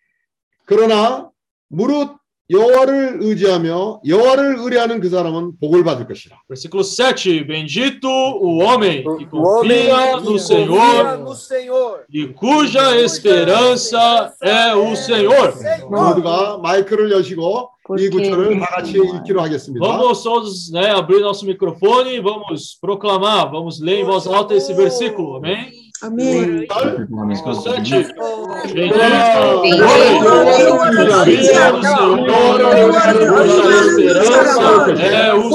그러나 무릇 여호와를 의지하며 여호와를 의뢰하는 그 사람은 복을 받을 것이라. Versículo 7. Bendito o homem que O homem confia que no confia Senhor no Senhor. e cuja esperança é o Senhor. 모두가 마이크를 여시고 이 구절을 다 같이 읽기로 하겠습니다. Vamos todos né, abrir nosso microfone e vamos proclamar, vamos ler em voz alta esse versículo, amém? Amém. Amém. É o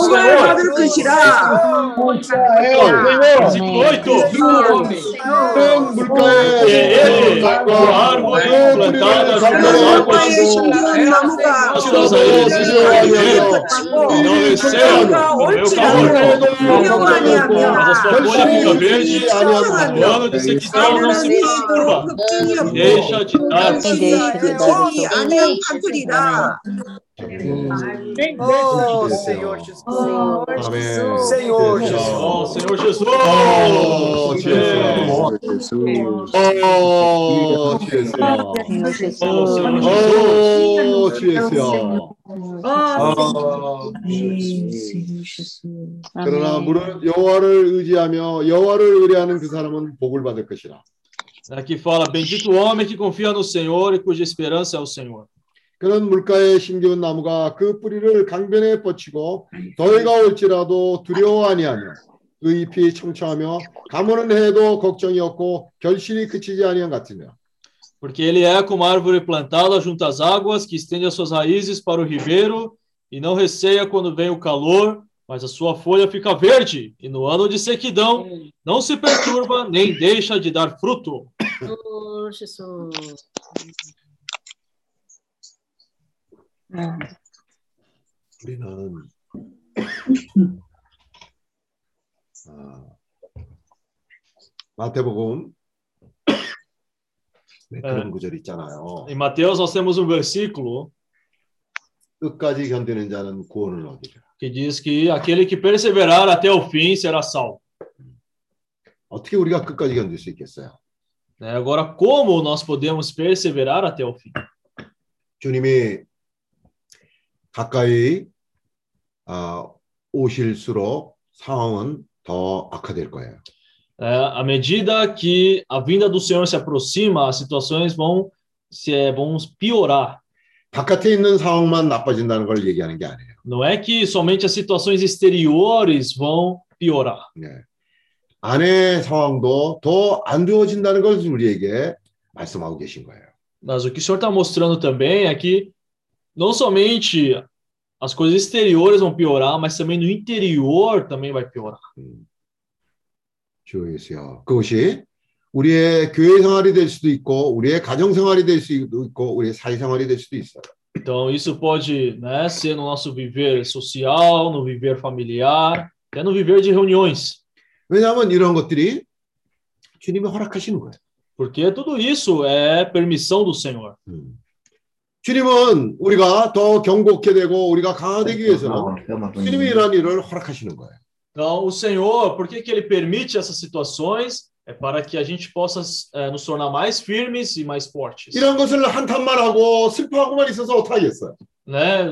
É o Deixa que não, não se perturba. Deixa de dar. Oh, Senhor Jesus. Senhor Jesus. Oh, Senhor Jesus. Oh, Jesus. Oh, Jesus. Oh, Senhor Jesus. Oh, Senhor Jesus. 주여. 그러나 무릇 여호와를 의지하며 여호와를 의뢰하는 그 사람은 복을 받을 것이라. Aqui fala: Bendito o homem que confia no Senhor e cuja esperança é o Senhor. 그런 물가에 심기운 나무가 그 뿌리를 강변에 뻗치고 더위가 올지라도 두려워 아니하며 그 잎이 청청하며 가무는 해도 걱정이 없고 결실이 그치지 아니한 같으며 Porque ele é como árvore plantada junto às águas, que estende as suas raízes para o ribeiro e não receia quando vem o calor, mas a sua folha fica verde, e no ano de sequidão não se perturba nem deixa de dar fruto. 오, Jesus. 우리는 아, 마태복음 네, 그런 네. 구절 있잖아요. Em Mateus nós temos um versículo 끝까지 견디는 자는 구원을 얻으리라. que diz que aquele que perseverar até o fim será salvo. 어떻게 우리가 끝까지 견딜 수 있겠어요? né? Agora, como nós podemos perseverar até o fim? 주님이 가까이 아, 오실수록 상황은 더 악화될 거예요. É, à medida que a vinda do Senhor se aproxima, as situações vão se é, vão piorar. 바깥에 있는 상황만 나빠진다는 걸 얘기하는 게 아니에요. Não é que somente as situações exteriores vão piorar. 네. 안의 상황도 더 안 좋아진다는 걸 우리에게 말씀하고 계신 거예요. Mas o que o Senhor está mostrando também é que não somente as coisas exteriores vão piorar, mas também no interior também vai piorar. 주 예수여. 그것이 우리의 교회 생활이 될 수도 있고 우리의 가정 생활이 될 수도 있고 우리의 사회 생활이 될 수도 있어요. Então, isso pode né, ser no nosso viver social, no viver familiar, até no viver de reuniões. 왜냐하면 이런 것들이 주님이 허락하시는 거예요. Porque tudo isso é permissão do Senhor. 주님은 우리가 더 경고케 되고 우리가 강화되기 위해서는 주님이 이러한 일을 허락하시는 거예요. Então, o Senhor, por que, que ele permite essas situações? É para que a gente possa eh, nos tornar mais firmes e mais fortes. 이런 것을 한탄만 하고 슬퍼하고만 있어서 어떡하겠어요? Né?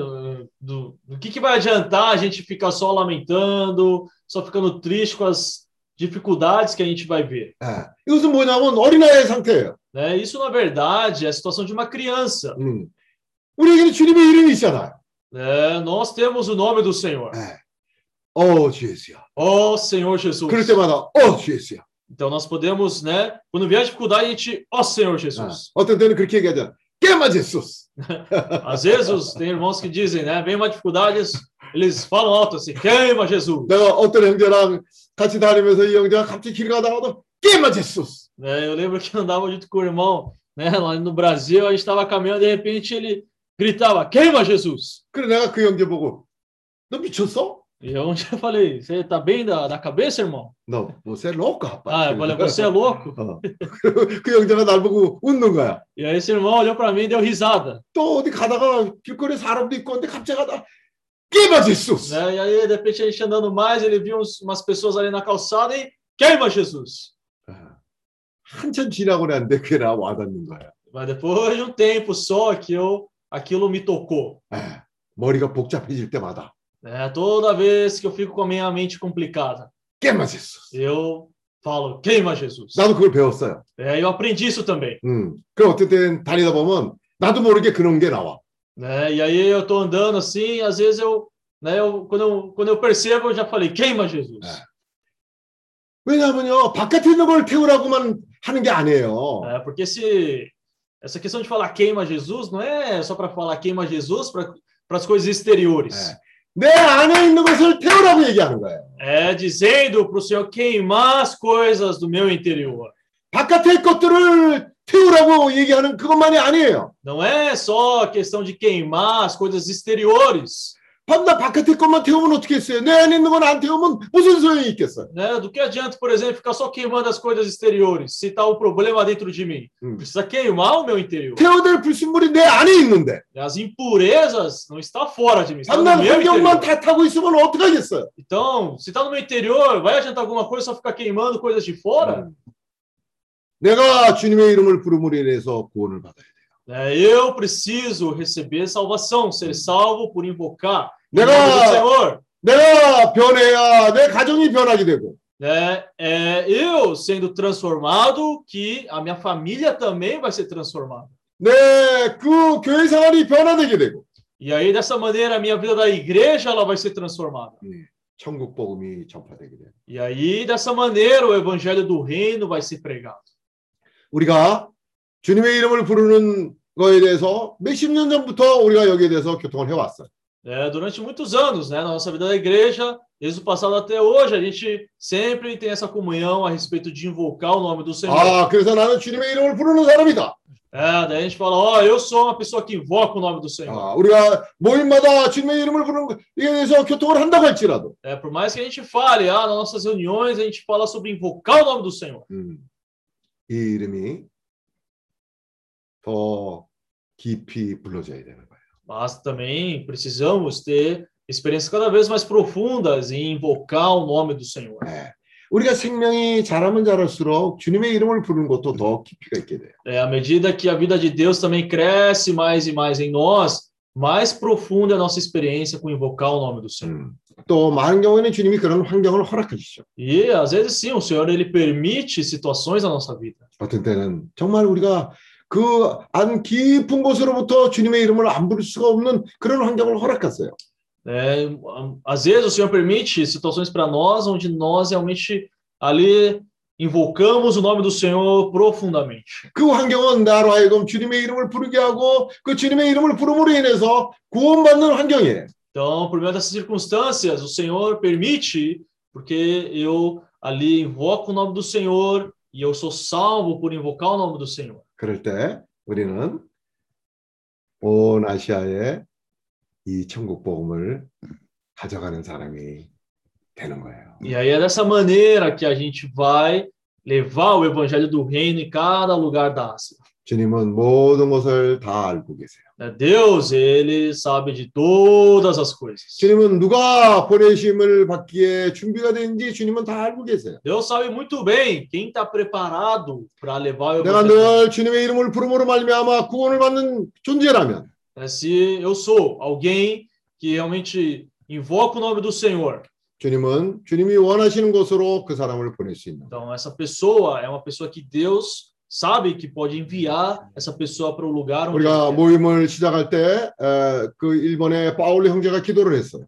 Do, do que, que vai adiantar a gente ficar só lamentando, só ficando triste com as dificuldades que a gente vai ver? 예. 이것은 뭐냐면 어린아이의 상태예요. Né? Isso, na verdade, é a situação de uma criança. 음. 우리에게는 주님의 이름이 있잖아요. né? Nós temos o nome do Senhor. 어, 주 예수야. Ó Senhor Jesus. 그럴 때마다 어, 주 예수야. Então nós podemos, né? Quando vier a dificuldade, a gente, ó Senhor Jesus. 어떤 때는 그렇게 얘기하잖아. 깨마 제수스. Às vezes os- tem irmãos que dizem, né? Vem uma dificuldade, eles falam alto assim, queima Jesus. 내가 어떤 형제랑 같이 다니면서 이 형제가 갑자기 길 가다가도 깨마 제수스. né? Eu lembro que andava junto com o irmão, né? Lá no Brasil, a gente estava caminhando, de repente ele gritava, queima Jesus. 그래 내가 그 형제 보고 너 미쳤어? E eu um dia falei, você tá bem da, da cabeça, irmão? 너 você é louco, rapaz. Ah, eu falei, você é louco? 어. 그 형제가 날 보고 웃는 거야. E aí esse irmão olhou para mim e deu risada. 또 어디 가다가 길거리 사람도 있고 근데 갑자기 가다 깨마 제수스. Né? E aí, de repente, a gente andando mais, ele viu uns- umas pessoas ali na calçada e queima Jesus. 한참 지나고 났는데 그게 나 와닿는 거야. Mas depois de um tempo só que eu, aquilo me tocou. 머리가 복잡해질 때마다 Né? Toda vez que eu fico com a minha mente complicada, 깨마 제수스. eu falo, queima Jesus. 나도 그걸 배웠어요. É, eu aprendi isso também. 음. 그 어떤 때는 다니다 보면 나도 모르게 그런 게 나와. Né? E aí eu tô andando assim, às vezes eu, né, eu, quando, eu, quando eu percebo, eu já falei, queima Jesus. 왜냐하면요 바깥에 있는 걸 태우라고만 하는 게 아니에요. É, porque se essa questão de falar queima Jesus não é só para falar queima Jesus para as coisas exteriores. 내 안에 있는 것을 태우라고 얘기하는 거예요. É dizendo para o Senhor queimar as coisas do meu interior. 바깥의 것들을 태우라고 얘기하는 그것만이 아니에요. Não é só a questão de queimar as coisas exteriores. 밤낮 바깥의 것만 태우면 어떻게 했어요? 내 안에 있는 건 안 태우면 무슨 소용이 있겠어요? Né? Do que adianta, por exemplo, ficar só queimando as coisas exteriores, se está o problema dentro de mim? Precisa queimar o meu interior. 태워야 될 불순물이 내 안에 있는데 As impurezas não está fora de mim, está no 밤낮 meu 환경만 interior. 다 타고 있으면 어떡하겠어요? Então, se está no meu interior, vai adiantar alguma coisa só ficar queimando coisas de fora? 내가 주님의 이름을 부름으로 인해서 구원을 받아야 돼요. É, eu preciso receber salvação, ser salvo por invocar o 내가- nome do Senhor. 내가 변해야 내 가정이 변하게 되고 É, é eu sendo transformado que a minha família também vai ser transformada. 내 그 교회 생활이 변화되게 되고 E aí, dessa maneira, a minha vida da igreja ela vai ser transformada. 천국 복음이 전파되게 돼요. E aí, dessa maneira, o evangelho do reino vai ser pregado. 우리가 주님의 이름을 부르는 거에 대해서 몇십 년 전부터 우리가 여기에 대해서 교통을 해왔어요. É, durante muitos anos, né, na nossa vida da igreja, desde o passado até hoje, a gente sempre tem essa comunhão a respeito de invocar o nome do Senhor. 아, 그래서 나는 주님의 이름을 부르는 사람이다. É, daí a gente fala, ó, eu sou uma pessoa que invoca o nome do Senhor. 아, 우리가 모임마다 주님의 이름을 부르는 거에 대해서 교통을 한다고 할지라도 É, por mais que a gente fale, ah, nas nossas reuniões a gente fala sobre invocar o nome do Senhor. 음, 이 이름이 더 깊이 불러져야 되는 거예요. Mas também precisamos ter experiências cada vez mais profundas em invocar o nome do Senhor. 우리가 생명이 자라면 자랄수록 주님의 이름을 부르는 것도 더 깊이가 있게 돼요. É, à medida que a vida de Deus também cresce mais e mais em nós, mais profunda é a nossa experiência com invocar o nome do Senhor. 또 많은 경우에는 주님이 그런 환경을 허락하시죠. E às vezes sim, o Senhor ele permite situações na nossa vida. 어떤 때는 정말 우리가 그 안 깊은 곳으로부터 주님의 이름을 안 부를 수가 없는 그런 환경을 허락했어요. É, às vezes o Senhor permite situações para nós onde nós realmente ali invocamos o nome do Senhor profundamente. 그 환경은 나로 하여금 주님의 이름을 부르게 하고 그 주님의 이름을 부름으로 인해서 구원받는 환경이에요. Então, por meio dessas circunstâncias, o Senhor permite, porque eu ali invoco o nome do Senhor e eu sou salvo por invocar o nome do Senhor. 그럴 때 우리는 온 아시아에 이 천국 복음을 가져가는 사람이 되는 거예요. E aí é dessa maneira que a gente vai levar o evangelho do reino em cada lugar da Ásia. 주님은 모든 것을 다 알고 계세요. Deus, ele sabe de todas as coisas. 주님은 누가 보내심을 받기에 준비가 되는지 주님은 다 알고 계세요. Deus sabe muito bem quem está preparado para levar o 내가. 늘 주님의 이름을 부름으로 말미암아 구원을 받는 존재라면 Se eu sou alguém que realmente invoca o nome do Senhor, 주님은 주님이 원하시는 곳으로 그 사람을 보낼 수 있는. então essa pessoa é uma pessoa que Deus sabe que pode enviar essa pessoa para o lugar onde 우리가 ele quer. 모임을 시작할 때 그 일본의 파울리 형제가 기도를 했어요.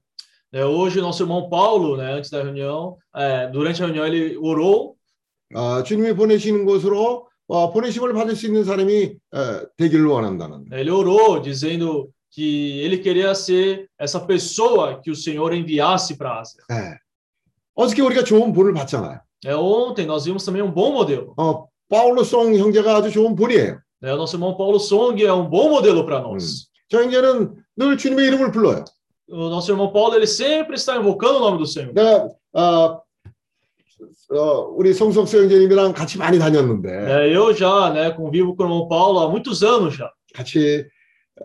Né, Hoje, nosso irmão Paulo, né, antes da reunião, é, durante a reunião, ele orou 아, 주님이 보내시는 곳으로 어, 보내심을 받을 수 있는 사람이 어, 되기를 원한다는. Ele orou dizendo que ele queria ser essa pessoa que o Senhor enviasse para a Ásia. 예. 어저께 우리가 좋은 본을 봤잖아요. É, ontem nós vimos também um bom modelo. 어, 파울로송 형제가 아주 좋은 본이에요. O nosso irmão Paulo Song é um bom modelo para nós. 저 형제는 늘 주님의 이름을 불러요. O nosso irmão Paulo ele sempre está invocando o nome do Senhor. 내가 어, 어, 우리 송석수 형제님이랑 같이 많이 다녔는데 É, eu já né, convivo com o irmão Paulo há muitos anos já. 같이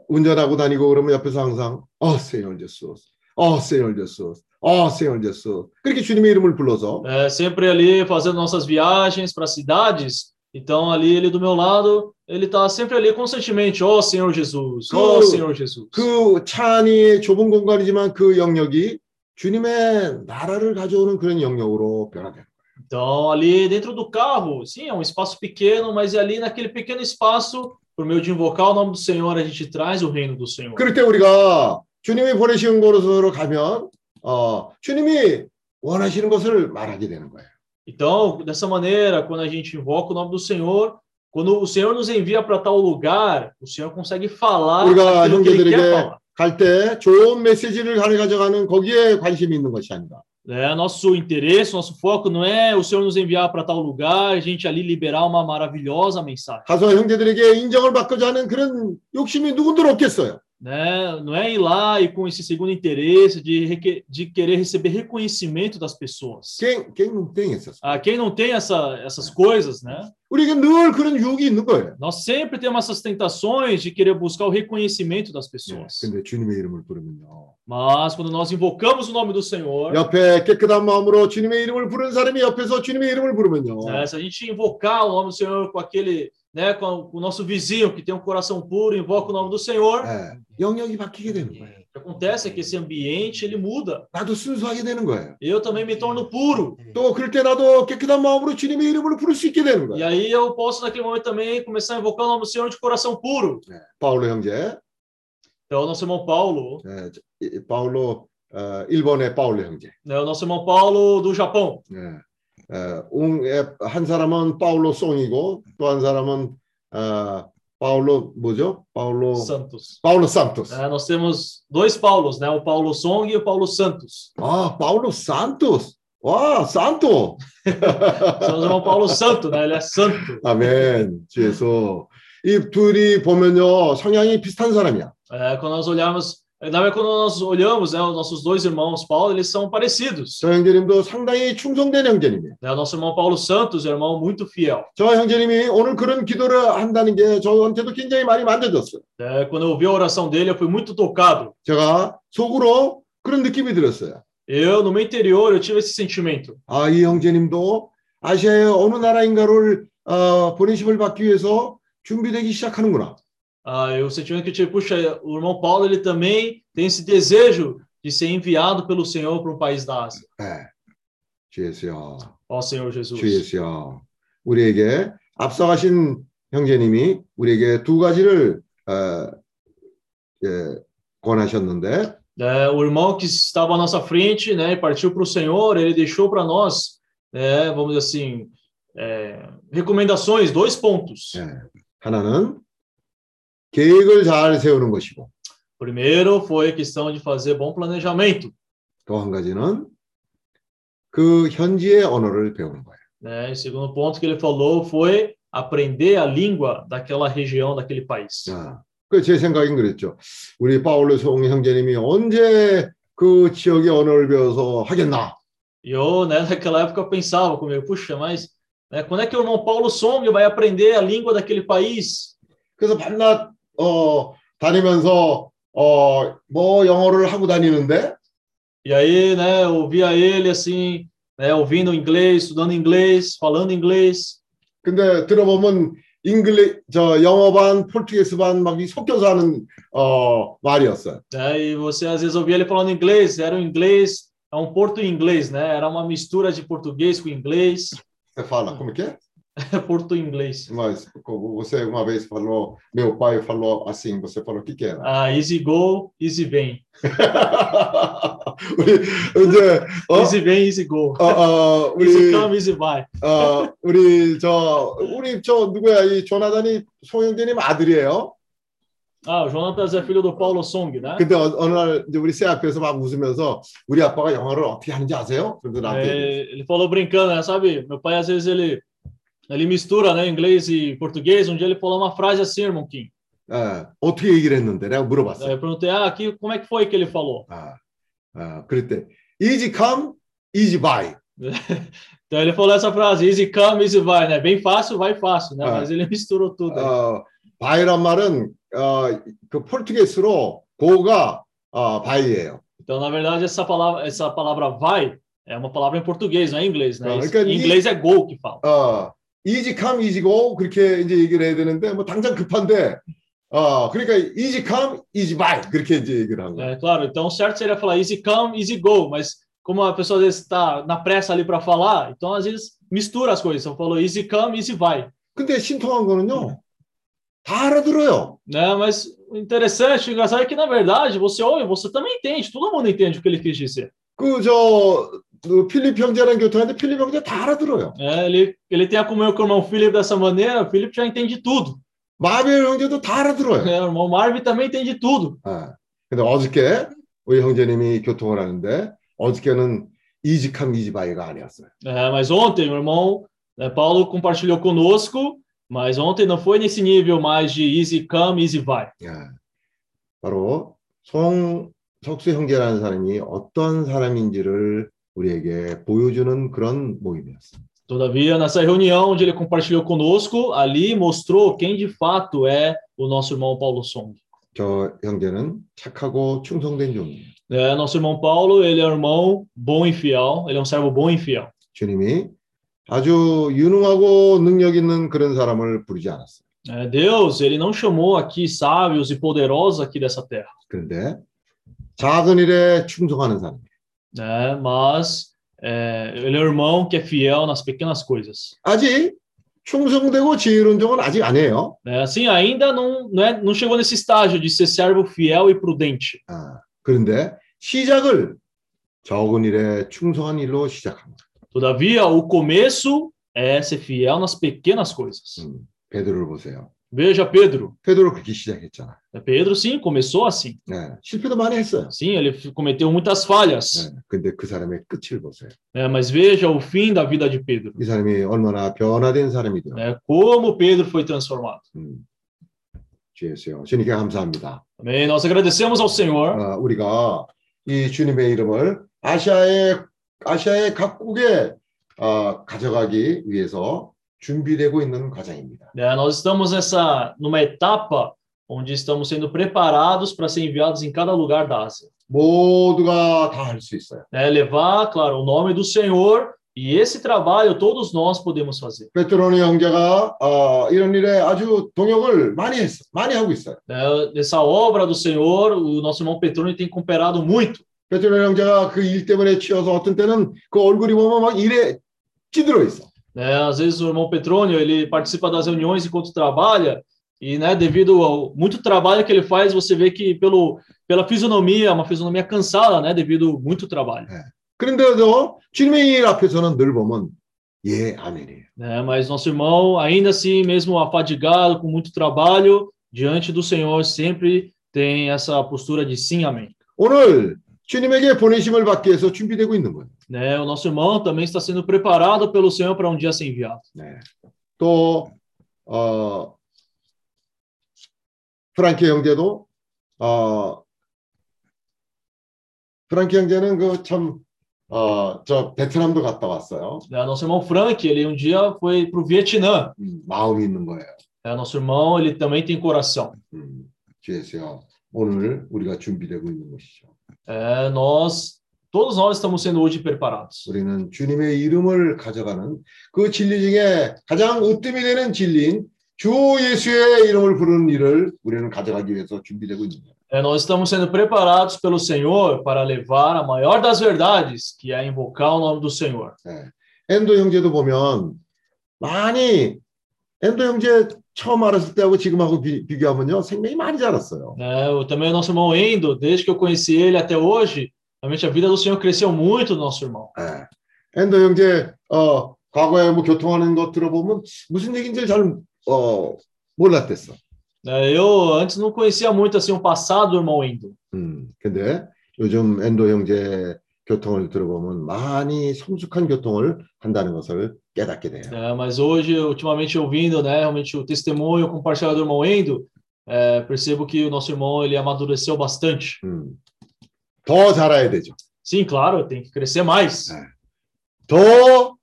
운전하고 다니고 그러면 옆에서 항상 어 세월 제수스, 어 세월 제수 스, 어 세월 제수스 그렇게 주님의 이름을 불러서 É, sempre ali fazendo nossas viagens para cidades. Então, ali ele do meu lado, ele está sempre ali constantemente: Ó Senhor Jesus, ó 그, Senhor Jesus. 그 차 안이 좁은 공간이지만 그 영역이 주님의 나라를 가져오는 그런 영역으로 변화돼요. Então, ali dentro do carro, sim, é um espaço pequeno, mas ali naquele pequeno espaço, por meio de invocar o nome do Senhor, a gente traz o reino do Senhor. 그럴 때 우리가 주님이 보내신 곳으로 가면 어, 주님이 원하시는 것을 말하게 되는 거예요. Então, dessa maneira, quando a gente invoca o nome do Senhor, quando o Senhor nos envia para tal lugar, o Senhor consegue falar aquilo que Ele quer falar. 갈때 좋은 메시지를 가져가는 거기에 관심이 있는 것이 아니라 É, nosso interesse, nosso foco não é o Senhor nos enviar para tal lugar, a gente ali liberar uma maravilhosa mensagem. 가서 형제들에게 인정을 받고자 하는 그런 욕심이 누군들 없겠어요. né? Não é ir lá e com esse segundo interesse de, de querer receber reconhecimento das pessoas. Quem, quem não tem essas ah, coisas? Ah, quem não tem essa, essas coisas, né? Nós sempre temos essas tentações de querer buscar o reconhecimento das pessoas. Mas quando nós invocamos o nome do Senhor, né, se a gente invocar o nome do Senhor com aquele né, com, com o nosso vizinho que tem um coração puro, invoca o nome do Senhor, 예, 영역이 바뀌게 되는 거예요. o que acontece é que esse ambiente ele muda. 나도 순수하게 되는 거예요. Eu também me torno puro. 또 그럴 때 나도 깨끗한 마음으로 주님의 이름을 부를 수 있게 되는 E 거예요. aí eu posso naquele momento também começar a invocar o nome do Senhor de coração puro. 바울로 형제, Então, o nosso irmão Paulo, 예, 저- 이- 바울로 어, 일본의 바울로 형제. né, o nosso irmão Paulo do Japão. 예, 어, 웅, 예, 한 사람은 바울로 송이고 또 한 사람은 어, 바울로 뭐죠? 바울로 Santos. 바울로 산토스. É, nós temos dois Paulos, né? O Paulo Song e o Paulo Santos. 아, 바울로 산토스. 와, 산토. Paulo Santo, né? Ele é santo. 아멘. 주 예수. 이 둘이 보면요 성향이 비슷한 사람이야. É, quando nós olharmos, na verdade, quando nós olhamos, né, os nossos dois irmãos Paulo, eles são parecidos. 저 형제님도 상당히 충성된 형제님이에요. Né? Nosso irmão Paulo Santos um irmão muito fiel. 저 형제님이 오늘 그런 기도를 한다는 게 저한테도 굉장히 많이 만져졌어요. É, quando eu ouvi a oração dele, eu fui muito tocado. 제가 속으로 그런 느낌이 들었어요. Eu, no meu interior, eu tive esse sentimento. 아, 이 형제님도 아시아의 어느 나라인가를 어, 보내심을 받기 위해서 준비되기 시작하는구나. Ah, eu senti que, tipo, puxa, o irmão Paulo, ele também tem esse desejo de ser enviado pelo Senhor para um país da Ásia. 네. 주 예수여, Ó Senhor Jesus. 주 예수여. 우리에게 앞서가신 형제님이 우리에게 두 가지를 어, 예, 권하셨는데 né, o irmão que estava à nossa frente, né, e partiu para o Senhor, ele deixou para nós, né, vamos dizer assim, é, recomendações, dois pontos. 예, 하나는 계획을 잘 세우는 것이고 Primeiro foi a questão de fazer bom planejamento, 또 한 가지는 그 현지의 언어를 배우는 거예요. né? E o segundo ponto que ele falou foi aprender a língua daquela região, daquele país. 자, 그제 생각엔 그랬죠. 우리 파울로 송 형제님이 언제 그 지역의 언어를 배워서 하겠나? E eu, né, naquela época eu pensava comigo, puxa, mas né, quando é que o irmão Paulo Song vai aprender a língua daquele país? 그래서 밤낮 어, 다니면서 어, 뭐 영어를 하고 다니는데 E aí, né, eu via ele assim, né, ouvindo inglês, estudando inglês, falando inglês. 근데 들어보면 잉글리 저 영어 반 포르투게스 반막 섞여서 하는 어, 말이었어요. Né, e você às vezes ouvia ele falando inglês, era um inglês, é um porto inglês, né? Era uma mistura de português com inglês, Você fala como que é? porto inglês. Mas co- você uma vez falou, meu pai falou assim, você falou o que que era? Ah, easy go, easy vem. 우리 이제 어, Easy vem, easy go. 어, 어, Easy 우리 come, easy vai. 어, 우리 저 우리 저 누구야 이 조나단이 송영재님 아들이에요. Ah, o Jonatas é filho do Paulo Song, né? 근데 어, 어느 날 이제 우리 새 앞에서 막 웃으면서 우리 아빠가 영어를 어떻게 하는지 아세요? 그래서 나한테 É, ele falou brincando, né? Sabe, meu pai às vezes ele ele mistura, né, inglês e português. Um dia ele falou uma frase assim, irmão Kim. 예, 어떻게 얘기를 했는데 내가 Aí 물어봤어요. eu perguntei, ah, aqui, como é que foi que ele falou? 아, 아, 그랬대. easy come, easy buy. Então ele falou essa frase, easy come, easy vai, né? Bem fácil, vai fácil, né? Ah. Mas ele misturou tudo. né? 어, buy란 말은 어, 그 포르투게스로 고가 어, buy예요. Então, na verdade, essa palavra, essa palavra vai é uma palavra em português, não é em inglês, né? Ah, 그러니까 em 이- inglês é go que fala. 어, easy come, easy go 그렇게 이제 얘기를 해야 되는데 뭐 당장 급한데 어, 그러니까 easy come, easy buy 그렇게 이제 얘기를 한 거예요. É, claro, então o certo seria falar easy come, easy go, mas como a pessoa às vezes está na pressa ali para falar, então às vezes mistura as coisas. Então falou easy come, easy vai. 근데 신통한 거는요. 다 알아들어요. Né? Mas o interessante, o engraçado é que na verdade você ouve, você também entende, todo mundo entende o que ele quis dizer. 그저 그 필립 형제랑 교통하는데 필립 형제 다 알아들어요. É, ele, ele tem a comunhão com o irmão Philip dessa maneira, o Philip já entende tudo. 마벨 형제도 다 알아들어요. É, o irmão Marvin também entende tudo. 아, 근데 어저께 우리 형제님이 교통을 하는데 어저께는 이직함 이지바이가 아니었어요. É, mas ontem o irmão né, Paulo compartilhou conosco, mas ontem não foi nesse nível mais de easy come, easy vai. 야, 바로 송석수 형제라는 사람이 어떤 사람인지를 우리에게 보여주는 그런 모임이었어요. Todavia, nessa reunião onde ele compartilhou conosco, ali mostrou quem de fato é o nosso irmão Paulo Song. 저 형제는 착하고 충성된 종이에요. É, nosso irmão Paulo, ele é um irmão bom e fiel, ele é um servo bom e fiel. 주님이 아주 유능하고 능력 있는 그런 사람을 부르지 않았어요. É, Deus, ele não chamou aqui sábios e poderosos aqui dessa terra, 그런데 작은 일에 충성하는 사람. né? mas é, ele é um irmão que é fiel nas pequenas coisas. 아직 충성되고 지혜로운 종은 아직 아니에요. Né? Assim, ainda não, não, é, não chegou nesse estágio de ser servo fiel e prudente. 아, 그런데 시작을 적은 일에 충성한 일로 시작합니다. Todavia, o começo é ser fiel nas pequenas coisas. 음, 베드로를 보세요. Veja Pedro. 베드로 그렇게 시작했잖아. Pedro, sim, começou assim. 네, 실패도 많이 했어요. Sim, ele f- cometeu muitas falhas. 네, 근데 그 사람의 끝을 보세요. né? mas veja o fim da vida de Pedro. 이 사람이 얼마나 변화된 사람이더라. né? Como Pedro foi transformado. 음, 주 예수요. 주님께 감사합니다. Amém? Nós agradecemos ao Senhor. 어, 우리가 이 주님의 이름을 아시아의 아시아의 각국에 어, 가져가기 위해서 준비되고 있는 과정입니다. né? Nós estamos nessa numa etapa onde estamos sendo preparados para ser enviados em cada lugar da Ásia. 모두가 다 할 수 있어요. É, levar, claro, o nome do Senhor e esse trabalho todos nós podemos fazer. 베트로니 형제가 어, 이런 일에 아주 동역을 많이 했어, 많이 하고 있어요. É, Nessa obra do Senhor, o nosso irmão Petrônio tem cooperado muito. 베트로니 형제가 그 일 때문에 치여서 어떤 때는 그 얼굴이 보면 막 일에 찌들어 있어. né? Às vezes o irmão Petrônio ele participa das reuniões enquanto trabalha e, né, devido ao muito trabalho que ele faz, você vê que pelo pela fisionomia, uma fisionomia cansada, né, devido muito trabalho. 그런데도 주님의 일 앞에서는 늘 보면 예, 아멘이에요. Né? Mas nosso irmão, ainda assim, mesmo afadigado, com muito trabalho, diante do Senhor sempre tem essa postura de sim, amém. 오늘 주님에게 보내심을 받기 위해서 준비되고 있는 거예요. Né? O nosso irmão também está sendo preparado pelo Senhor para um dia ser enviado. 네. 또 어, 프랑키 형제도 어, 프랑키 형제는 그 참 어, 저 베트남도 갔다 왔어요. Né? Nosso irmão Frank, ele um dia foi para o Vietnã. 음, 마음이 있는 거예요. É, nosso irmão, ele também tem coração. 음, 주에서요. 오늘 우리가 준비되고 있는 것이죠. É, nós, todos nós estamos sendo hoje preparados. 우리는 주님의 이름을 가져가는 그 진리 중에 가장 으뜸이 되는 진리인 주 예수의 이름을 부르는 일을 우리는 가져가기 위해서 준비되고 거예요. É, nós estamos sendo preparados pelo Senhor para levar a maior das verdades, que é invocar o nome do Senhor. 네. 엔도 형제도 보면 많이 엔도 형제 처음 알았을 때하고 지금하고 비, 비교하면요 생명이 많이 자랐어요. Eu, também o nosso irmão Endo, desde que eu conheci ele até hoje, realmente a vida do Senhor cresceu muito do nosso irmão. 네. 엔도 형제 어 과거에 뭐 교통하는 것 들어보면 무슨 얘기인지 잘 어, 몰랐댔어. Né? Eu antes não conhecia muito assim o passado do irmão Endo. 음, 근데 요즘 엔도 형제 교통을 들어보면 많이 성숙한 교통을 한다는 것을 깨닫게 돼요. né? Mas hoje, ultimamente ouvindo, né, realmente o testemunho compartilhado do irmão Endo, é, percebo que o nosso irmão ele amadureceu bastante. 음, 더 자라야 되죠. Sim, claro, tem que crescer mais. 더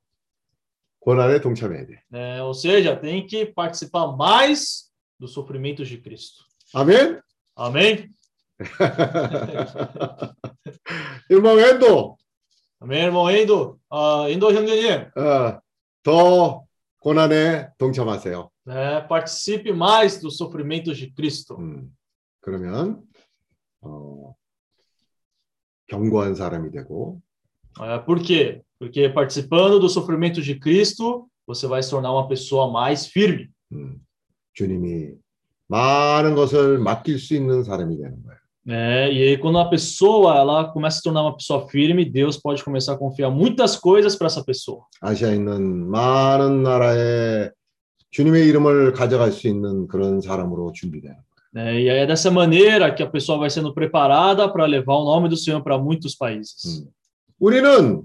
고난에 동참해야 돼. né? Ou seja, tem que participar mais dos sofrimentos de Cristo. 아멘. Amém? 일망 엔도 Amém, irmão Endo? Ah, Endo 형제님, 어, 더 고난에 동참하세요. né, participe mais dos sofrimentos de Cristo. 그러면 어, 견고한 사람이 되고 É, por quê? Porque participando dos sofrimentos de Cristo, você vai se tornar uma pessoa mais firme. 음, 주님이 많은 것을 맡길 수 있는 사람이 되는 거예요. né? E aí, quando a pessoa ela começa a se tornar uma pessoa firme, Deus pode começar a confiar muitas coisas para essa pessoa. 아시아에 있는 많은 나라에 주님의 이름을 가져갈 수 있는 그런 사람으로 준비돼요. né? E aí é dessa maneira que a pessoa vai sendo preparada para levar o nome do Senhor para muitos países. 우리는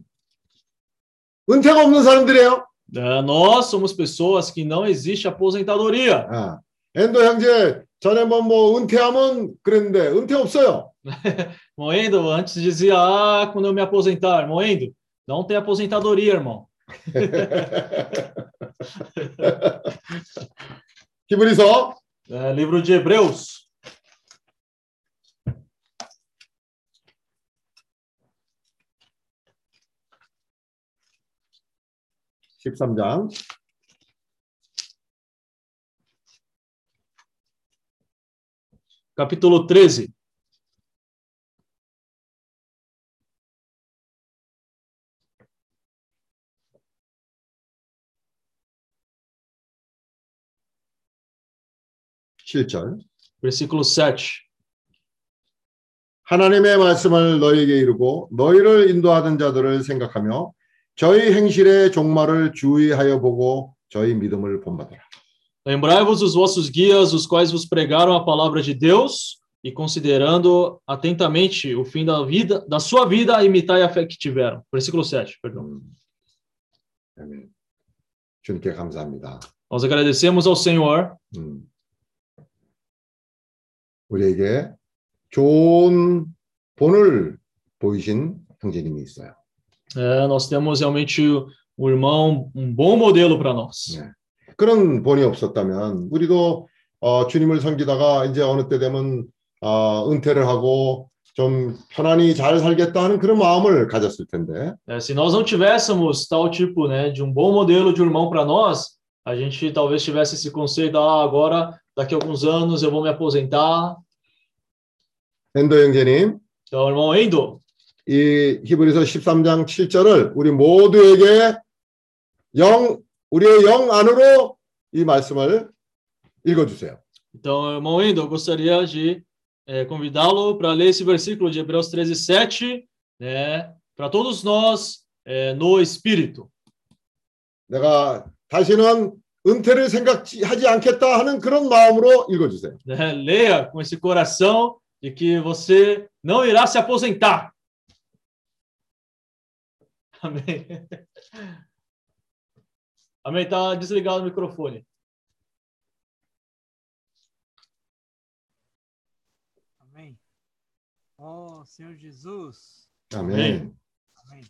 은퇴가 없는 사람들이에요. né? Nós somos pessoas que não existe aposentadoria. 아, 엔도 형제 전에 뭐, 뭐 은퇴하면 그랬는데 은퇴 없어요. Moendo, antes dizia, ah, quando eu me aposentar, Moendo, não tem aposentadoria, irmão. 히브리서 é, livro de Hebreus, 13장 capítulo 13. 칠절 versículo 7. 하나님의 말씀을 너희에게 이루고 너희를 인도하던 자들을 생각하며 저희 행실의 종말을 주의하여 보고 저희 믿음을 본받으라. Lembrai-vos dos vossos guias, os quais vos pregaram a palavra de Deus, e considerando atentamente o fim da vida, da sua vida, imitai a fé que tiveram. Versículo 7, perdão. 아멘. 주님께 감사합니다. Nós agradecemos ao Senhor 음. 우리에게 좋은 본을 보이신 형제님이 있어요. É, nós temos realmente um irmão, um bom modelo para nós. 그런 본이 없었다면 우리도 어, 주님을 섬기다가 이제 어느 때 되면 어, 은퇴를 하고 좀 편안히 잘 살겠다 하는 그런 마음을 가졌을 텐데 É, se nós não tivéssemos tal tipo né, de um bom modelo de irmão para nós, a gente talvez tivesse esse conceito, ah, agora, daqui a alguns anos eu vou me aposentar. 엔도 형제님 Então, irmão Endo, 이 히브리서 13장 7절을 우리 모두에게 영 우리의 영 안으로 이 말씀을 읽어 주세요. então, irmão Endo, eu gostaria de eh, convidá-lo para ler esse versículo de Hebreus 13, 7, né, para todos nós eh, no Espírito. 내가 다시는 은퇴를 생각하지 않겠다 하는 그런 마음으로 읽어 주세요. né? Leia com esse coração de que você não irá se aposentar. Amém. Amém. Tá desligado o microfone. Amém. Ó Senhor Jesus. 아멘. Amém.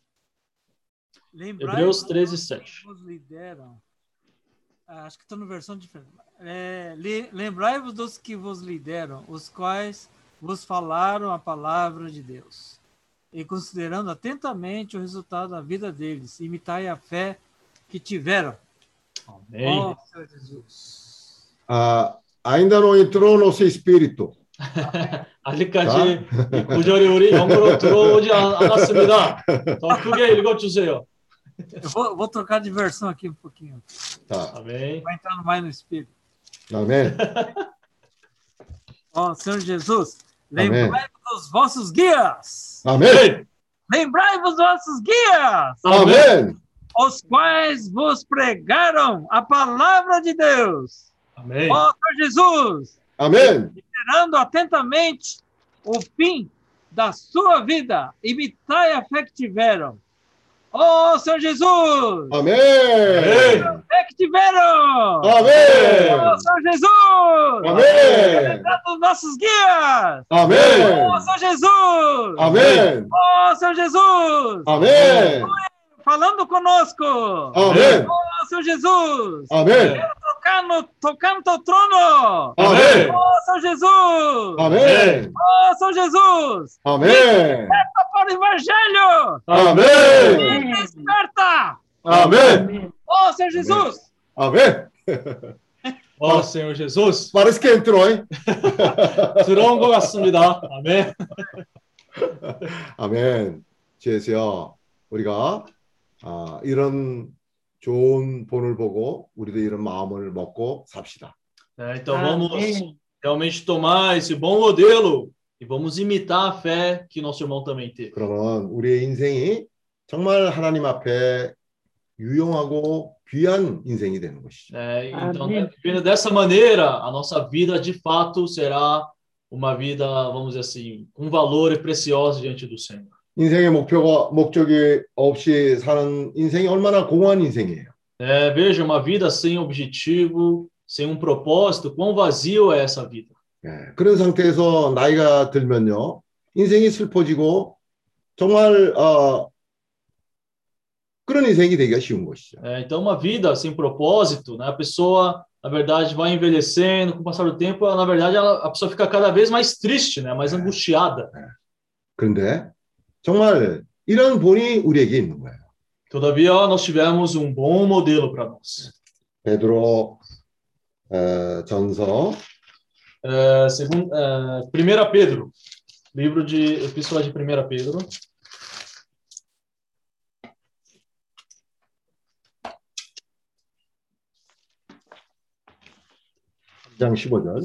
Hebreus 13, 7. Nos lideram. Ah, acho que estou na versão diferente. É, le- Lembrai-vos dos que vos lideram, os quais vos falaram a palavra de Deus. E considerando atentamente o resultado da vida deles, imitai a fé que tiveram. Amém. Ó Senhor Jesus. 아, ainda não entrou no seu espírito. 아직까지 이 구절이 우리 영으로 들어오지 않- 않았습니다. 더 크게 읽어주세요. Eu vou, vou, trocar de versão aqui um pouquinho. Tá. Amém. Vai entrando mais no espírito. Amém. Ó, Senhor Jesus, lembrai-vos dos vossos guias. Amém. Lembrai-vos dos vossos guias. Amém. Os quais vos pregaram a palavra de Deus. Amém. Ó, Senhor Jesus. Amém. Esperando atentamente o fim da sua vida, imitai a fé que tiveram Oh, Senhor Jesus! Amém! É que tiveram! Amém! Oh, Senhor Jesus! Amém! Lembrar dos nossos guias! Amém! Oh, Senhor Jesus! Amém! Oh, Senhor Jesus! Amém! Falando conosco! Amém! Ô, Senhor Jesus! Amém! tocar no, tocar no teu trono. 아멘. Ó São Jesus. 아멘. Ó São Jesus. 아멘. Desperta para o evangelho. 아멘. Desperta. 아멘. Ó Senhor Jesus. 아멘. Ó Senhor Jesus, Parece que entrou, hein? 들어온 것 같습니다. 아멘. 아멘. 주에서요, 우리가 아, 이런 좋은 본을 보고 우리도 이런 마음을 먹고 삽시다. É, então vamos realmente tomar esse bom modelo e vamos imitar a fé que nosso irmão também teve. 그러면 우리의 인생이 정말 하나님 앞에 유용하고 귀한 인생이 되는 것이죠. É, então, Amém. né, vivendo dessa maneira, a nossa vida de fato será uma vida, vamos dizer assim, com valor e preciosa diante do Senhor. 인생의 목표가 목적이 없이 사는 인생이 얼마나 공허한 인생이에요. É, veja, uma vida sem objetivo, sem um propósito, quão vazio é essa vida. 예, 그런 상태에서 나이가 들면요, 인생이 슬퍼지고 정말 어, 그런 인생이 되기가 쉬운 것이죠. É, então, uma vida sem propósito, né, a pessoa, na verdade, vai envelhecendo, com o passar do tempo, ela, na verdade, ela, a pessoa fica cada vez mais triste, né, mais angustiada. 그런데 정말 이런 본이 우리에게 있는 거예요. Todavia, nós tivemos um bom modelo para nós. 베드로 어, 전서 É, segundo, é, 1 Pedro, livro de Epístola de 1 Pedro. 장 15절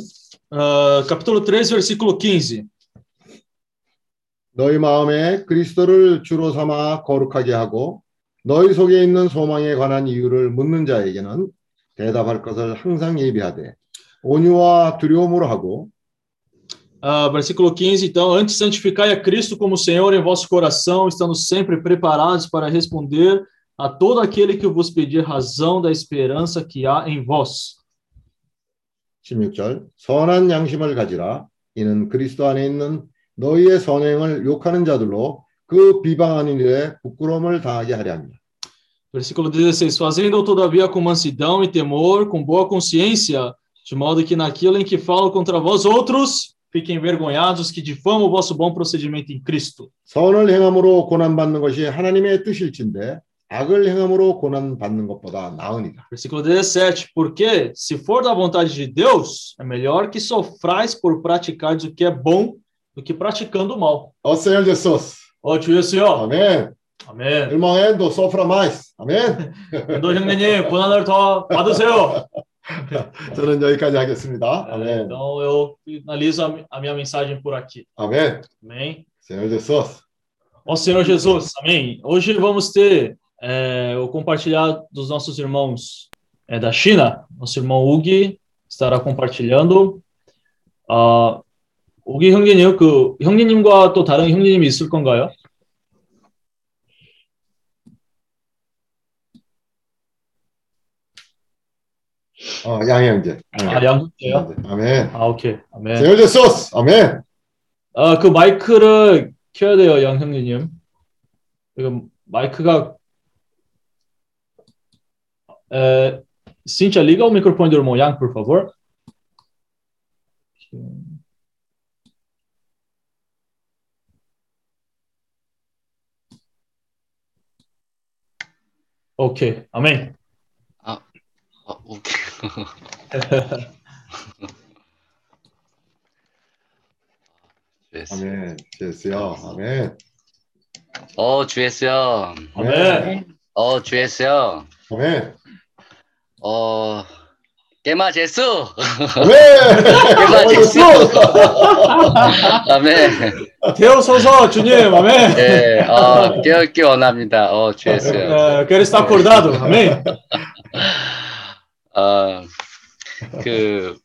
Ah, capítulo 3, versículo 15. 너희 마음에 그리스도를 주로 삼아 거룩하게 하고 너희 속에 있는 소망에 관한 이유를 묻는 자에게는 대답할 것을 항상 예비하되 온유와 두려움으로 하고 Ah, versículo 15. Então, antes santificai a Cristo como Senhor em vosso coração, estando sempre preparados para responder a todo aquele que vos pedir razão da esperança que há em vós. 16절 선한 양심을 가지라 이는 그리스도 안에 있는 너희의 선행을 욕하는 자들로 그 비방하는 일에 부끄러움을 당하게 하려 합니다. Versículo 16. Fazendo, todavia, com mansidão e temor, com boa consciência, de modo que naquilo em que falo contra vós outros, fiquem envergonhados que difamam o vosso bom procedimento em Cristo. 선을 행함으로 고난받는 것이 하나님의 뜻일진데 악을 행함으로 고난받는 것보다 나으니라. Versículo 17. Porque, se for da vontade de Deus, é melhor que sofrais por praticar o que é bom do que praticando o mal. Ó Senhor Jesus. Ó 주여 Senhor. 아멘. 아멘. irmão Endo, sofra mais. 아멘. 도 형제님, 고난을 더 받으세요. 저는 여기까지 하겠습니다. 아멘. Então, eu finalizo a, mi- a minha mensagem por aqui. 아멘. Amém? Senhor Jesus. Ó Senhor Jesus, amém. Hoje vamos ter é, o compartilhar dos nossos irmãos é, da China. Nosso irmão Ugi estará compartilhando. 아, 우기 형제님, 그 형제님과 또 다른 형제님이 있을 건가요? 어, 양희 형제. 아, 양 형제요? 아멘. 아, 오케이. 아멘. Senhor Jesus. 아멘. 아, 그 마이크를 켜야 돼요, 양 형제님. 지금 마이크가 é, Cíntia, liga o microfone do irmão Yang, por favor. 오케이 아멘 아, 아 오케이 ah ok. 아멘. 주예수요. 아멘. 어, 주예수요. 아멘. 어, 주예수요. 아멘. 어, 깨마 제수. 아멘. 깨마 제수. 아멘. 태우소서 주님, 아멘. 네, 어, 깨닫기 원합니다. 어, 주였어요. É, quero estar acordado, amém? 어, 그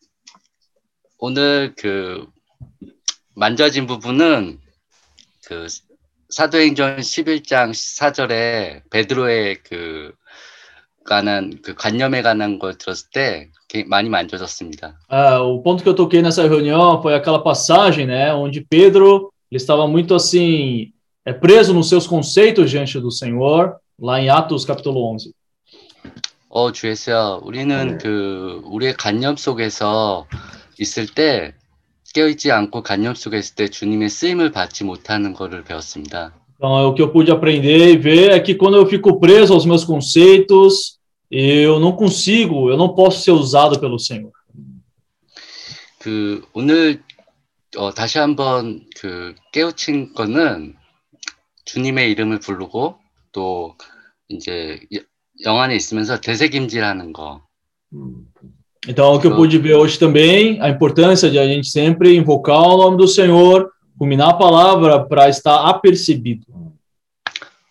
오늘 그 만져진 부분은 그 사도행전 11장 4절에 베드로의 그 관한 그 관념에 관한 걸 들었을 때 많이 만져졌습니다. É, o ponto que eu toquei nessa reunião foi aquela passagem, né, onde Pedro ele estava muito assim é, preso nos seus conceitos diante do Senhor, lá em Atos capítulo 11. 어, 주에서 우리는 그 우리의 관념 속에서 있을 때 깨어있지 않고 관념 속에 있을 때 주님의 쓰임을 받지 못하는 것을 배웠습니다. Então, o que eu pude aprender e ver é que quando eu fico preso aos meus conceitos, eu não consigo, eu não posso ser usado pelo Senhor. 그 오늘 어, 다시 한번 그 깨우친 거는 주님의 이름을 부르고 또 이제 여- 영안에 있으면서 되새김질하는 거. Então, o que eu pude ver hoje também, a importância de a gente sempre invocar o nome do Senhor, ruminar a palavra para estar apercebido.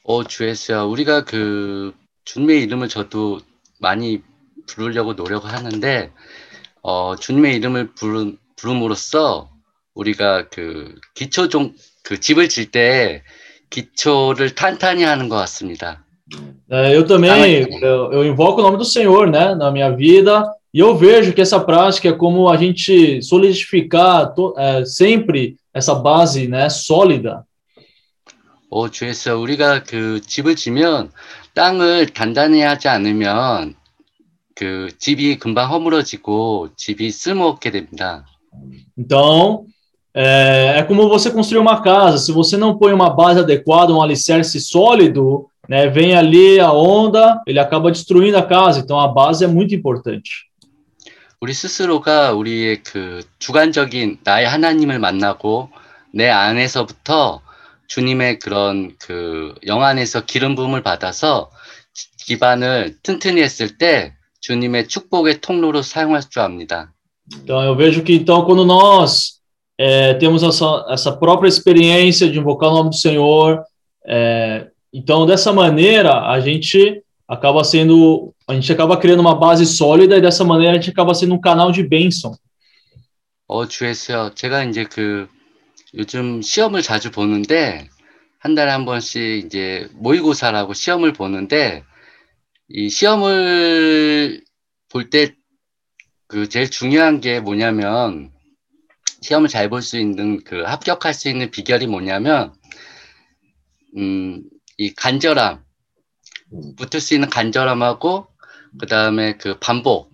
어, 주에서 우리가 그 주님의 이름을 저도 많이 부르려고 노력을 하는데 어, 주님의 이름을 부른 부름으로써 우리가 그 기초 좀그 집을 질 때 기초를 탄탄히 하는 것 같습니다. É, eu também, eu, eu invoco o nome do Senhor, né, na minha vida, e eu vejo que essa prática é como a gente solidificar to- é, sempre essa base, né, sólida. 어, 주에서 우리가 그 집을 지면 땅을 단단히 하지 않으면 그 집이 금방 허물어지고 집이 쓸모없게 됩니다. Então, é, é como você construir uma casa. Se você não põe uma base adequada, um alicerce sólido, né, vem ali a onda, ele acaba destruindo a casa. Então, a base é muito importante. 우리 스스로가 우리의 그 주관적인 나의 하나님을 만나고 내 안에서부터 주님의 그런 그 영안에서 기름 부음을 받아서 기반을 튼튼히 했을 때 주님의 축복의 통로로 사용할 줄 압니다. Então, eu vejo que, então, quando nós é, temos essa, essa própria experiência de invocar o nome do Senhor, é, então, dessa maneira, a gente acaba sendo, a gente acaba criando uma base sólida e dessa maneira a gente acaba sendo um canal de bênção. 어, 주에서 제가 이제 그 요즘 시험을 자주 보는데 한 달에 한 번씩 이제 모의고사라고 시험을 보는데 이 시험을 볼 때 그 제일 중요한 게 뭐냐면 시험을 잘 볼 수 있는 그 합격할 수 있는 비결이 뭐냐면 음, 이 간절함 붙을 수 있는 간절함하고 그 다음에 그 반복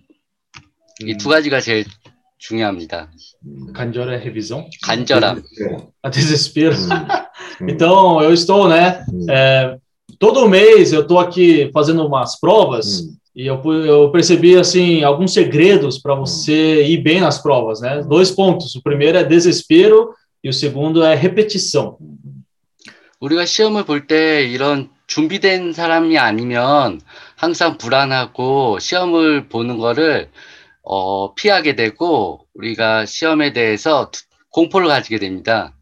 이두 가지가 제일 중요합니다. 간절의 revisão. 간절함. A desespero. então, eu estou, né? é, todo mês eu estou aqui fazendo umas provas e eu, eu percebi, assim, alguns segredos para você ir bem nas provas, né? Dois pontos. O primeiro é desespero e o segundo é repetição. 우리가 시험을 볼 때 이런 준비된 사람이 아니면 항상 불안하고 시험을 보는 거를 어, 피하게 되고 우리가 시험에 대해서 두- 공포를 가지게 됩니다.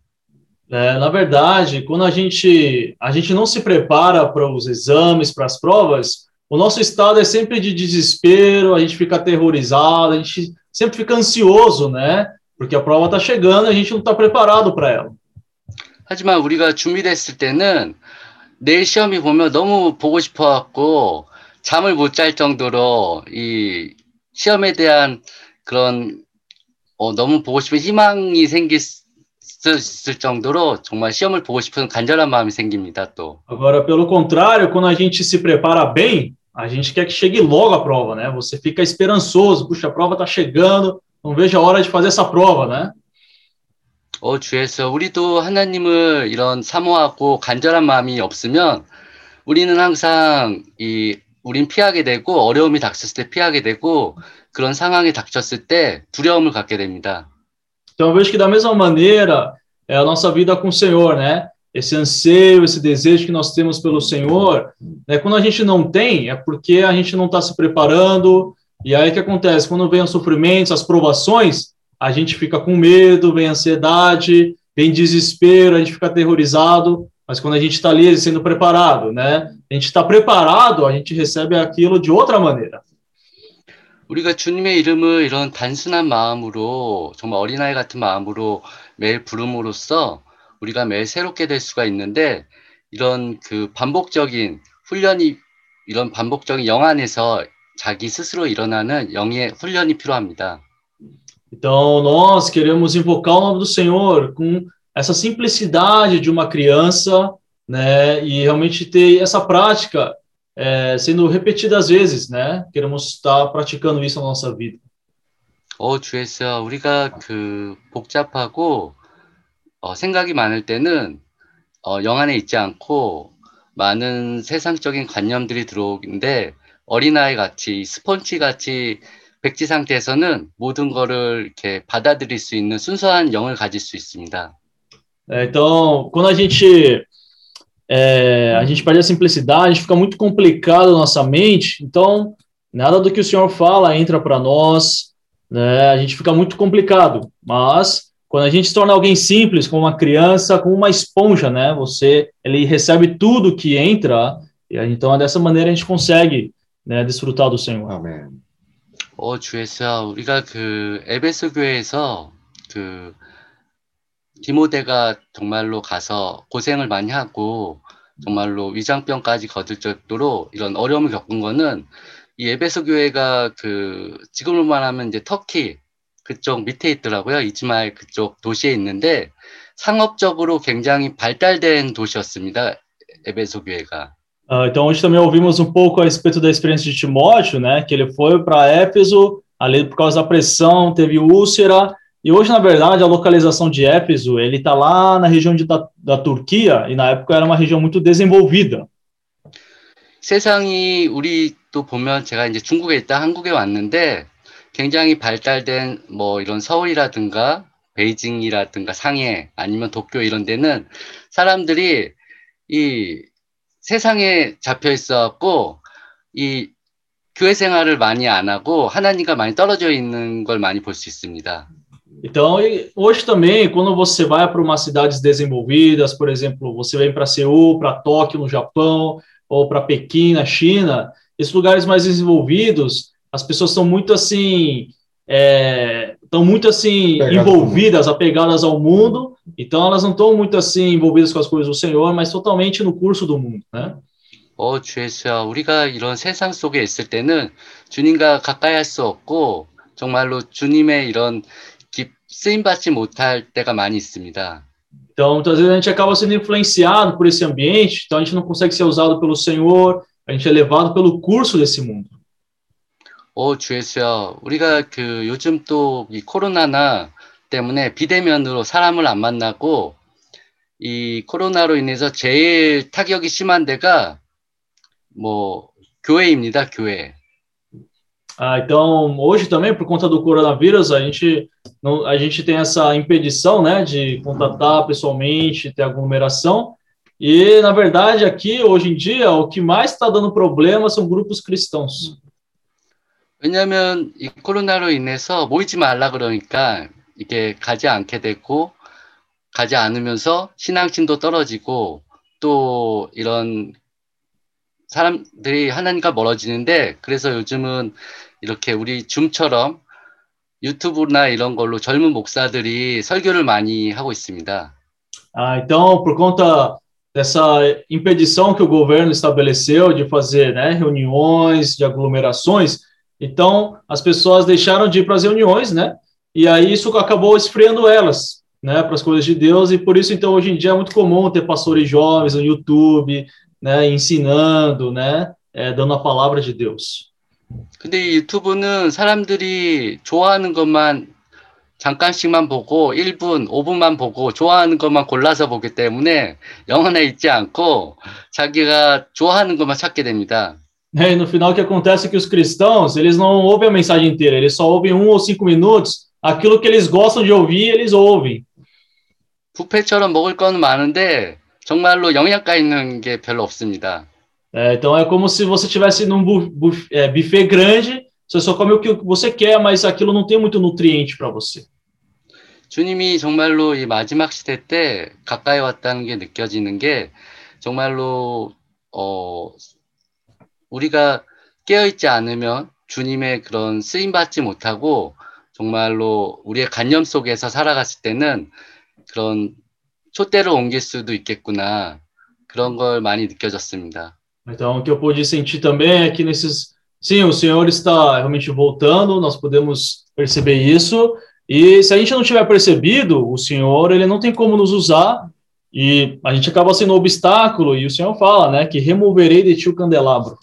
É, na verdade, quando a gente, a gente não se prepara para os exames, para as provas, o nosso estado é sempre de desespero, a gente fica aterrorizado, a gente sempre fica ansioso, né? Porque a prova está chegando e a gente não está preparado para ela. 하지만 우리가 준비됐을 때는 내일 시험이 보면 너무 보고 싶어 갖고 잠을 못 잘 정도로 이 시험에 대한 그런 어, 너무 보고 싶은 희망이 생길 수 있을 정도로 정말 시험을 보고 싶은 간절한 마음이 생깁니다, 또. Agora, pelo contrário, quando a gente se prepara bem, a gente quer que chegue logo a prova, né? Você fica esperançoso, puxa, a prova está chegando, não vejo a hora de fazer essa prova, né? 어, 주에서 우리도 하나님을 이런 사모하고 간절한 마음이 없으면 우리는 항상 이 우린 피하게 되고 어려움이 닥쳤을 때 피하게 되고 그런 상황이 닥쳤을 때 두려움을 갖게 됩니다. Então, eu vejo que da mesma maneira é a nossa vida com o Senhor, né? Esse anseio, esse desejo que nós temos pelo Senhor, né? Quando a gente não tem, é porque a gente não está se preparando. E aí o que acontece? Quando vem os sofrimentos, as provações, a gente fica com medo, vem ansiedade, vem desespero, a gente fica aterrorizado. Mas quando a gente está ali sendo preparado, né? A gente está preparado, a gente recebe aquilo de outra maneira. 우리가 주님의 이름을 이런 단순한 마음으로 정말 어린아이 같은 마음으로 매일 부름으로써 우리가 매일 새롭게 될 수가 있는데 이런 그 반복적인 훈련이 이런 반복적인 영 안에서 자기 스스로 일어나는 영의 훈련이 필요합니다. Então, nós queremos invocar o nome do Senhor com essa simplicidade de uma criança, né? E realmente ter essa prática é, sendo repetida às vezes, né? Queremos estar praticando isso na nossa vida. 어, 주에서 우리가 그 복잡하고 어, 생각이 많을 때는 어, 영 안에 있지 않고 많은 세상적인 관념들이 들어오는데 어린아이 같이 스펀지 같이 백지 상태에서는 모든 거를 이렇게 받아들일 수 있는 순수한 영을 가질 수 있습니다. É, então, quando a gente é, a gente perde a simplicidade, a gente fica muito complicado na nossa mente. Então, nada do que o Senhor fala entra para nós, né? A gente fica muito complicado. Mas quando a gente se torna alguém simples, como uma criança, como uma esponja, né? Você ele recebe tudo que entra, e aí, então dessa maneira a gente consegue né, desfrutar do Senhor. Amém. 어, 주에서 우리가 그 에베소 교회에서 그 디모데가 정말로 가서 고생을 많이 하고 정말로 위장병까지 정도로 이런 어려움을 겪은 거는 이 에베소 교회가 그 지금으로 말하면 이제 터키 그쪽 밑에 있더라고요. 이즈마엘 그쪽 do시에 있는데 상업적으로 굉장히 발달된 도시였습니다. 에베소 교회가. Ah, então, hoje também ouvimos um pouco a respeito da experiência de Timóteo, né? Que ele foi para Éfeso, ali por causa da pressão, teve úlcera. E hoje, na verdade, a localização de Éfeso, ele está lá na região de, da, da Turquia, e na época era uma região muito desenvolvida. 세상이 우리 또 보면 제가 이제 중국에 있다 한국에 왔는데 굉장히 발달된 뭐 이런 서울이라든가 베이징이라든가 상해 아니면 도쿄 이런 데는 사람들이 이 세상에 잡혀 있어갖고 이 교회 생활을 많이 안 하고 하나님과 많이 떨어져 있는 걸 많이 볼 수 있습니다. Então, e hoje também, quando você vai para umas cidades desenvolvidas, por exemplo, você vem para Seul, para Tóquio, no Japão, ou para Pequim, na China, esses lugares mais desenvolvidos, as pessoas são muito assim, é, estão muito assim Apegadas envolvidas, apegadas ao mundo, então elas não estão muito assim envolvidas com as coisas do Senhor, mas totalmente no curso do mundo, né? 어, 주에서 우리가 이런 세상 속에 있을 때는 주님과 가까이 할 수 없고 정말로 주님의 이런 기, 쓰임 받지 못할 때가 많이 있습니다. Então, muitas vezes a gente acaba sendo influenciado por esse ambiente, então a gente não consegue ser usado pelo Senhor, a gente é levado pelo curso desse mundo. 오, 주 예수여. 우리가 그 요즘 또 이 코로나나 때문에 비대면으로 사람을 안 만나고 이 코로나로 인해서 제일 타격이 심한 데가 뭐 교회입니다, 교회. Ah, então, hoje também, por conta do coronavírus, a gente, não, a gente tem essa impedição, né, de contatar pessoalmente, ter aglomeração. E, na verdade, aqui, hoje em dia, o que mais está dando problema são grupos cristãos. 왜냐하면 이 코로나로 인해서 모이지 말라 그러니까 이게 가지 않게 되고 가지 않으면서 신앙심도 떨어지고 또 이런 사람들이 하나님과 멀어지는데 그래서 요즘은 이렇게 우리 줌처럼 유튜브나 이런 걸로 젊은 목사들이 설교를 많이 하고 있습니다. Ah, então, por conta dessa impedição que o governo estabeleceu de fazer né, reuniões, de aglomerações, então as pessoas deixaram de ir para as reuniões, né? E aí isso acabou esfriando elas, né, para as coisas de Deus, e por isso, então, hoje em dia é muito comum ter pastores jovens no YouTube, né, ensinando, né, é, dando a palavra de Deus. 근데 이 유튜브는 사람들이 좋아하는 것만 잠깐씩만 보고 1분, 5분만 보고 좋아하는 것만 골라서 보기 때문에 영혼에 있지 않고 자기가 좋아하는 것만 찾게 됩니다. É, e no final, o que acontece é que os cristãos, eles não ouvem a mensagem inteira, eles só ouvem um ou cinco minutos, aquilo que eles gostam de ouvir, eles ouvem. 뷔페처럼 먹을 거는 많은데 정말로 영양가 있는 게 별로 없습니다. É, então, é como se você estivesse num bu- bu- é, buffet grande, você só come o que você quer, mas aquilo não tem muito nutriente para você. 주님이 정말로 이 마지막 시대 때 가까이 왔다는 게 느껴지는 게 정말로 어 우리가 깨어 있지 않으면 주님의 그런 쓰임 받지 못하고 정말로 우리의 관념 속에서 살아갔을 때는 그런 촛대를 옮길 수도 있겠구나 그런 걸 많이 느껴졌습니다. Então, o que eu pude sentir também é que nesses. Sim, o Senhor está realmente voltando, nós podemos perceber isso. E se a gente não tiver percebido, o Senhor, ele não tem como nos usar. E a gente acaba sendo um obstáculo. E o Senhor fala, né, que removerei de ti o candelabro.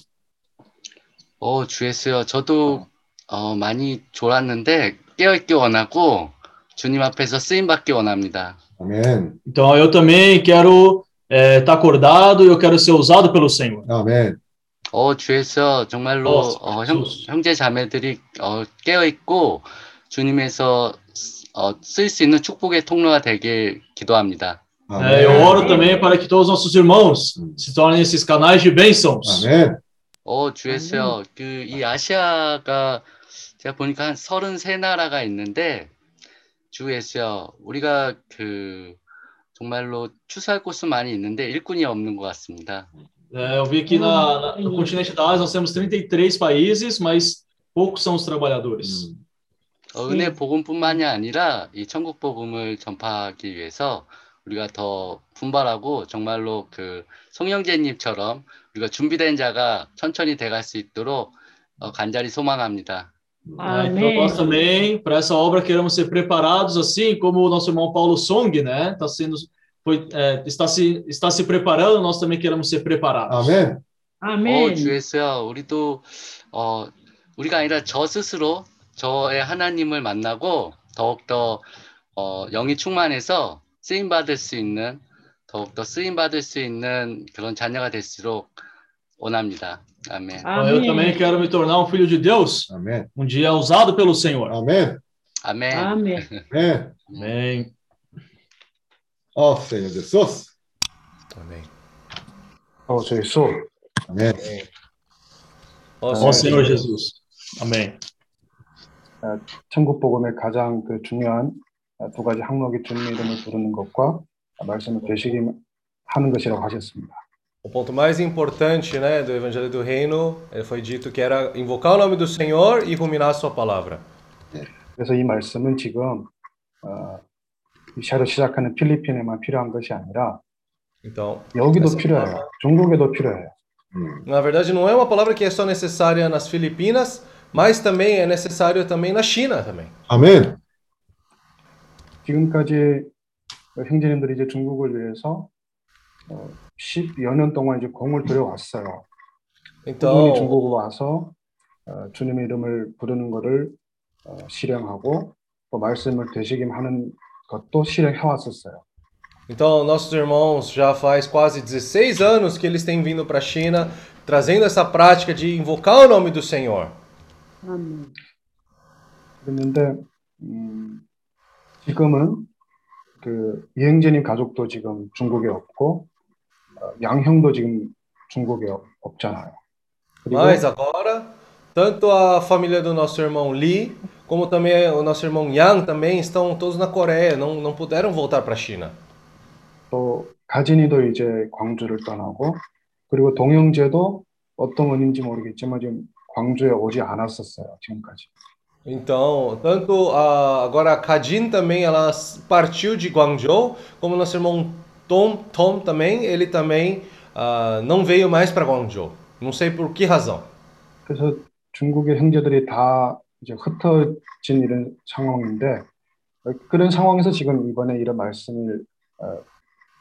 어, 주 예수여, 저도 어, 많이 졸았는데 깨어 있기 원하고 주님 앞에서 쓰임 받기 원합니다. 아멘. Então, eu também quero estar acordado e eu quero ser usado pelo Senhor. 아멘. 어, 주 예수여, 정말로 어, 어, 형, 형제 자매들이 어, 깨어 있고 주님에서 어, 쓸수 있는 축복의 통로가 되길 기도합니다. É, eu oro também para que todos os nossos irmãos se tornem esses canais de bênçãos. 아멘. 어, 주 예수여, 그이 아시아가 제가 보니까 한 33나라가 있는데 주 예수여, 우리가 그 정말로 추수할 곳은 많이 있는데 일꾼이 없는 것 같습니다. É, eu vi aqui na, na- no continente da Ásia nós temos 33 países, mas poucos são os trabalhadores. 어, 은혜 복음뿐만이 아니라 이 천국 복음을 전파하기 위해서 우리가 더 분발하고 정말로 그 송영재님처럼 우리가 준비된 자가 천천히 돼갈 수 있도록 어, 간절히 소망합니다. É, então nós também, para essa obra, queremos ser preparados, assim como o nosso irmão Paulo Song, né? Tá sendo, foi, é, está, se, está se preparando, nós também queremos ser preparados. 아멘. 어, 주 예수여, 우리도 어, 우리가 아니라 저 스스로 저의 하나님을 만나고 더욱더 어, 영이 충만해서 쓰임 받을 수 있는 더욱더 쓰임 받을 수 있는 그런 자녀가 될수록 원합니다. 아멘. Então, eu também quero me tornar um filho de Deus, 아멘. um dia usado pelo Senhor. 아멘. 아멘. 아멘. 아멘. Amém. Ó Senhor Jesus. Amém. Ó Jesus. 아멘. Ó Senhor Jesus. Amém. 아, 천국 복음의 가장 그 중요한 아, 두 가지 항목이 주님 이름을 부르는 것과 아, 말씀을 되시기 하는 것이라고 하셨습니다. O ponto mais importante né, do Evangelho do Reino eh, foi dito que era invocar o nome do Senhor e ruminar a sua palavra. 그래서 이 말씀은 지금 어, 이 새로 시작하는 필리핀에만 필요한 것이 아니라 Então, 여기도 essa 필요해요. palavra- 중국에도 필요해요. na verdade, não é uma palavra que é só necessária nas Filipinas, mas também é necessário também na China também. 아멘. 지금까지 형제님들이 이제 중국을 위해서 어, 10여 년 동안 이제 공을 들여왔어요. Então- 그분이 중국에 와서 어, 주님의 이름을 부르는 것을 어, 실행하고 또 말씀을 되새김하는 것도 실행해 왔었어요. Então, nossos irmãos já faz quase 16 anos que eles têm vindo para a China, trazendo essa prática de invocar o nome do Senhor. 그랬는데 음, 지금은 그 이행제님 가족도 지금 중국에 없고 어, 양형도 지금 중국에 없- 없잖아요. 그리고 Mas agora, tanto a família do nosso irmão Lee, como também o nosso irmão Yang também estão todos na Coreia, não, não puderam voltar para a China. 또 가진이도 이제 광주를 떠나고 그리고 동영재도 어떤 원인지 모르겠지만 지금 광주에 오지 않았었어요 지금까지. Então, tanto a, agora a Kadin também, ela s- partiu de Guangzhou, como nosso irmão Tom, Tom também, ele também ah, não veio mais para Guangzhou. Não sei por que razão. 그래서 중국의 형제들이 다 이제 흩어진 이런 상황인데 어, 그런 상황에서 지금 이번에 이런 말씀을 어,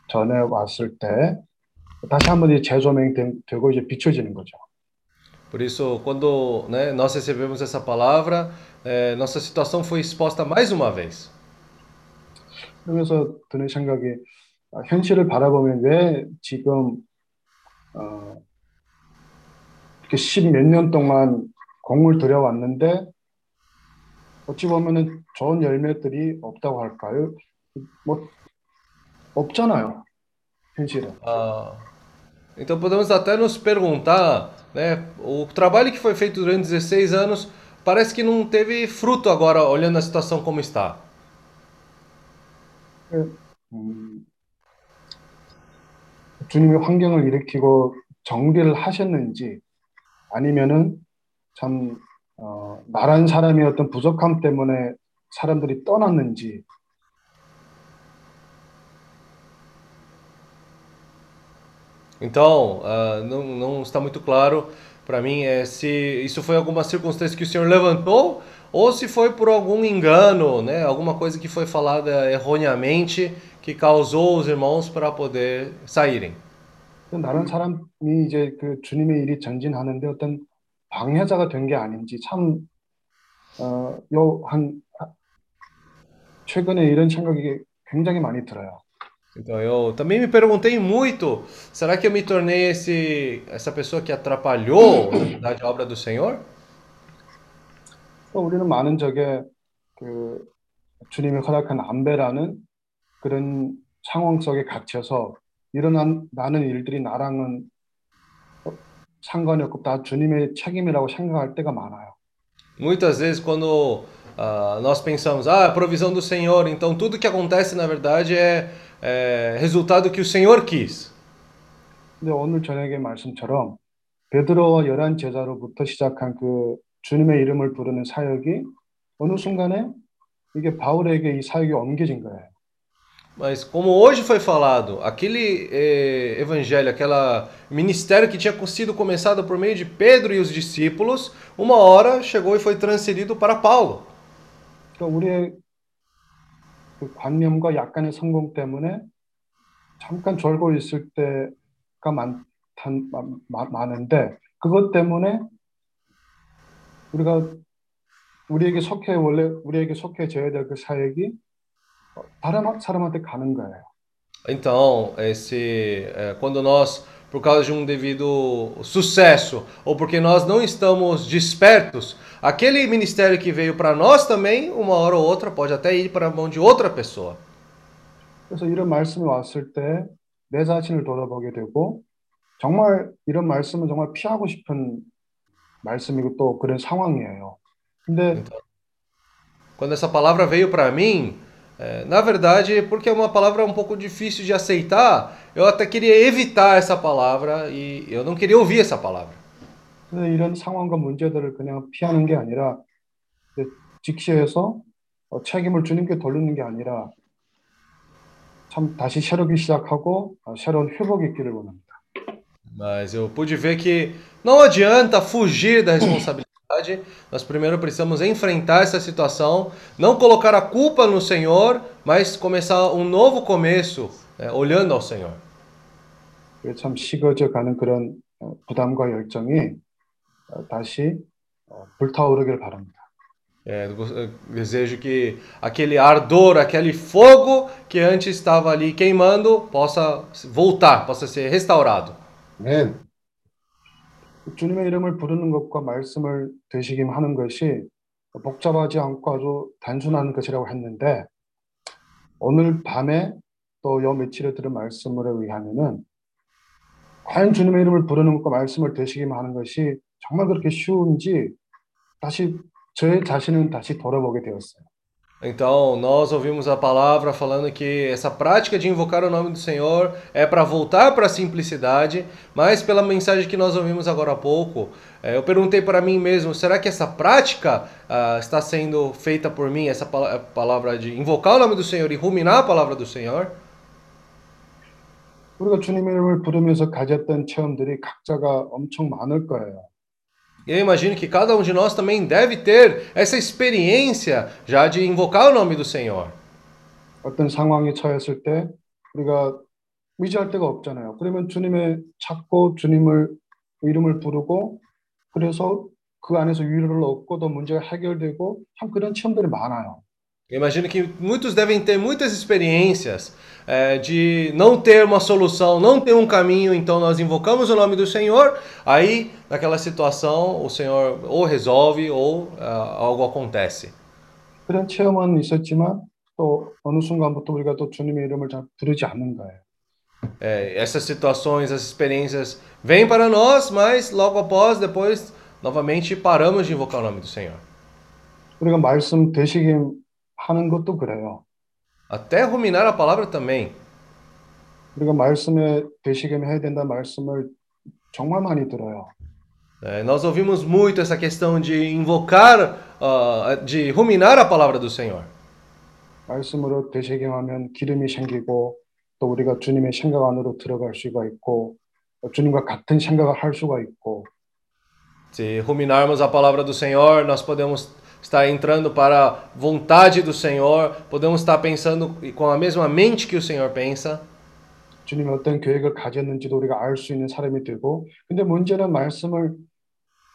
전해 왔을 때 다시 한번 이제 재조명되고 이제 비춰지는 거죠. Por isso, quando né, nós recebemos essa palavra, eh, nossa situação foi exposta mais uma vez. 그러면서 드는 생각이 아, 현실을 바라보면 왜 지금 어, 이렇게 십몇 년 동안 공을 들여왔는데 어찌 보면은 좋은 열매들이 없다고 할까요? 뭐 없잖아요. 현실은. Ah, então podemos até nos perguntar, né, o trabalho que foi feito durante 16 anos parece que não teve fruto agora, olhando a situação como está. 음, 주님이 환경을 일으키고 정비를 하셨는지 아니면은 참 어, 나란 사람의 어떤 부족함 때문에 사람들이 떠났는지 Então, ah, não, não está muito claro para mim é se isso foi alguma circunstância que o Senhor levantou ou se foi por algum engano, né, alguma coisa que foi falada erroneamente que causou os irmãos para poder saírem. 나란 사람이 이제 그 주님의 일이 전진하는데 어떤 방해자가 된 게 아닌지 참 어, 요한 최근에 이런 생각이 굉장히 많이 들어요. Então eu também me perguntei muito, será que eu me tornei esse essa pessoa que atrapalhou na verdade, a obra do Senhor? 또 우리는 많은 적에 그 주님이 허락한 안배라는 그런 상황 속에 갇혀서 일어난 나는 일들이 나랑은 어, 상관이 없고 다 주님의 책임이라고 생각할 때가 많아요. Muitas vezes quando ah, nós pensamos, ah, a provisão do Senhor, então tudo que acontece na verdade é, é resultado que o Senhor quis. 근데 오늘 저녁의 말씀처럼 베드로와 열한 제자로부터 시작한 그 주님의 이름을 부르는 사역이 어느 순간에 이게 바울에게 이 사역이 옮겨진 거예요. Mas como hoje foi falado, aquele eh, evangelho, aquele ministério que tinha sido começado por meio de Pedro e os discípulos, uma hora chegou e foi transferido para Paulo. 그러니까 우리의 그 관념과 약간의 성공 때문에 잠깐 졸고 있을 때가 많, 많, 많은데 그것 때문에 우리가 우리에게 속해 원래 우리에게 속해져야 될 그 사역이 다른 사람한테 가는 거예요. Então, esse, eh, quando nós, por causa de um devido sucesso, ou porque nós não estamos despertos, aquele ministério que veio para nós também, uma hora ou outra, pode até ir para a mão de outra pessoa. 그래서 이런 말씀이 왔을 때 내 자신을 돌아보게 되고 정말 이런 말씀은 정말 피하고 싶은 말씀이고 또 그런 상황이에요. 근데 Quando essa palavra veio para mim, eh, na verdade, porque é uma palavra um pouco difícil de aceitar, eu até queria evitar essa palavra e eu não queria ouvir essa palavra. 그래서 이런 상황과 문제들을 그냥 피하는 게 아니라 이제 직시해서 어, 책임을 주님께 돌리는 게 아니라 참 다시 새롭게 시작하고 어, 새로운 회복이 있기를 원합니다. Mas eu pude ver que não adianta fugir da responsabilidade. Nós primeiro precisamos enfrentar essa situação, não colocar a culpa no Senhor, mas começar um novo começo, né, olhando ao Senhor. 그게 참 식어져 가는 그런 어, 부담과 열정이 어, 다시 어, 불타오르길 바랍니다. É, eu gos- eu desejo que aquele ardor, aquele fogo que antes estava ali queimando possa voltar, possa ser restaurado. 아멘. 주님의 이름을 부르는 것과 말씀을 되새김하는 것이 복잡하지 않고 아주 단순한 것이라고 했는데 오늘 밤에 또요 며칠에 들은 말씀에 의하면은 과연 주님의 이름을 부르는 것과 말씀을 되새김하는 것이 정말 그렇게 쉬운지 다시 저의 자신은 다시 돌아보게 되었어요. Então, nós ouvimos a palavra falando que essa prática de invocar o nome do Senhor é para voltar para a simplicidade, mas pela mensagem que nós ouvimos agora há pouco, eh, eu perguntei para mim mesmo: será que essa prática ah, está sendo feita por mim, essa pala- palavra de invocar o nome do Senhor e ruminar a palavra do Senhor? 우리가 주님의 이름을 부르면서 가졌던 체험들이 각자가 엄청 많을 거예요. E eu imagino que cada um de nós também deve ter essa experiência já de invocar o nome do Senhor. 어떤 상황에 처했을 때 우리가 의지할 데가 없잖아요. 그러면 주님의 찾고 주님을 이름을 부르고 그래서 그 안에서 위로를 얻고 또 문제가 해결되고 참 그런 체험들이 많아요. Eu imagino que muitos devem ter muitas experiências eh, de não ter uma solução, não ter um caminho, então nós invocamos o nome do Senhor, aí naquela situação o Senhor ou resolve ou ah, algo acontece. 그런 체험은 있었지만 또 어느 순간부터 우리가 또 주님의 이름을 잘 부르지 않는 거예요. Eh, essas situações, essas experiências vêm para nós, mas logo após, depois, novamente paramos de invocar o nome do Senhor. 우리가 말씀 되시김 하는 것도 그래요. Até ruminar a palavra também. 우리가 말씀에 되시김 해야 된다는 말씀을 정말 많이 들어요. Eh, nós ouvimos muito essa questão de invocar, ah, de ruminar a palavra do Senhor. 말씀으로 되새김하면 기름이 생기고 또 우리가 주님의 생각 안으로 들어갈 수가 있고 또 주님과 같은 생각을 할 수가 있고 Se ruminarmos a palavra do Senhor, nós podemos estar entrando para a vontade do Senhor, podemos estar pensando com a mesma mente que o Senhor pensa. 주님이 어떤 계획을 가졌는지도 우리가 알 수 있는 사람이 되고 근데 문제는 말씀을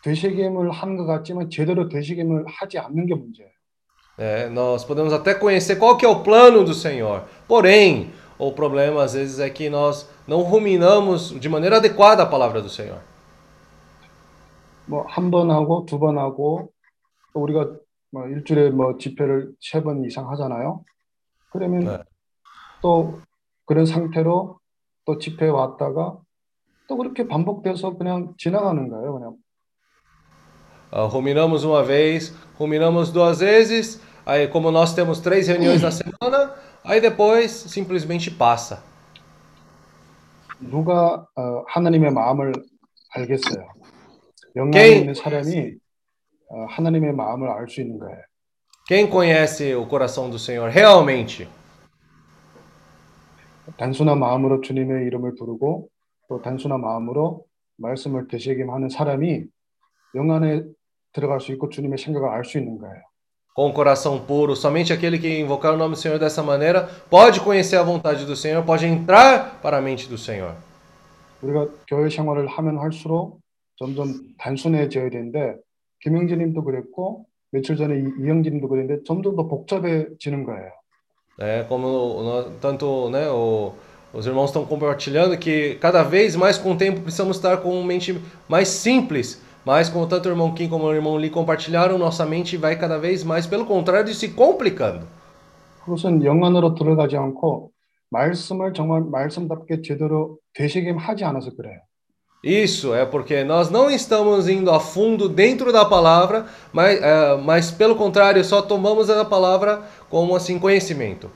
되새김을 하는 것 같지만 제대로 되새김을 하지 않는 게 문제예요. É, nós podemos até conhecer qual que é o plano do Senhor. Porém, o problema às vezes é que nós não ruminamos de maneira adequada a palavra do Senhor. 뭐 한 번 하고 두 번 하고 또 우리가 뭐 일주일에 뭐 집회를 세 번 이상 하잖아요. 그러면 또 그런 상태로 또 집회에 왔다가 또 그렇게 반복돼서 그냥 지나가는 거예요. 그냥 Ah, ruminamos uma vez, ruminamos duas vezes, aí como nós temos três reuniões na semana, aí depois simplesmente passa. 누가 어, 하나님의 마음을 알겠어요. Quem- 있는 사람이 어, 하나님의 마음을 알 수 있는 거예요. Quem conhece o coração do Senhor realmente? 단순한 마음으로 주님의 이름을 부르고 또 단순한 마음으로 말씀을 되새김하는 사람이 영 안에 들어갈 수 있고 주님의 생각을 알 수 있는 거예요. Com o coração puro, somente aquele que invocar o nome do Senhor dessa maneira pode conhecer a vontade do Senhor, pode entrar para a mente do Senhor. 우리가 교회 생활을 하면 할수록 점점 단순해져야 되는데 김영진님도 그랬고 며칠 전에 이- 이영진님도 그랬는데 점점 더 복잡해지는 거예요. É, como nós- tanto né, o- os irmãos estão compartilhando que cada vez mais com o tempo precisamos estar com mente mais simples. Mas como tanto o irmão Kim como o irmão Lee compartilharam, nossa mente vai cada vez mais, pelo contrário, se complicando. 그것은 영 안으로 들어가지 않고 말씀을 정말 말씀답게 제대로 되새김하지 않아서 그래요. Isso é porque nós não estamos indo a fundo dentro da palavra, mas, é, mas pelo contrário, só tomamos a palavra como assim conhecimento.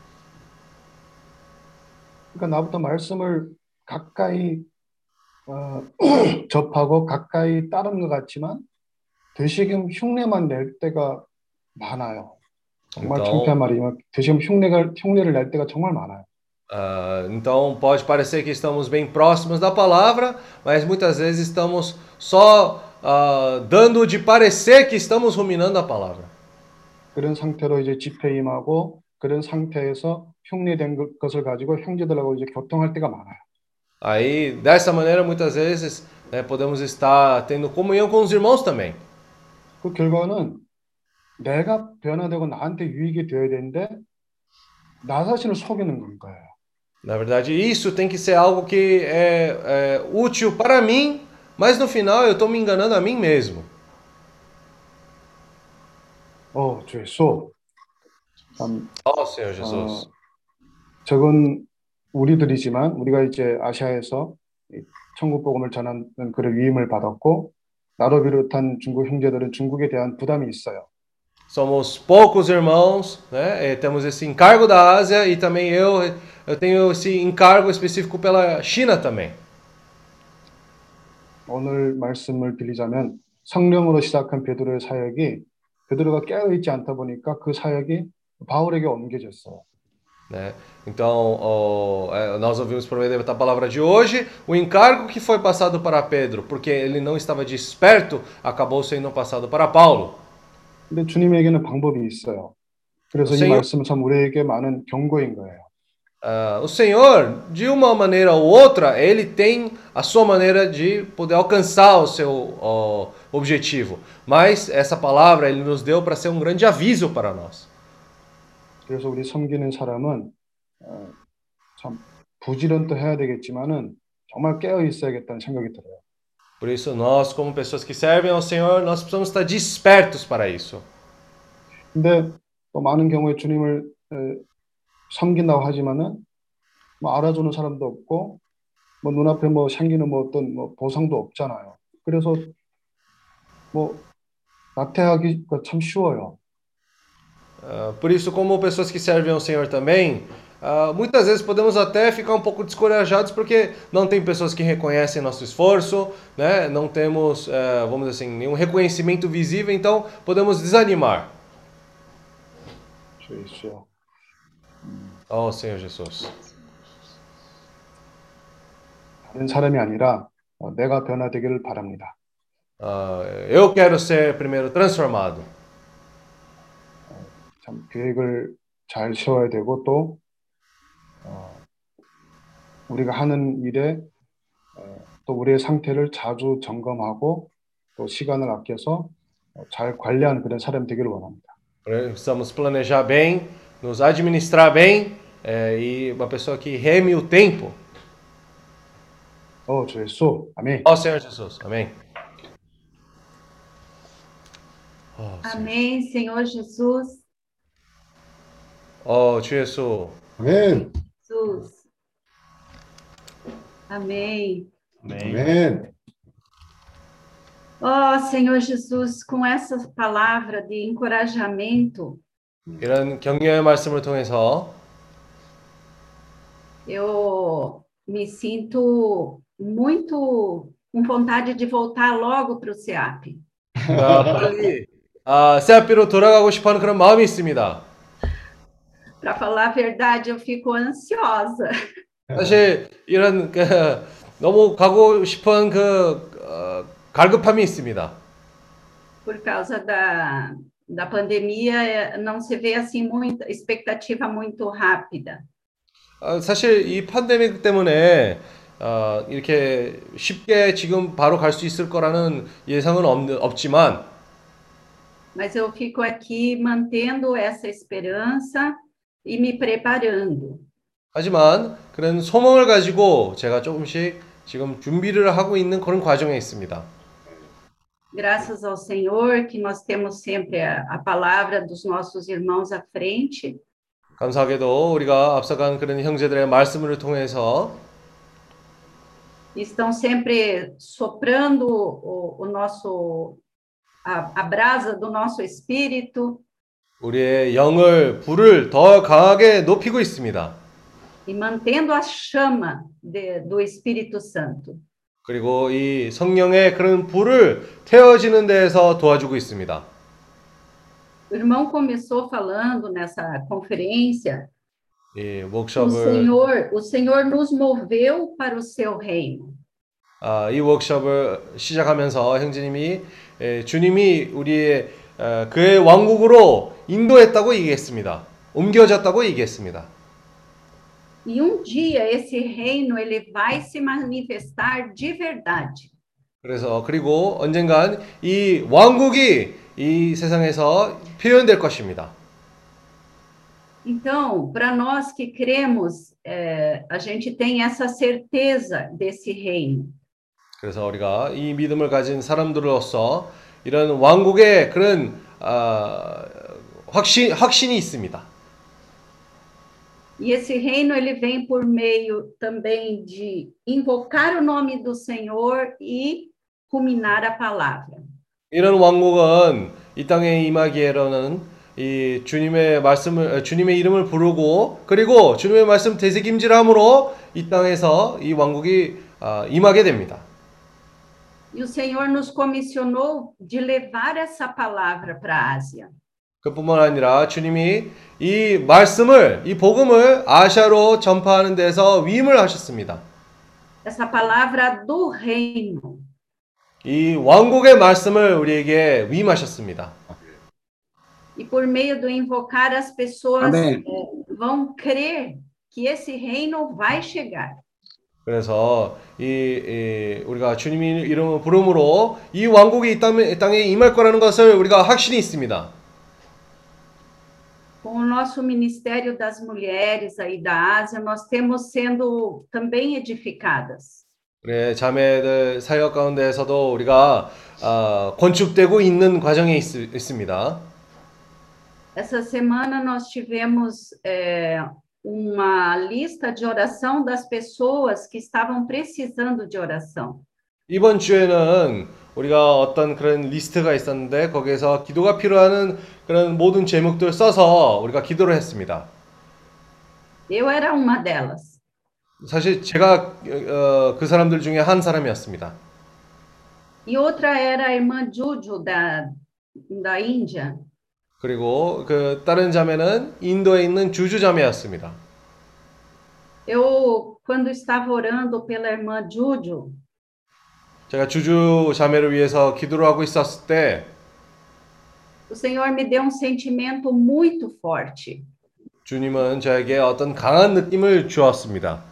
그러니까 나부터 말씀을 가까이 어, 접하고 가까이 따르는 것 같지만 되새김 흉내만 낼 때가 많아요. 정말 Então- 창피한 말이지만 되새김 흉내가 흉내를 낼 때가 정말 많아요. Ah, então pode parecer que estamos bem próximos da palavra, mas muitas vezes estamos só ah, dando de parecer que estamos ruminando a palavra. 그런 상태로 이제 집회 임하고 그런 상태에서 흉내된 것- 것을 가지고 형제들하고 이제 교통할 때가 많아요. Aí, dessa maneira, muitas vezes né, podemos estar tendo comunhão com os irmãos também. 그 결과는 내가 변화되고 나한테 유익이 되어야 되는데 나 자신을 속이는 건 거예요. Na verdade, isso tem que ser algo que é, é útil para mim, mas no final eu estou me enganando a mim mesmo. 어, 주 예수. 참, Ó Senhor Jesus. 어, 적은 우리들이지만 우리가 이제 아시아에서 이 천국 복음을 전하는 그런 위임을 받았고 나로 비롯한 중국 형제들은 중국에 대한 부담이 있어요. Somos poucos irmãos, né? E temos esse encargo da Ásia e também eu, eu tenho esse encargo específico pela China também. 오늘 말씀을 드리자면 성령으로 시작한 베드로의 사역이 베드로가 깨어 있지 않다 보니까 그 사역이 바울에게 옮겨졌어요. Né? Então, ó, é, nós ouvimos por meio da palavra de hoje o encargo que foi passado para Pedro, porque ele não estava desperto, acabou sendo passado para Paulo. 근데 주님에게는 방법이 있어요. 그래서 이 Senhor- 말씀은 참 우리에게 많은 경고인 거예요. Ah, o Senhor, de uma maneira ou outra, ele tem a sua maneira de poder alcançar o seu ó, objetivo. Mas essa palavra ele nos deu para ser um grande aviso para nós. 그래서 우리 섬기는 사람은 어, 참 부지런도 해야 되겠지만은 정말 깨어 있어야겠다는 생각이 들어요. Por isso, nós, como pessoas que servem ao Senhor, nós precisamos estar despertos para isso. 근데 또 많은 경우에 주님을 에, 섬긴다고 하지만은 뭐 알아주는 사람도 없고 뭐 눈앞에 뭐 생기는 뭐 어떤 뭐 보상도 없잖아요. 그래서 뭐 나태하기가 참 쉬워요. Ah, por isso, como pessoas que servem ao Senhor também, ah, muitas vezes podemos até ficar um pouco descorajados porque não tem pessoas que reconhecem nosso esforço, né? não temos, eh, vamos dizer assim, nenhum reconhecimento visível, então podemos desanimar. 주 예수요. Oh, Senhor Jesus. 다른 사람이 아니라 어, 내가 변화되기를 바랍니다. Ah, eu quero ser primeiro transformado. 참 계획을 잘 세워야 되고 또 어, 우리가 하는 일에 어, 또 우리의 상태를 자주 점검하고 또 시간을 아껴서 어, 잘 관리하는 그런 사람 되기를 원합니다. Precisamos planejar bem, nos administrar bem eh, e uma pessoa que reme o tempo. 어, 주 예수. 아멘. Ó Senhor Jesus. Amém. Oh, Amém, Senhor Jesus. oh, 주 예수. 아멘. Jesus. Amém. 아멘. Ó Senhor Jesus, com essa palavra de encorajamento, 이런 격려의 말씀을 통해서 eu me sinto muito com vontade de voltar logo para o SEAP. 아, 빨리 아, 세아피로 돌아가고 싶어하는 그런 마음이 있습니다. Para falar a verdade, eu fico ansiosa. 사실 이런 그, 너무 가고 싶은 그 어, 갈급함이 있습니다. Por causa da, da pandemia, eh, não se vê assim muita expectativa muito rápida. 아, 사실 이 팬데믹 때문에 어, 이렇게 쉽게 지금 바로 갈 수 있을 거라는 예상은 없, 없지만 Mas eu fico aqui mantendo essa esperança e me preparando. 하지만 그런 소망을 가지고 제가 조금씩 지금 준비를 하고 있는 그런 과정에 있습니다. Graças ao Senhor, que nós temos sempre a, a palavra dos nossos irmãos à frente. 감사하게도 우리가 앞서간 그런 형제들의 말씀을 통해서 estão sempre soprando o, o nosso a, a brasa do nosso espírito 우리의 영을 불을 더 강하게 높이고 있습니다. e mantendo a chama de, do Espírito Santo. 그리고 이 성령의 그런 불을 태워지는 데에서 도와주고 있습니다. O irmão começou falando nessa conferência, 이 o 워크숍을 Senhor, o Senhor nos moveu para o seu reino. 아, 이 워크숍을 시작하면서 형제님이 에, 주님이 우리의 어, 그의 왕국으로 인도했다고 얘기했습니다. 옮겨졌다고 얘기했습니다. E um dia esse reino ele vai se manifestar de verdade. 그래서 그리고 언젠간 이 왕국이 이 세상에서 표현될 것입니다. Então, para nós que cremos, é, a gente tem essa certeza desse reino. 그래서 우리가 이 믿음을 가진 사람들로서 이런 왕국의 그런 아, 확신 확신이 있습니다. E esse reino ele vem por meio também de invocar o nome do Senhor e ruminar a palavra. 이런 왕국은 이 땅에 임하기에는 이 주님의 말씀을 어, 주님의 이름을 부르고 그리고 주님의 말씀 되새김질함으로 이 땅에서 이 왕국이 아, 임하게 됩니다. E o Senhor nos comissionou de levar essa palavra para a Ásia. 그뿐만 아니라 주님이 이 말씀을 이 복음을 아시아로 전파하는 데서 위임을 하셨습니다. Essa palavra do reino. 이 왕국의 말씀을 우리에게 위임하셨습니다. E por meio do invocar, as pessoas Amém. eh, vão crer que esse reino vai chegar. 그래서 이, 이 우리가 주님의 이름을 부름으로 이 왕국이 이 땅에, 이 땅에 임할 거라는 것을 우리가 확신이 있습니다. Com o nosso Ministério das Mulheres aí da Ásia, nós temos sendo também edificadas. 우리 자매들 사역 가운데에서도 우리가 아, 건축되고 있는 과정에 있, 있습니다. Essa semana nós tivemos eh, uma lista de oração das pessoas que estavam precisando de oração. 이번 주에는 우리가 어떤 그런 리스트가 있었는데 거기에서 기도가 필요한 그런 모든 제목들 써서 우리가 기도를 했습니다. Eu era uma delas. 사실 제가 어, 그 사람들 중에 한 사람이었습니다. E outra era a irmã Juju da, da Índia. 그리고 그 다른 자매는 인도에 있는 주주 자매였습니다. Eu, quando estava orando pela irmã Juju, 제가 주주 자매를 위해서 기도를 하고 있었을 때 o Senhor me deu um sentimento muito forte. 주님은 저에게 어떤 강한 느낌을 주었습니다.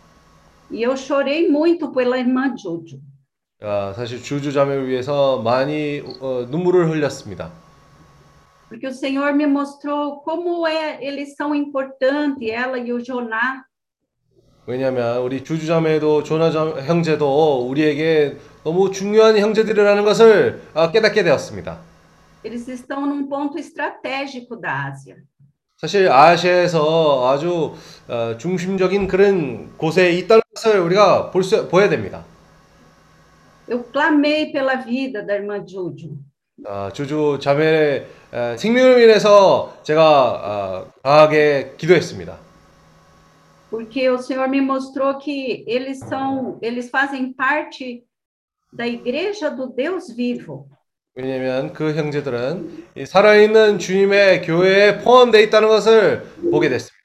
E eu chorei muito pela irmã Juju. 아, 사실 주주 자매를 위해서 많이 어, 눈물을 흘렸습니다. Porque o Senhor me mostrou como é, eles são importantes, ela e o Joná. 왜냐하면 우리 주주 자매도 조나 자- 형제도 우리에게 너무 중요한 형제들이라는 것을 아, 깨닫게 되었습니다. Eles estão num ponto estratégico da Ásia. 사실 아시아에서 아주 어, 중심적인 그런 곳에 있다는 것을 우리가 볼 수, 보여야 됩니다. Eu clamei pela vida da irmã Juju. 아, 주주 자매의 에, 생명을 인해서 제가 아, 강하게 기도했습니다. Porque o Senhor me mostrou que eles são, eles fazem parte da igreja do Deus vivo. 왜냐하면 그 형제들은 이 살아있는 주님의 교회에 포함되어 있다는 것을 보게 됐습니다.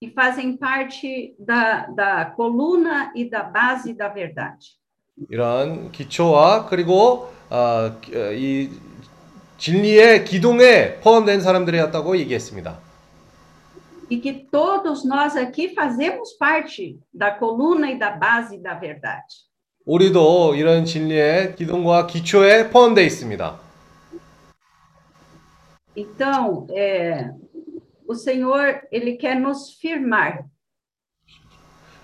E fazem parte da, da coluna e da base da verdade. 이런 기초와 그리고 아, 기- 어, 이 진리의 기둥에 포함된 사람들이었다고 얘기했습니다. E que todos nós aqui fazemos parte da coluna e da base da verdade. 우리도 이런 진리의 기둥과 기초에 포함되어 있습니다. Então, é, o Senhor, Ele quer nos firmar.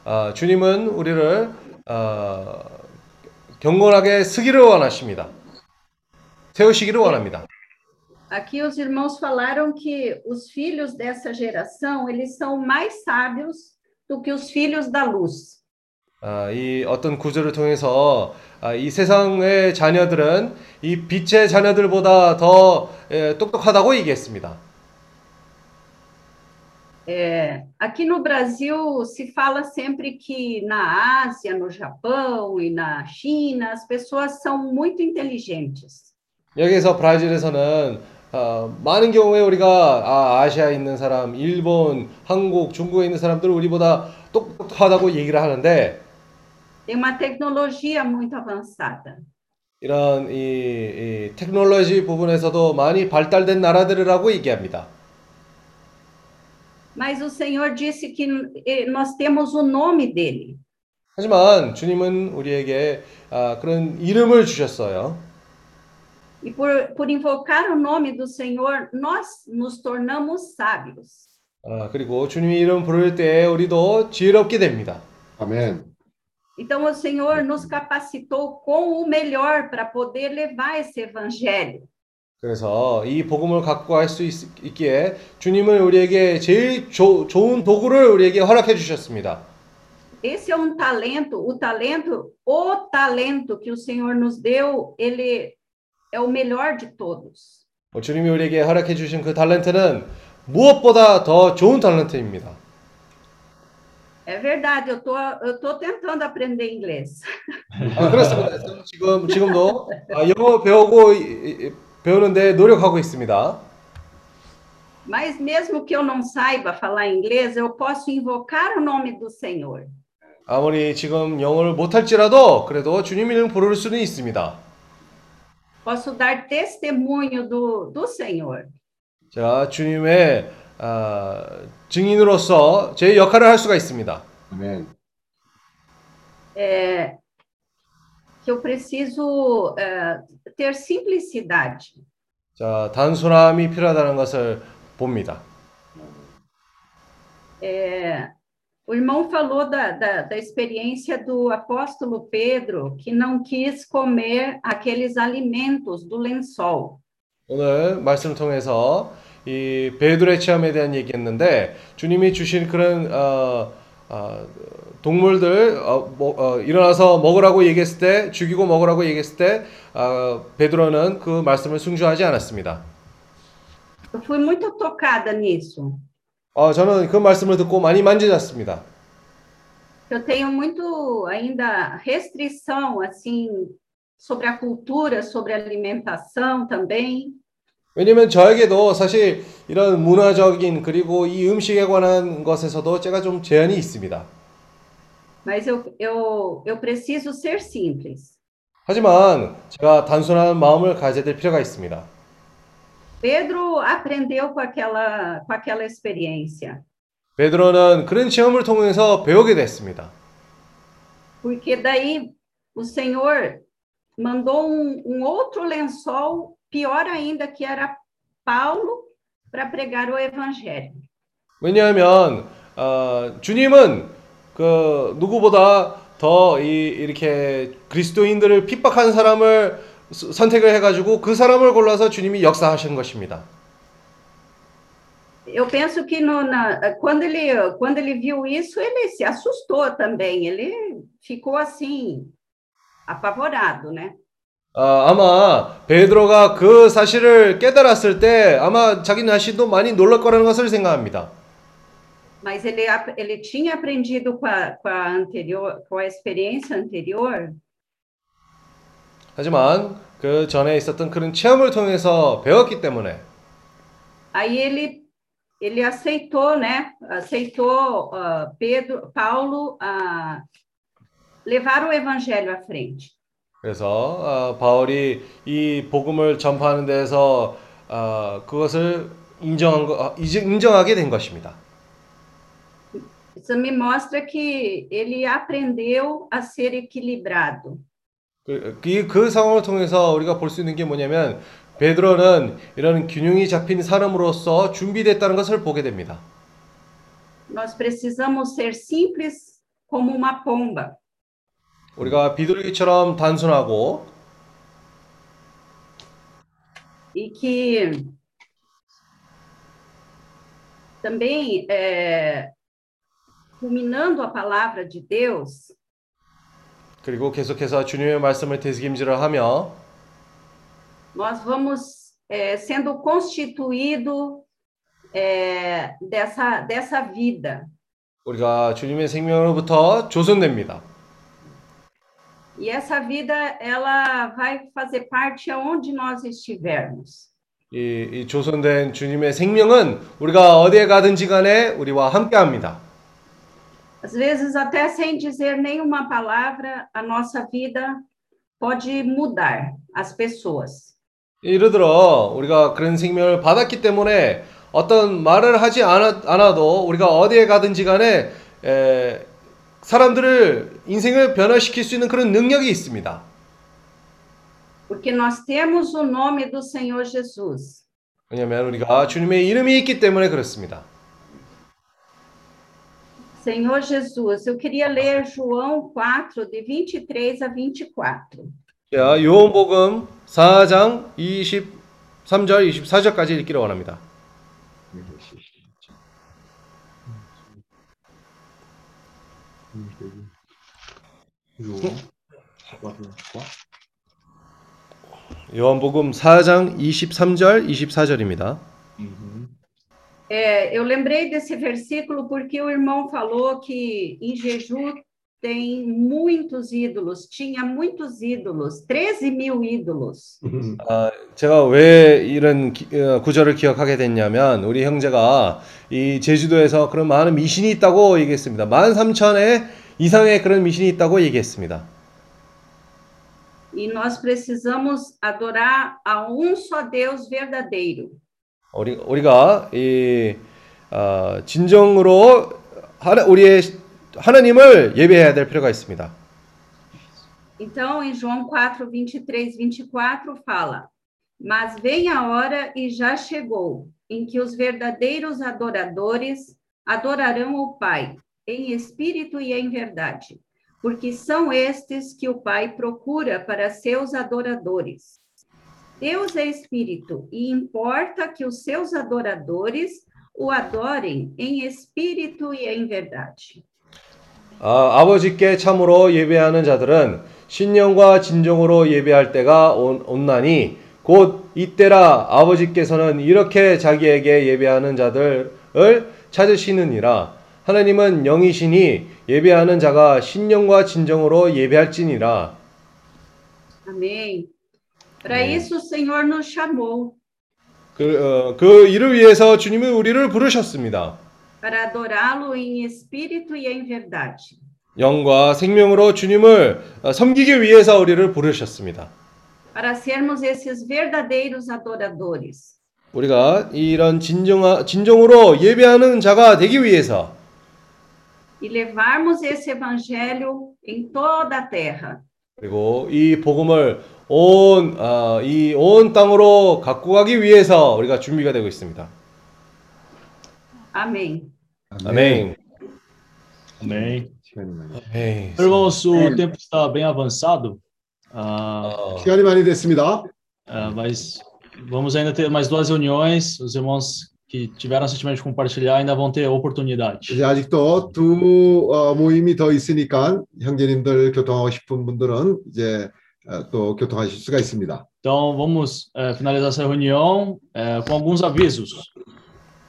아, 주님은 우리를 아, 경건하게 쓰기를 원하십니다. 세우시기를 원합니다. Aqui os irmãos falaram que os filhos dessa geração, eles são mais sábios do que os filhos da luz. 아, 이 어떤 구절을 통해서 아, 이 세상의 자녀들은 이 빛의 자녀들보다 더 에, 똑똑하다고 얘기했습니다. É, aqui no Brasil se fala sempre que na Ásia, no Japão e na China, as pessoas são muito inteligentes. 여기서 브라질에서는 아, 많은 경우에 우리가 아, 아시아에 있는 사람, 일본, 한국, 중국에 있는 사람들은 우리보다 똑똑하다고 얘기를 하는데 Tem uma tecnologia muito avançada. 이런 이, 이 테크놀로지 부분에서도 많이 발달된 나라들이라고 얘기합니다. Mas o Senhor disse que eh, nós temos o nome dele. 하지만 주님은 우리에게 아, 그런 이름을 주셨어요. E por, por invocar o nome do Senhor, nós nos tornamos sábios. 아, 그리고 주님의 이름 부를 때 우리도 지혜롭게 됩니다. 아멘. Então, o Senhor nos capacitou com o melhor para poder levar esse evangelho. 그래서 이 복음을 갖고 갈 수 있기에 주님은 우리에게 제일 조- 좋은 도구를 우리에게 허락해 주셨습니다. Esse é um talento, o talento, o talento que o Senhor nos deu, ele é o melhor de todos. 어, 주님이 우리에게 허락해 주신 그 탤런트는 무엇보다 더 좋은 탤런트입니다. É verdade, eu tô, eu tô tentando aprender inglês. 아, 그렇습니다. 저는 지금 지금도 아, 영어 배우고 이- 이- 배우는데 노력하고 있습니다. Mas mesmo que eu não saiba falar inglês, eu posso invocar o nome do Senhor. 아무리 지금 영어를 못할지라도 그래도 주님 이름 부를 수는 있습니다. Posso dar testemunho do, do Senhor. 제가 주님의 아, 증인으로서 제 역할을 할 수가 있습니다. 아멘. É, que eu preciso é, ter simplicidade. 자, 단순함이 필요하다는 것을 봅니다. É, o irmão falou da, da, da experiência do apóstolo Pedro, que não quis comer aqueles alimentos do lençol. 오늘 말씀을 통해서 이 베드로의 체험에 대한 얘기했는데 주님이 주신 그런 어, 어, 동물들 어, 뭐, 어, 일어나서 먹으라고 얘기했을 때 죽이고 먹으라고 얘기했을 때 어, 베드로는 그 말씀을 순종하지 않았습니다. Eu fui muito tocada nisso. 어, 저는 그 말씀을 듣고 많이 만지졌습니다. Eu tenho muito ainda restrição assim sobre a cultura, sobre a alimentação também. 왜냐면 저에게도 사실 이런 문화적인 그리고 이 음식에 관한 것에서도 제가 좀 제한이 있습니다. Mas eu, eu, eu preciso ser simples. 하지만 제가 단순한 마음을 가져야 될 필요가 있습니다. Pedro aprendeu com aquela, com aquela experiência, 베드로는 그런 체험을 통해서 배우게 됐습니다. porque daí o Senhor mandou um, um outro lençol, pior ainda, que era Paulo, para pregar o evangelho. 왜냐하면 어, 주님은 그 누구보다 더 이, 이렇게 그리스도인들을 핍박한 사람을 스- 선택을 해가지고 그 사람을 골라서 주님이 역사하신 것입니다. Eu penso que no, na, quando, ele, quando ele viu isso, ele se assustou também. Ele ficou assim, apavorado, né? 아, 아마 베드로가 그 사실을 깨달았을 때 아마 자기 자신도 많이 놀랄 거라는 것을 생각합니다. Mas ele, ele tinha aprendido com a, com a anterior, com a experiência anterior, 하지만 그 전에 있었던 그런 체험을 통해서 배웠기 때문에 aí ele, ele aceitou, né? Aceitou ah, Pedro, Paulo a levar o evangelho à frente. 그래서 어, 바울이 이 복음을 전파하는 데서 어, 그것을 인정한 거, 어, 인정하게 된 것입니다. Isso me mostra que ele aprendeu a ser equilibrado. 그, 그, 그 상황을 통해서 우리가 볼 수 있는 게 뭐냐면 베드로는 이런 균형이 잡힌 사람으로서 준비됐다는 것을 보게 됩니다. Nós precisamos ser simples como uma pomba. 우리가 비둘기처럼 단순하고 e que também, é, ruminando a palavra de Deus, 그리고 계속해서 주님의 말씀을 되새김질을 하며 nós vamos é, sendo constituído é, dessa, dessa vida. 우리가 주님의 생명으로부터 조선됩니다. E essa vida, ela vai fazer parte aonde nós estivermos. 이, 이 조선된 주님의 생명은 우리가 어디에 가든지 간에 우리와 함께합니다. Às vezes, até sem dizer nenhuma palavra, a nossa vida pode mudar as pessoas. 예를 들어 우리가 그런 생명을 받았기 때문에 어떤 말을 하지 않아, 않아도 우리가 어디에 가든지 간에 에, 사람들을 인생을 변화시킬 수 있는 그런 능력이 있습니다. Porque nós temos o nome do Senhor Jesus. 왜냐하면 우리가 주님의 이름이 있기 때문에 그렇습니다. Senhor Jesus, eu queria ler João 4, de 23 a 24. 자, 요한복음 4장 23절 24절까지 읽기를 원합니다. 요한복음 4장 23절 24절입니다. É, eu lembrei desse versículo porque o irmão falou que em Jeju tem muitos ídolos, tinha muitos ídolos, 13 mil ídolos. 아, 제가 왜 이런 기- 어, 구절을 기억하게 됐냐면 우리 형제가 이 제주도에서 그런 많은 미신이 있다고 얘기했습니다. 13,000의 이상의 그런 미신이 있다고 얘기했습니다. E nós precisamos adorar a um só Deus verdadeiro. 우리 우리가 이 어, 진정으로 하나, 우리의 하나님을 예배해야 될 필요가 있습니다. Então, em João 4, 23, 24, fala: Mas vem a hora e já chegou, em que os verdadeiros adoradores adorarão o Pai, em espírito e em verdade, porque são estes que o Pai procura para seus adoradores. Deus é espírito e importa que os seus adoradores o adorem em espírito e em verdade. 아, 아버지께 참으로 예배하는 자들은 신령과 진정으로 예배할 때가 온, 온나니 곧 이때라 아버지께서는 이렇게 자기에게 예배하는 자들을 찾으시느니라 하나님은 영이시니 예배하는 자가 신령과 진정으로 예배할지니라 Amém. Para isso o Senhor nos chamou, 그, 어, 그 일을 위해서 주님이 우리를 부르셨습니다. para adorá-lo em espírito e em verdade. 영과 생명으로 주님을 어, 섬기기 위해서 우리를 부르셨습니다. Para sermos esses verdadeiros adoradores. 우리가 이런 진정 진정으로 예배하는 자가 되기 위해서 E levarmos esse evangelho em toda a terra. 그리고 이 복음을 온, 아, 이 온 땅으로 갖고 가기 위해서 우리가 준비가 되고 있습니다. Amém. 아멘. Amém. 아멘. Irmãos, o tempo está bem avançado. Ah, 시간이 많이 됐습니다. ah, mas vamos ainda ter mais duas reuniões. Os irmãos que tiveram sentimento de compartilhar ainda vão ter oportunidade. 이제 아직도 두 어, 모임이 더 있으니까 형제님들 교통하고 싶은 분들은 이제 어, 또 교통하실 수가 있습니다. Então, vamos eh, finalizar essa reunião eh, com alguns avisos.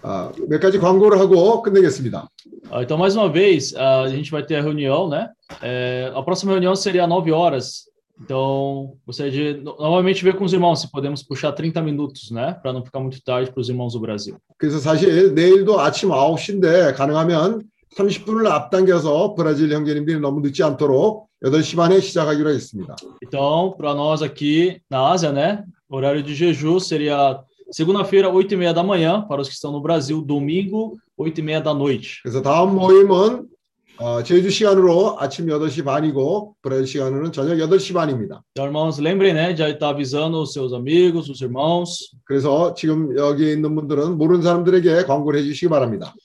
아, 몇 가지 광고를 하고 끝내겠습니다. Ah, então, mais uma vez, ah, a gente vai ter a reunião, né? Eh, a próxima reunião seria às 9 horas. Então, gostaria de no- novamente ver com os irmãos se podemos puxar 30 minutos, né? Para não ficar muito tarde para os irmãos do Brasil. 그래서 사실 내일도 아침 9시인데 가능하면 30분을 앞당겨서 브라질 형제님들이 너무 늦지 않도록 8시 반에 시작하기로 했습니다. Então, para nós aqui na Ásia, né? Horário de jejum seria segunda-feira, 8 e meia da manhã, para os que estão no Brasil, domingo, 8 e meia da noite. 그래서 다음 모임은 어, 제주 시간으로 아침 8시 반이고 브라질 시간으로는 저녁 8시 반입니다. Irmãos, lembrem, né? De estar avisando os seus amigos, os irmãos. 그래서 지금 여기 있는 분들은 모르는 사람들에게 광고를 해 주시기 바랍니다.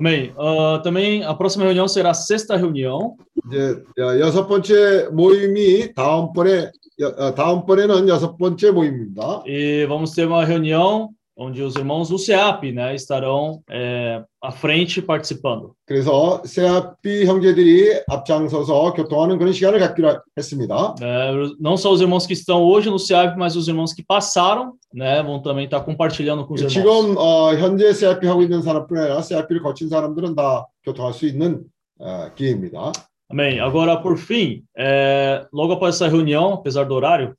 Amém. Ah, também a próxima reunião será a sexta reunião. 이제 여- 여섯 번째 moim이 다음번에 여- 어, 다음번에는 여섯 번째 모임입니다. E vamos ter uma reunião onde os irmãos do CEAP, né? Estarão eh, à frente participando. 그래서 세아피 형제들이 앞장서서 교통하는 그런 시간을 갖기로 했습니다. Eh, não só os irmãos que estão hoje no CEAP, mas os irmãos que passaram, né? Vão também estar compartilhando com os irmãos. 지금 어, 현재 세아피 하고 있는 사람뿐 아니라 세아피를 거친 사람들은 다 교통할 수 있는 어, 기회입니다. Amém. Agora, por fim, é, logo após essa reunião, apesar do horário,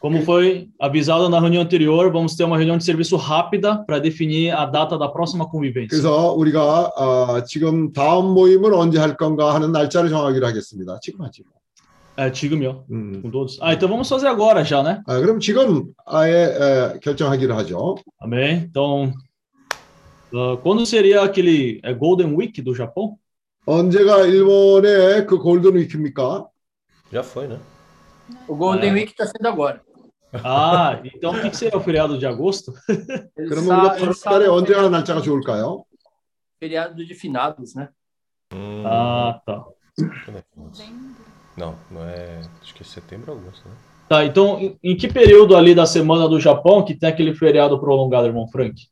como foi avisado na reunião anterior, vamos ter uma reunião de serviço rápida para definir a data da próxima convivência. 그래서 우리가 어, 지금 다음 모임을 언제 할 건가 하는 날짜를 정하기로 하겠습니다. 지금 하죠. É, 지금요, com todos. Ah, então vamos fazer agora já, né? 아, 그럼 지금 아예 에, 결정하기로 하죠. Amém. Então, ah, quando seria aquele é, Golden Week do Japão? 언제가 일본의 그 골든 위크입니까? Já foi, né? O Golden É. Week está sendo agora. Ah, então o que que seria o feriado de agosto? Eles 그러면 sa- 우리가 eles 8월달에 sabem o 언제가 feriado- 날짜가 좋을까요? feriado de finados, né? Ah, tá. Não, não é. Acho que é setembro ou agosto, né? Tá, então em, em que período ali da semana do Japão que tem aquele feriado prolongado, irmão Frank?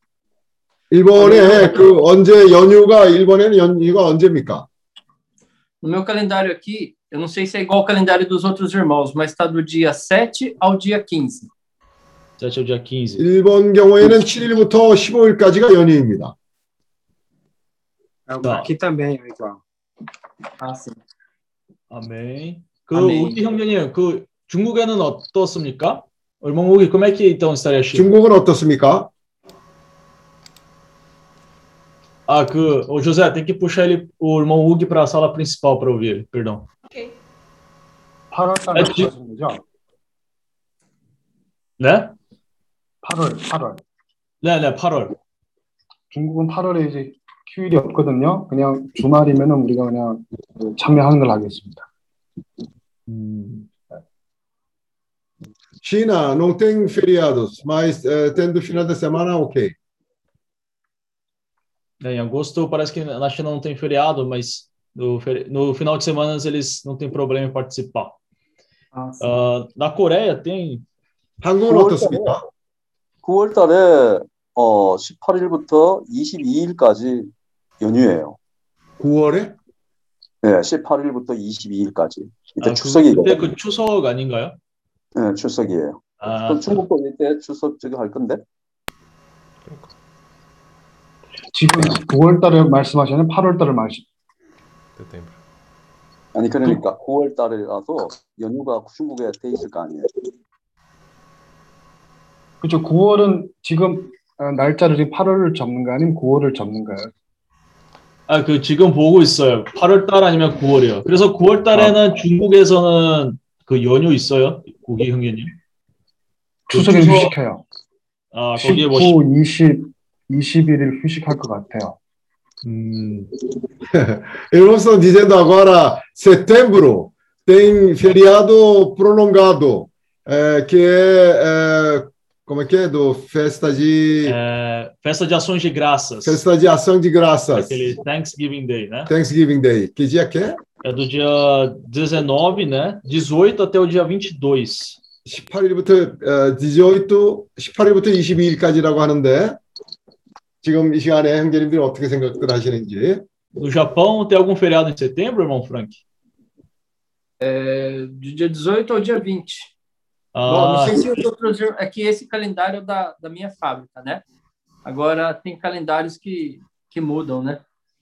일본에 그 언제 연휴가 일본에는 연휴가 언제입니까? No meu calendário aqui, eu não sei se é igual ao calendário dos outros irmãos, mas está do dia 7 ao dia 15. 7 ao dia 15. 일본 경우에는 7일부터 15일까지가 연휴입니다. Aqui também é igual. Ah, sim. Amém. 그 아멘. 우기 형제님, 그 중국에는 어떻습니까? irmão Hugo, como é que então estaria Chile? 중국은 어떻습니까? Ah, que o José tem que puxar ele, o irmão Hugo para a sala principal para ouvir ele, perdão. 8월달 아, 지- 말씀하시는 거죠? 네? 8월, 8월. 네, 네, 8월. 중국은 8월에 이제 휴일이 없거든요. 그냥 주말이면은 우리가 그냥 그 참여하는 걸 하겠습니다. China não tem feriados, mas eh, tendo final de semana, ok. É, em agosto parece que na China não tem feriado, mas no, feri- no final de semana eles não tem problema em participar. Ah, na Coreia tem. 한국은 어떻습니까? 9월 달에 어 18일부터 22일까지 연휴예요. 9월에? 네, 18일부터 22일까지. 이때 아, 추석이 그, 그때 그 추석 아닌가요? 네, 추석이에요. 아, 그럼 중국도 이때 추석 저기 할 건데? 지금 9월 달에 말씀하시는 8월 달을 말씀. 아니 그러니까 9월 달이라서 연휴가 중국에 돼 있을 거 아니에요. 그렇죠. 9월은 지금 어, 날짜를 지금 8월을 접는가 아니면 9월을 접는가요? 아, 그 지금 보고 있어요. 8월 달 아니면 9월이요. 그래서 9월 달에는 중국에서는 그 연휴 있어요? 고기 형제님? 그 추석에 추석- 휴식해요. 아, 거기에 뭐 19, 20, 21일 휴식할 것 같아요. Hum. Eles estão dizendo agora setembro tem feriado prolongado, eh, que é, eh, como é que é? Do festa de é, festa de ações de graças. festa de ação de graças, Aquele Thanksgiving Day, né? Thanksgiving Day. Que dia que é? É do dia 19, né? 18 até o dia 22. 18일부터 어, 18, 18일부터 22일까지라고 하는데 지금 이 시간에 형제님들이 어떻게 생각들 하시는지 No Japão, tem algum feriado em setembro, irmão Frank? É, do dia 18 ao dia 20. Ah, Bom, não sei se os outros. É que esse calendário é da, da minha fábrica, né? Agora tem calendários que, que mudam, né?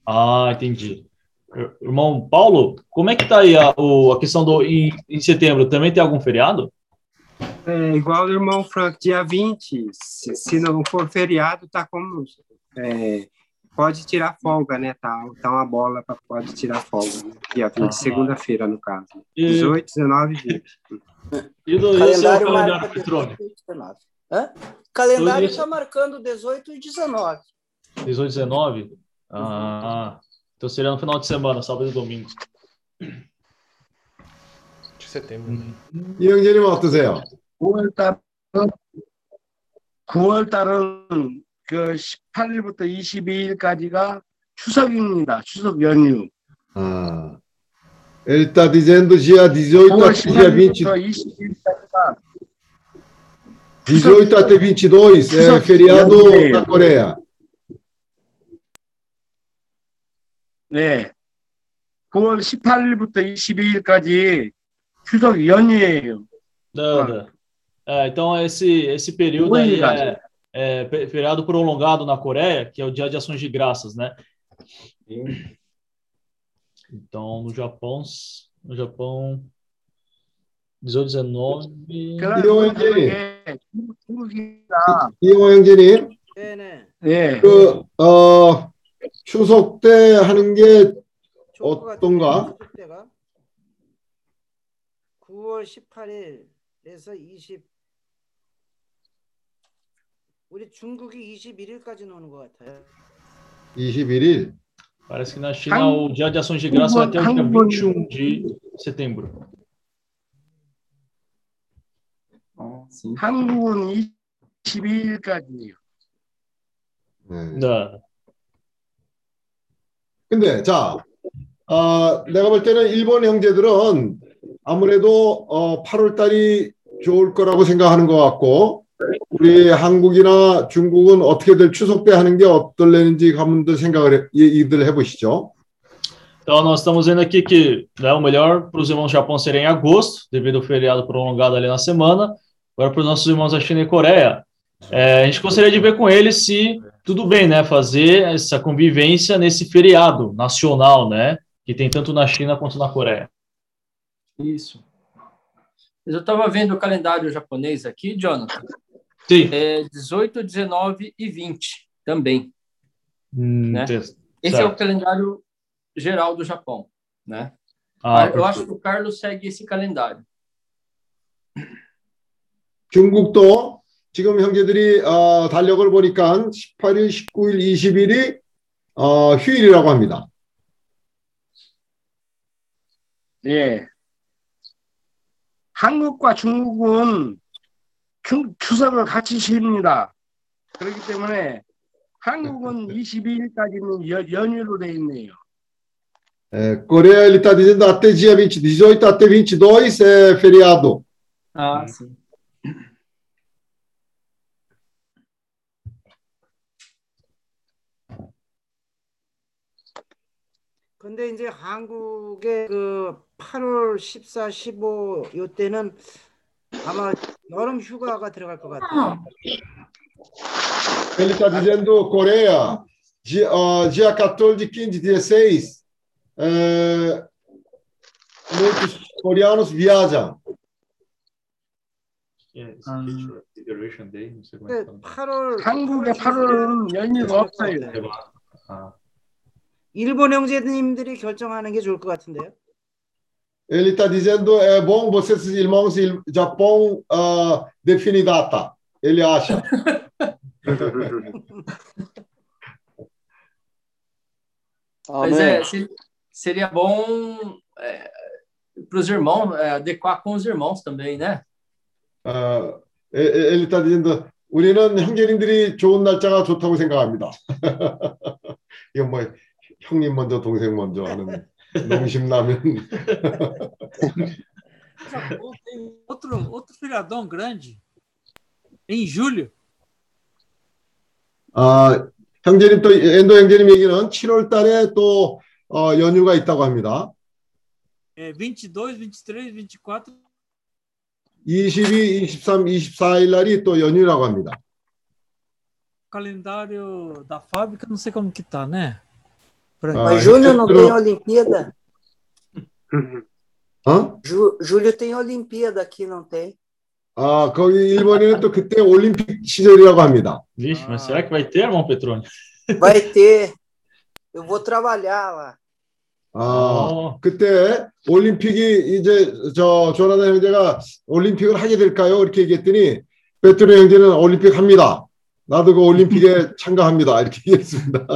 Ah, entendi. Ir- Irmão Paulo, como é que tá aí a, o- a questão do em, em setembro? Também tem algum feriado? É igual o irmão Frank, dia 20. Se, se não for feriado, tá como. é, pode tirar folga, né? Tá, tá uma bola para pode tirar folga. Né? Aqui, ó, de segunda-feira, no caso. E... 18, 19 e 20. E do calendário, é o calendário 19. Hã? Calendário está marcando 18 e 19. 18 e 19? Uhum. Ah, então seria no final de semana, sábado e domingo. De setembro. Né? E onde ele volta, Zé? Quartarão. Quartarão. 세요? 9월 달은 9월 달은 그 18일부터 22일까지가 추석입니다. 추석 연휴. Ah. Ele está dizendo dia 18 9월 até dia 20, 18일부터 22일까지가 18 até 22 é feriado 연휴예요. na Coreia. 네. 9월 18일부터 22일까지 추석 연휴예요. Não, não. É, então esse, esse período aí é, é pe- feriado prolongado na Coreia, que é o Dia de Ações de Graças, né? Então no Japão, no Japão 18, 19. 그래서 이게 중국이나 이호 형제님, 네. 그 어, 추석 때 하는 게 어떤가? 때가 9월 18일에서 20 우리 중국이 21일까지 노는 것 같아요. 21일. Parece que na China o Dia de Ações de Graça vai até o dia 21 de setembro. 한국은 22일까지예요. 네. 근데 자, 어, 내가 볼 때는 일본 형제들은 아무래도 어, 8월 달이 좋을 거라고 생각하는 것 같고 우리 한국이나 중국은 어떻게들 추석 때 하는 게 어떨려는지 한번들 생각을 해, 이들 해보시죠. Então, nós estamos vendo aqui que né, o melhor para os irmãos do Japão seria em agosto, devido ao feriado prolongado ali na semana. Agora, para os nossos irmãos da China e Coreia, é, a gente gostaria de ver com eles se tudo bem, né, fazer essa convivência nesse feriado nacional, né, que tem tanto na China quanto na Coreia. Isso. Mas eu estava vendo o calendário japonês aqui, Jonathan. Sim. É 18, 19 e 20 também. Hum, né? tes- Esse é certo. o calendário geral do Japão, né? Ah, eu acho que o Carlos segue esse calendário. 중국도 지금 형제들이 어, 달력을 보니까 18일, 19일, 20일이 어, 휴일이라고 합니다. 예. 한국과 중국은 추, 추석을 같이 쉽니다. 그렇기 때문에 한국은 22일까지는 연, 연휴로 돼 있네요. É, Coreia ele está dizendo até dia 20, 18 até 22 é feriado. Ah, sim. 근데 이제 한국의 그 8월 14, 15 요때는 아마 여름 휴가가 들어갈 것 같아요. Ele está dizendo Coreia, dia, ó, dia 14, 15, 16, é, muitos coreanos viajam. Yes, Teacher Federation Day, não sei como é que fala. 8월 한국의 8월은 연휴가 없어요. Ah. 일본 형제님들이 결정하는 게 좋을 것 같은데요. Ele está dizendo é bom vocês irmãos do Japão ah, definir data. Ele acha. Mas é, se- seria bom para os irmãos, é, adequar com os irmãos também, né? 어, 에- 에- ele está dizendo 우리는 형제님들이 좋은 날짜가 좋다고 생각합니다. 이건 뭐 형님 먼저 동생 먼저 하는 농심라면. Tem outro, outro feriadão grande em julho. 아, 형제님 또 엔도 형제님 얘기는 7월 달에 또 어, 연휴가 있다고 합니다. É 22, 23, 24. 22, 23, 24일 날이 또 연휴라고 합니다. Calendário da fábrica, não sei como que tá, né? Pra- Ah, Mas julho não eu- tem Olimpíada? 어? Ju, julho tem Olimpíada aqui, não tem? 아, 거기 일본에는 또 그때 올림픽 시절이라고 합니다. Vixe, mas será que vai ter, irmão Petrone? Vai ter. Eu vou trabalhar lá. 아, 그때 올림픽이 이제 저 조나단 형제가 올림픽을 하게 될까요? 이렇게 얘기했더니 베트남 형제는 올림픽 합니다. 나도 그 올림픽에 참가합니다. 이렇게 얘기했습니다.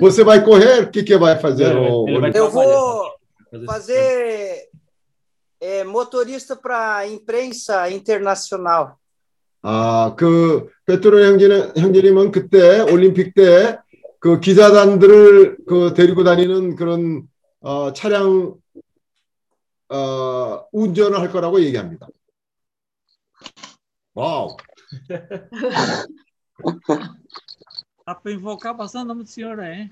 Você vai correr? O que, que vai fazer? no Olímpico? Eu vou fazer é, motorista para imprensa internacional. 아, 그 베트남 형제는 형제님은 그때 올림픽 때 그 기자단들을 그 데리고 다니는 그런 어, 차량 어, 운전을 할 거라고 얘기합니다. 와우. Dá para invocar bastante o nome do senhor aí?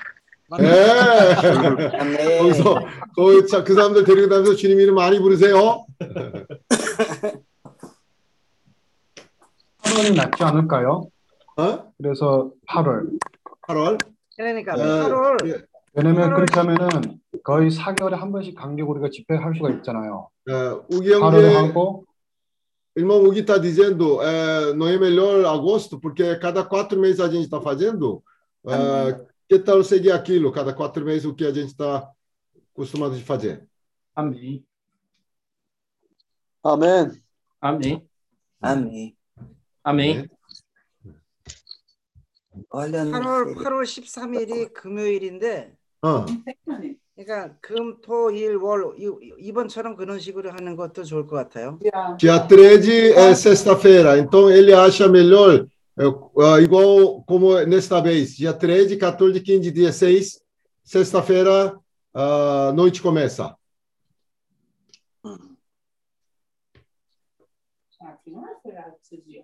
예. 거기서 거기 자- 그 사람들 데리고 다니면서 주님 이름 많이 부르세요. 8월이 낫지 않을까요? 어? 그래서 8월. 8월? 그러니까 네. 8월 왜냐면 팔월- 그렇게 하면은 거의 4개월에 한 번씩 간격으로 우리가 집회할 수가 있잖아요. 예, 우기 8월에 형제 하고 Irmão Hugo está dizendo, é, não é melhor agosto, porque cada quatro meses a gente está fazendo. É, que tal seguir aquilo? Cada quatro meses o que a gente está acostumado de fazer. Amém. 아멘. Amém. Amém. Amém. 8월 8월 13일이 금요일인데 어. 그러니까 금, 토, 일, 월 이- 이번처럼 그런 식으로 하는 것도 좋을 것 같아요. Dia 13 é sexta-feira, então ele acha melhor é, ah, igual como nesta vez, dia 13, 14, 15, 16, sexta-feira, a noite começa.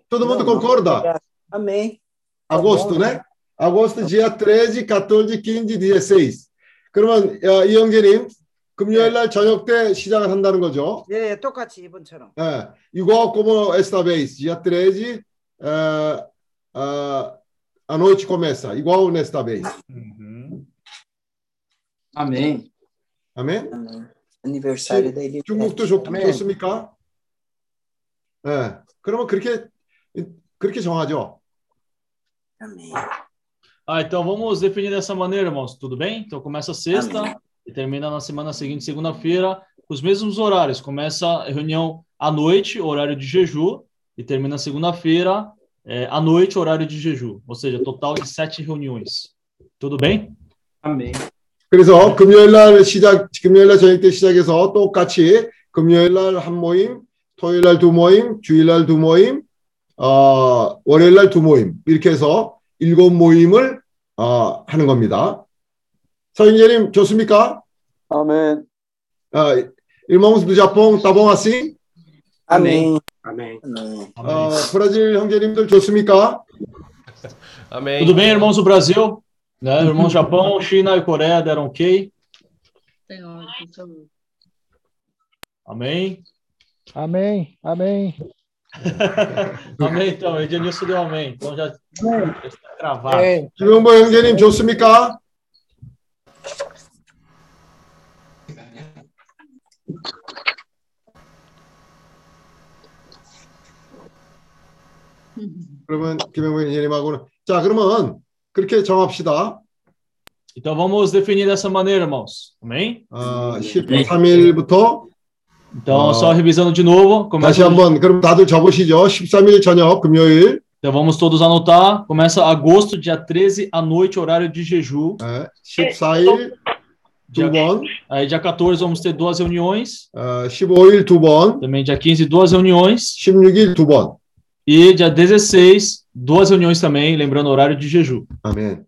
Todo mundo concorda? Amém. Agosto, né? Agosto, dia 13, 14, 15, 16. 그러면 어, 이영재님, 금요일 날 저녁 때 시작을 한다는 거죠. 예, 예, 똑같이 이번처럼. É, igual como esta vez, dia 13, é, a, a noite começa, igual nesta vez. Amém. Amém? Aniversário da Elite. 중국도 좋, 아멘. 좋습니까? 네, 그러면 그렇게 그렇게 정하죠. Ah, então vamos definir dessa maneira, irmãos. Tudo bem? Então começa sexta e termina na semana seguinte, segunda-feira, com os mesmos horários. Começa a reunião à noite, horário de jejum, e termina segunda-feira é, à noite, horário de jejum. Ou seja, total de sete reuniões. Tudo bem? Amém. 그래서 금요일 날 시작, 금요일 날 저녁 때 시작해서 똑같이 금요일 날 한 모임, 토요일 날 두 모임, 주일 날 두 모임, 어, 월요일 날 두 모임 이렇게 해서 일곱 모임을 어, 하는 겁니다. 서인재님 좋습니까? 아멘. 어, irmãos do Japão, tá bom assim? Amém. 아멘. 어, 브라질 형제님들 좋습니까? Amém. Tudo bem, irmãos do Brasil? Né? Irmãos Japão, China e Coreia deram ok. Amém? Amém, amém. amém, então. Ednilson deu amém. Então já, já está travado. 김용보 형제님 좋습니까? 그러면 김용보 형제님하고는 자 그러면 그렇게 정합시다. Então vamos definir dessa maneira, irmãos. Amém? 어, 13일부터 Então, 어, só revisando de novo. 다시 Começa... 한번 그럼 다들 적으시죠. 13일 저녁 금요일 Então vamos todos anotar. Começa agosto, dia 13, à noite, horário de jejum. 14일 두 번, Aí dia 14 vamos ter duas reuniões. 어, 15일 두 번, Também dia 15, duas reuniões. 16일 두 번. E dia 16, duas reuniões também, lembrando o horário de jejum. 아멘.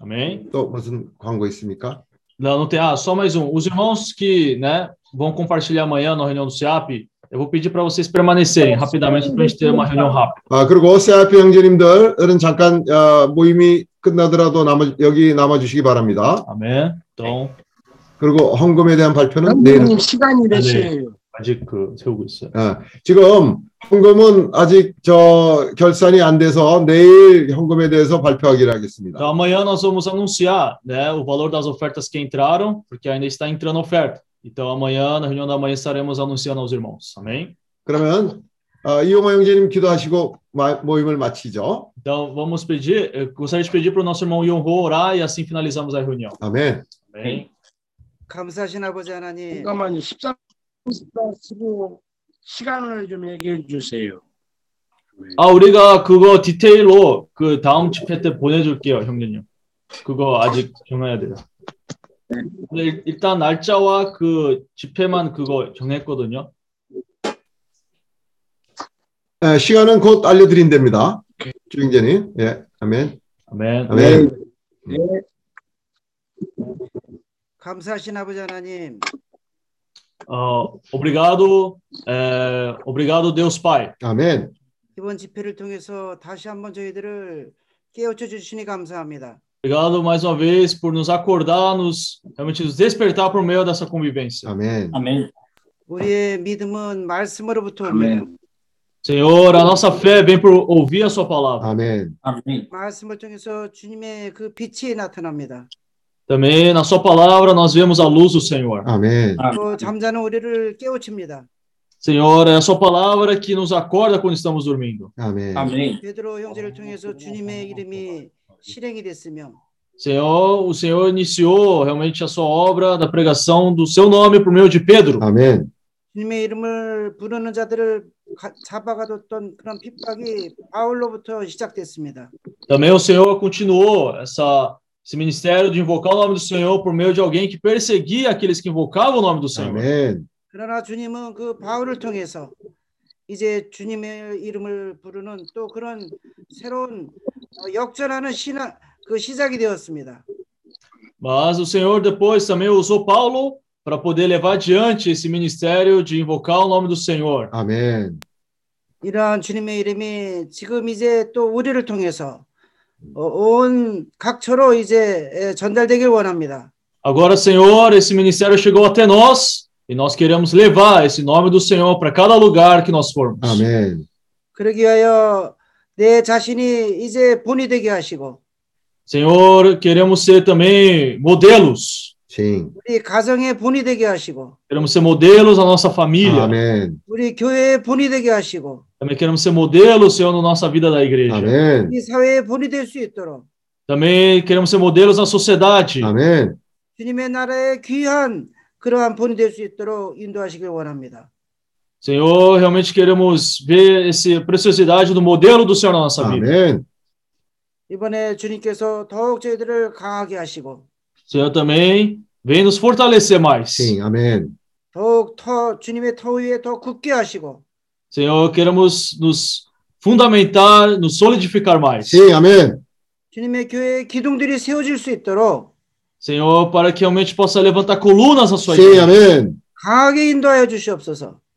Amém? 또 무슨 광고 있습니까? Não, não tem. Ah, só mais um. Os irmãos que né, vão compartilhar amanhã na reunião do SEAP, eu vou pedir para vocês permanecerem rapidamente para a gente ter uma reunião rápida. 아, 그리고 세아피 형제님들은 잠깐 어, 모임이 끝나더라도 남아, 여기 남아주시기 바랍니다. 아멘. Então, 그리고 헌금에 대한 발표는 내일. 형님 시간이 몇 네. 시에요? 아직 그 세우고 있어요. 어, 지금 헌금은 아직 저 결산이 안 돼서 내일 헌금에 대해서 발표하기로 하겠습니다. Então, amanhã nós vamos anunciar né, o valor das ofertas que entraram, porque ainda está entrando oferta. Então, amanhã, na reunião da manhã, estaremos anunciando aos irmãos. Amém? 그러면 어, 이용호 형제님 기도하시고 마- 모임을 마치죠. Então, vamos pedir, gostaria de pedir para o nosso irmão Yonho orar e assim finalizamos a reunião. 아멘. Amém? 감사하신 아버지 하나님. 잠깐만요. 13, 14, 15 시간을 좀 얘기해 주세요. 아, 우리가 그거 디테일로 그 다음 집회 때 보내줄게요, 형제님. 그거 아직 정해야 돼요. 일- 일단 날짜와 그 집회만 그거 정했거든요. 예, 시간은 곧 알려드린답니다. 주영재님. 예, 아멘. 아멘. 아멘. 감사하신 아버지 하나님. 어, obrigado, é, obrigado Deus Pai. 아멘. 이번 집회를 통해서 다시 한번 저희들을 깨우쳐 주시니 감사합니다. Obrigado mais uma vez por nos acordar, nos realmente nos despertar por meio dessa convivência. 아멘. Amém. 우리의 믿음은 말씀으로부터 옵니다. Senhor, a nossa fé vem por ouvir a sua palavra. 아멘. Amém. 말씀을 통해서 주님의 그 빛이 나타납니다. Também na sua palavra nós vemos a luz do Senhor. 아멘. 또 잠자는 우리를 깨우칩니다. Senhor, é a sua palavra que nos acorda quando estamos dormindo. 아멘. 베드로 형제를 통해서 주님의 이름이 실행이 됐으며 Senhor, o Senhor iniciou realmente a sua obra da pregação do seu nome por meio de Pedro. 아멘. 주님의 이름을 부르는 자들을 가- 잡아가뒀던 그런 핍박이 바울로부터 시작됐습니다. Também o Senhor continuou essa, esse ministério de invocar o nome do Senhor por meio de alguém que perseguia aqueles que invocavam o nome do Senhor. 아멘. 그러나 주님은 그 바울을 통해서 이제 주님의 이름을 부르는 또 그런 새로운 어, 역전하는 신화 그 시작이 되었습니다. Mas o Senhor depois também usou Paulo para poder levar adiante esse ministério de invocar o nome do Senhor. 아멘. 이러한 주님의 이름이 지금 이제 또 우리를 통해서 어, 온 각처로 이제 에, 전달되길 원합니다. Agora, Senhor, esse ministério chegou até nós e nós queremos levar esse nome do Senhor para cada lugar que nós formos. 아멘. 그러기 위하여 내 자신이 이제 본이 되게 하시고 Senhor, queremos ser também modelos. sim. 우리 가정의 본이 되게 하시고 Queremos ser modelos na nossa família. 아멘. 우리 교회의 본이 되게 하시고 Também queremos ser modelos, Senhor, na nossa vida da igreja. 아멘. 우리 사회의 본이 될 수 있도록 Também queremos ser modelos na sociedade. 아멘. 주님의 나라의 귀한 그러한 본이 될 수 있도록 인도하시길 원합니다. Senhor, realmente queremos ver essa preciosidade do modelo do Senhor na nossa vida. 아멘. 이번에 주님께서 더욱 저희들을 강하게 하시고 Senhor, também vem nos fortalecer mais. sim. 아멘. 더욱 터 주님의 터 위에 더 굳게 하시고 Senhor, queremos nos fundamentar, nos solidificar mais. sim. 아멘. 주님의 교회의 기둥들이 세워질 수 있도록 Senhor, para que realmente possa levantar colunas na sua sim. igreja. 아멘. 강하게 인도하여 주시옵소서.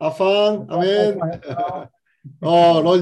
Afan, amen. Oh, Lord